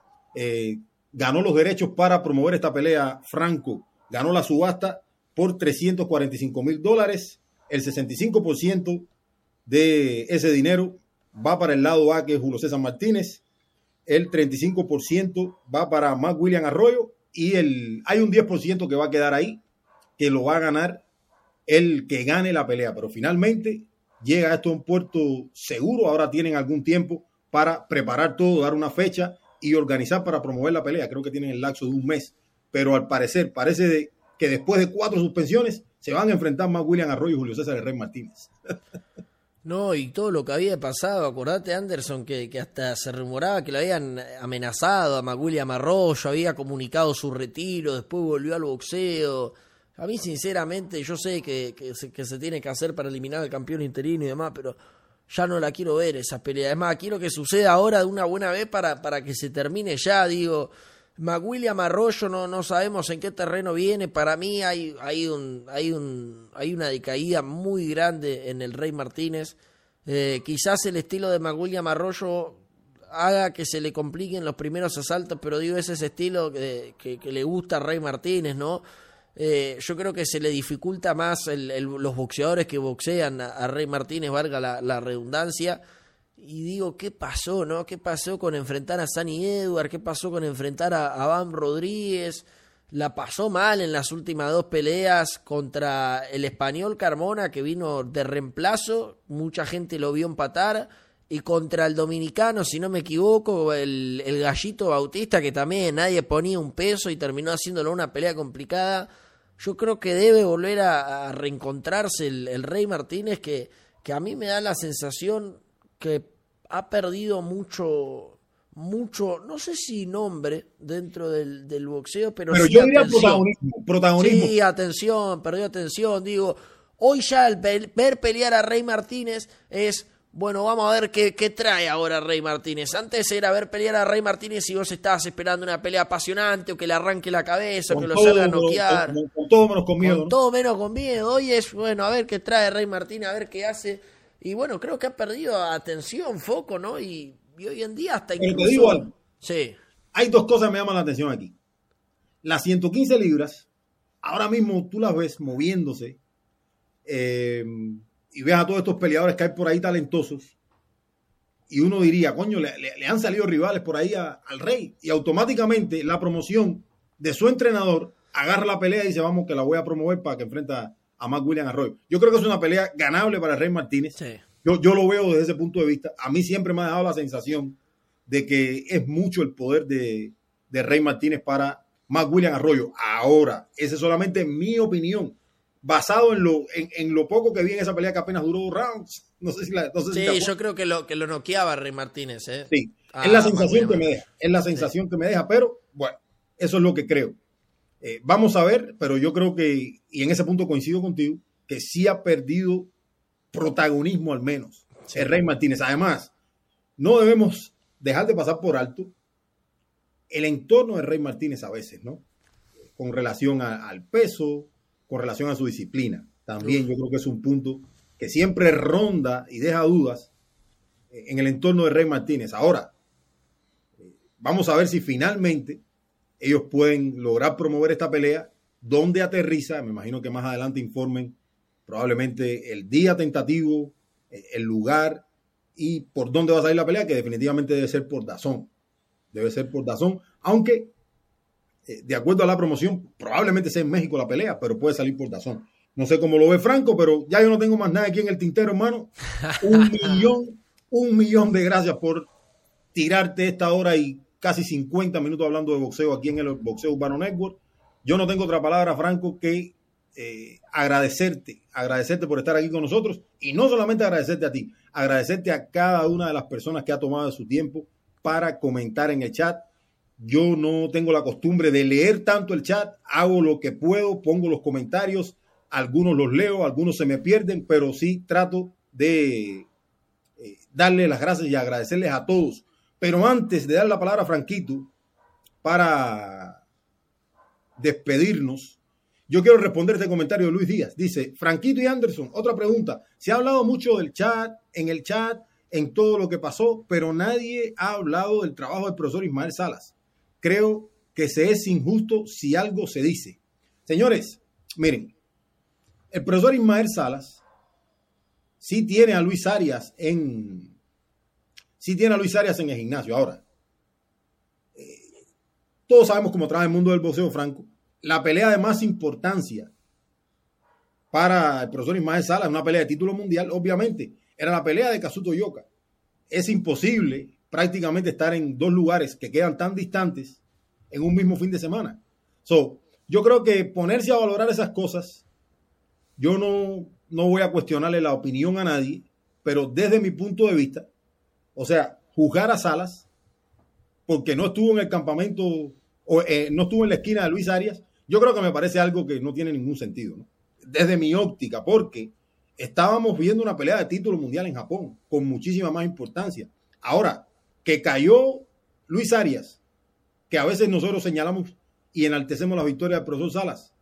ganó los derechos para promover esta pelea Franco, ganó la subasta por 345 mil dólares, el 65% de ese dinero va para el lado A, que es Julio César Martínez, el 35% va para Mac William Arroyo y el, hay un 10% que va a quedar ahí, que lo va a ganar el que gane la pelea. Pero finalmente llega esto a un puerto seguro. Ahora tienen algún tiempo para preparar todo, dar una fecha y organizar para promover la pelea. Creo que tienen el lapso de un mes. Pero al parecer, parece que después de cuatro suspensiones se van a enfrentar más William Arroyo y Julio César Rey Martínez. No, y todo lo que había pasado, acordate Anderson, que, que hasta se rumoraba que lo habían amenazado a Maguila Arroyo, había comunicado su retiro, después volvió al boxeo. A mí, sinceramente, yo sé que, que, se, que se tiene que hacer para eliminar al campeón interino y demás, pero ya no la quiero ver esa pelea. Además, quiero que suceda ahora de una buena vez para, para que se termine ya, digo. McWilliam Arroyo no, no sabemos en qué terreno viene. Para mí hay, hay, un, hay, un, hay una decaída muy grande en el Rey Martínez. Eh, quizás el estilo de McWilliam Arroyo haga que se le compliquen los primeros asaltos, pero digo, es ese estilo que, le gusta a Rey Martínez, ¿no? Eh, yo creo que se le dificulta más los boxeadores que boxean a, Rey Martínez, valga la redundancia y digo, ¿qué pasó, no? ¿Qué pasó con enfrentar a Sunny Edward? ¿Qué pasó con enfrentar a, a Van Rodríguez? La pasó mal en las últimas dos peleas contra el español Carmona, que vino de reemplazo, mucha gente lo vio empatar, y contra el dominicano, si no me equivoco, el, el gallito Bautista, que también nadie ponía un peso y terminó haciéndolo una pelea complicada. Yo creo que debe volver a, reencontrarse el, el Rey Martínez, que, que a mí me da la sensación que ha perdido mucho, mucho, no sé si nombre dentro del, del boxeo, pero, pero yo diría protagonismo, protagonismo. Sí, atención, perdió atención. Digo, hoy ya el ver pelear a Rey Martínez es, bueno, vamos a ver qué, qué trae ahora Rey Martínez. Antes era ver pelear a Rey Martínez y vos estabas esperando una pelea apasionante o que le arranque la cabeza, o que lo salga a noquear. Con, todo menos con miedo. Con todo menos con miedo. Hoy es, bueno, a ver qué trae Rey Martínez, a ver qué hace y bueno, creo que ha perdido atención, foco, ¿no? Y, hoy en día hasta incluso... te digo algo. Sí. Hay dos cosas que me llaman la atención aquí. Las 115 libras, ahora mismo tú las ves moviéndose eh, y ves a todos estos peleadores que hay por ahí talentosos y uno diría, coño, le, han salido rivales por ahí al rey y automáticamente la promoción de su entrenador agarra la pelea y dice, vamos, que la voy a promover para que enfrenta a Mac William Arroyo. Yo creo que es una pelea ganable para Rey Martínez. Yo, yo lo veo desde ese punto de vista. A mí siempre me ha dado la sensación de que es mucho el poder de, Rey Martínez para Mac William Arroyo. Ahora, esa es solamente mi opinión, basado en lo, en, lo poco que vi en esa pelea que apenas duró rounds. No sé si la, Sí, yo creo que lo, que lo noqueaba Rey Martínez. ¿eh? Sí, es la sensación que me deja. Es la sensación que me deja, pero bueno, Eso es lo que creo. Eh, vamos a ver, pero yo creo que, y en ese punto coincido contigo, que sí ha perdido protagonismo al menos el Rey Martínez. Además, no debemos dejar de pasar por alto el entorno del Rey Martínez a veces, ¿no? Con relación al peso, con relación a su disciplina. También yo creo que es un punto que siempre ronda y deja dudas en el entorno de Rey Martínez. Ahora, vamos a ver si finalmente ellos pueden lograr promover esta pelea, dónde aterriza, me imagino que más adelante informen probablemente el día tentativo, el lugar y por dónde va a salir la pelea, que definitivamente debe ser por Dazón. Debe ser por Dazón, aunque eh, de acuerdo a la promoción, probablemente sea en México la pelea, pero puede salir por Dazón. No sé cómo lo ve Franco, pero ya yo no tengo más nada aquí en el tintero, hermano. Un millón, un millón de gracias por tirarte esta hora y casi 50 minutos hablando de boxeo aquí en el Boxeo Urbano Network. Yo no tengo otra palabra, Franco, que eh, agradecerte, agradecerte por estar aquí con nosotros y no solamente agradecerte a ti, agradecerte a cada una de las personas que ha tomado su tiempo para comentar en el chat. Yo no tengo la costumbre de leer tanto el chat, hago lo que puedo, pongo los comentarios, algunos los leo, algunos se me pierden, pero sí trato de eh, darle las gracias y agradecerles a todos pero antes de dar la palabra a Franquito para despedirnos, yo quiero responder este comentario de Luis Díaz. Dice, Franquito y Anderson, otra pregunta. Se ha hablado mucho del chat, en el chat, en todo lo que pasó, pero nadie ha hablado del trabajo del profesor Ismael Salas. Creo que se es injusto si algo se dice. Señores, miren, el profesor Ismael Salas sí tiene a Luis Arias en, si tiene a Luis Arias en el gimnasio. Ahora, todos sabemos cómo trabaja el mundo del boxeo franco. La pelea de más importancia para el profesor Ismael Salas, una pelea de título mundial, obviamente, era la pelea de Kazuto Yoka. Es imposible prácticamente estar en dos lugares que quedan tan distantes en un mismo fin de semana. So, yo creo que ponerse a valorar esas cosas, yo no, no voy a cuestionarle la opinión a nadie, pero desde mi punto de vista, o sea, juzgar a Salas porque no estuvo en el campamento o eh, no estuvo en la esquina de Luis Arias, yo creo que me parece algo que no tiene ningún sentido, ¿no? Desde mi óptica, porque estábamos viendo una pelea de título mundial en Japón con muchísima más importancia. Ahora, que cayó Luis Arias, que a veces nosotros señalamos y enaltecemos la victoria del profesor Salas,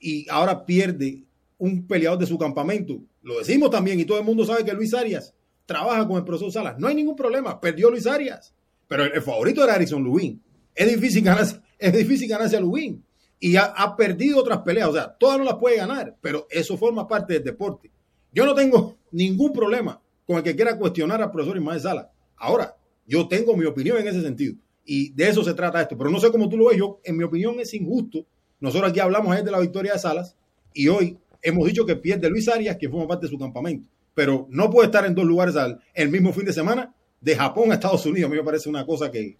y ahora pierde un peleador de su campamento. Lo decimos también y todo el mundo sabe que Luis Arias trabaja con el profesor Salas. No hay ningún problema. Perdió Luis Arias. Pero el, favorito era Harrison Lubin. Es difícil ganarse, es difícil ganarse a Lubin. Y ha, perdido otras peleas. O sea, todas no las puede ganar, pero eso forma parte del deporte. Yo no tengo ningún problema con el que quiera cuestionar al profesor Ismael Salas. Ahora, yo tengo mi opinión en ese sentido. Y de eso se trata esto. Pero no sé cómo tú lo ves. Yo, en mi opinión, es injusto. Nosotros aquí hablamos de la victoria de Salas y hoy hemos dicho que pierde Luis Arias, que forma parte de su campamento pero no puede estar en dos lugares al, el mismo fin de semana de Japón a Estados Unidos. A mí me parece una cosa que,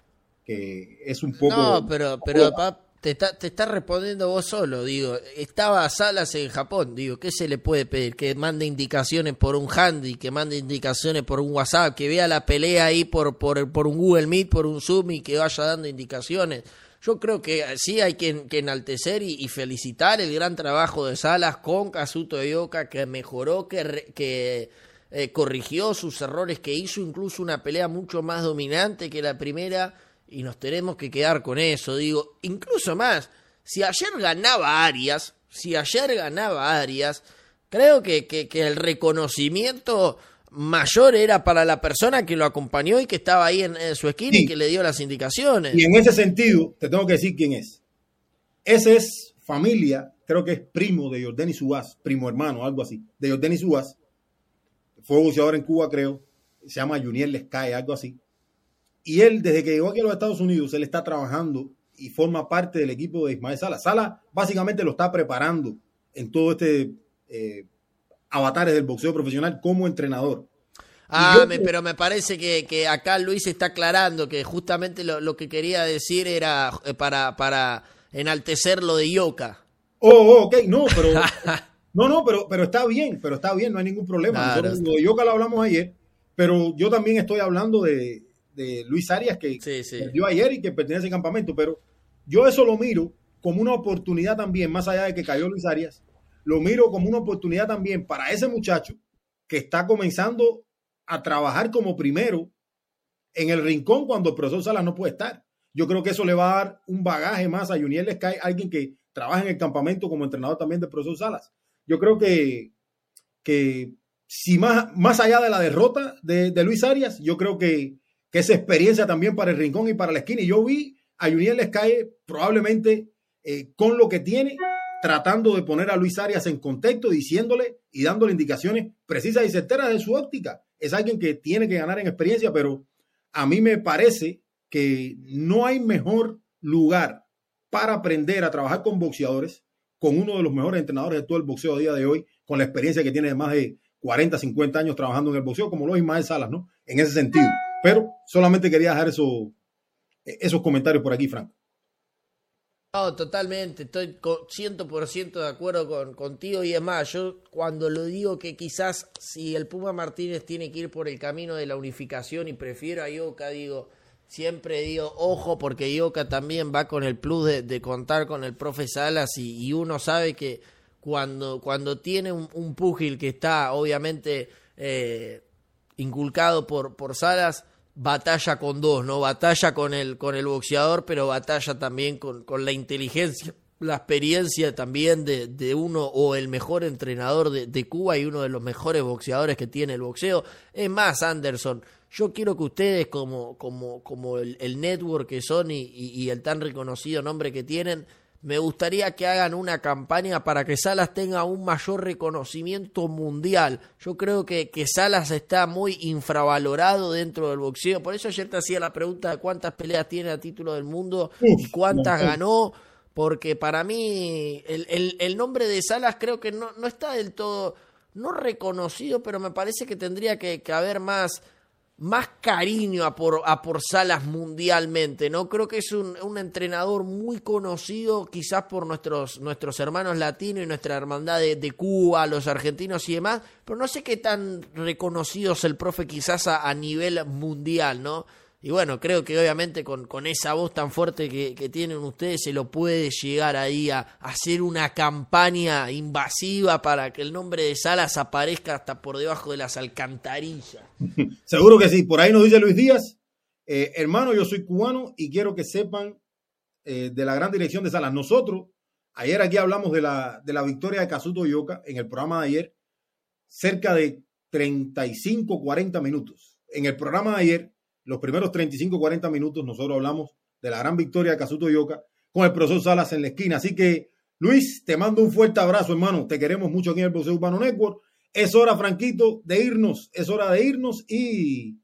es un poco... No, pero, pero te está, te está respondiendo vos solo, digo, estaba Salas en Japón, digo, ¿qué se le puede pedir? Que mande indicaciones por un handy, que mande indicaciones por un WhatsApp, que vea la pelea ahí por, por, por un Google Meet, por un Zoom y que vaya dando indicaciones. Yo creo que sí hay que, enaltecer y, felicitar el gran trabajo de Salas con Kazuto Yoka, que mejoró, que, que eh, corrigió sus errores, que hizo incluso una pelea mucho más dominante que la primera, y nos tenemos que quedar con eso. Digo, incluso más, si ayer ganaba Arias, si ayer ganaba Arias, creo que el reconocimiento mayor era para la persona que lo acompañó y que estaba ahí en, su esquina y que le dio las indicaciones. Y en ese sentido, te tengo que decir quién es. Ese es familia, creo que es primo de Jordani Subas, primo hermano, algo así, de Jordani Subas. Fue boxeador en Cuba, creo. Se llama Juniel Lescae, algo así. Y él, desde que llegó aquí a los Estados Unidos, él está trabajando y forma parte del equipo de Ismael Sala. Sala básicamente lo está preparando en todo este eh, avatares del boxeo profesional como entrenador. Ah, pero me parece que, acá Luis está aclarando que justamente lo, que quería decir era eh, para, para enaltecer lo de Yoka. Oh, oh, ok, no, pero no, no, pero, pero está bien, pero está bien, no hay ningún problema. lo de Yoka lo hablamos ayer, pero yo también estoy hablando de, Luis Arias que dio ayer y que pertenece al campamento, pero yo eso lo miro como una oportunidad también, más allá de que cayó Luis Arias, lo miro como una oportunidad también para ese muchacho que está comenzando a trabajar como primero en el rincón cuando el profesor Salas no puede estar. Yo creo que eso le va a dar un bagaje más a Juniel Sky, alguien que trabaja en el campamento como entrenador también del profesor Salas. Yo creo que, que si más, más allá de la derrota de, Luis Arias, yo creo que, que esa experiencia también para el rincón y para la esquina. Y yo vi a Juniel Sky probablemente eh, con lo que tiene, tratando de poner a Luis Arias en contexto, diciéndole y dándole indicaciones precisas y certeras de su óptica. Es alguien que tiene que ganar en experiencia, pero a mí me parece que no hay mejor lugar para aprender a trabajar con boxeadores, con uno de los mejores entrenadores de todo el boxeo a día de hoy, con la experiencia que tiene de más de 40, 50 años trabajando en el boxeo, como lo es Ismael Salas, ¿no? En ese sentido. Pero solamente quería dejar eso, esos comentarios por aquí, Franco. No, totalmente, estoy 100% de acuerdo con, contigo y es más, yo cuando lo digo que quizás si el Puma Martínez tiene que ir por el camino de la unificación y prefiero a Ioka, digo, siempre digo, ojo, porque Ioka también va con el plus de, contar con el profe Salas y, uno sabe que cuando, cuando tiene un, un púgil que está obviamente eh, inculcado por, por Salas, batalla con dos, ¿no? Batalla con el, con el boxeador, pero batalla también con, con la inteligencia, la experiencia también de, de uno o el mejor entrenador de, de, Cuba y uno de los mejores boxeadores que tiene el boxeo. Es más, Anderson, yo quiero que ustedes, como, como, como el, el network que son y, y el tan reconocido nombre que tienen, me gustaría que hagan una campaña para que Salas tenga un mayor reconocimiento mundial. Yo creo que, que Salas está muy infravalorado dentro del boxeo. Por eso ayer te hacía la pregunta de cuántas peleas tiene a título del mundo y cuántas ganó. Porque para mí el, el, el nombre de Salas creo que no, no está del todo, no reconocido, pero me parece que tendría que, que haber más más cariño a por, a por Salas mundialmente, ¿no? Creo que es un, un, entrenador muy conocido quizás por nuestros, nuestros hermanos latinos y nuestra hermandad de, de, Cuba, los argentinos y demás, pero no sé qué tan reconocido es el profe quizás a, a nivel mundial, ¿no? Y bueno, creo que obviamente con, con esa voz tan fuerte que, que, tienen ustedes se lo puede llegar ahí a, hacer una campaña invasiva para que el nombre de Salas aparezca hasta por debajo de las alcantarillas. Seguro que sí. Por ahí nos dice Luis Díaz, eh, hermano, yo soy cubano y quiero que sepan eh, de la gran dirección de Salas. Nosotros, ayer aquí hablamos de la, de la victoria de Casuto Yoka en el programa de ayer, cerca de 35, 40 minutos. En el programa de ayer los primeros 35, 40 minutos nosotros hablamos de la gran victoria de Casuto Yoka con el profesor Salas en la esquina. Así que, Luis, te mando un fuerte abrazo, hermano. Te queremos mucho aquí en el Boxeo Urbano Network. Es hora, Franquito, de irnos. Es hora de irnos y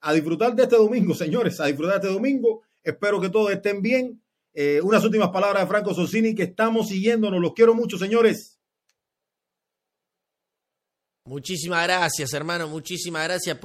a disfrutar de este domingo, señores. A disfrutar de este domingo. Espero que todos estén bien. Eh, unas últimas palabras de Franco Sosini que estamos siguiéndonos. Los quiero mucho, señores. Muchísimas gracias, hermano. Muchísimas gracias por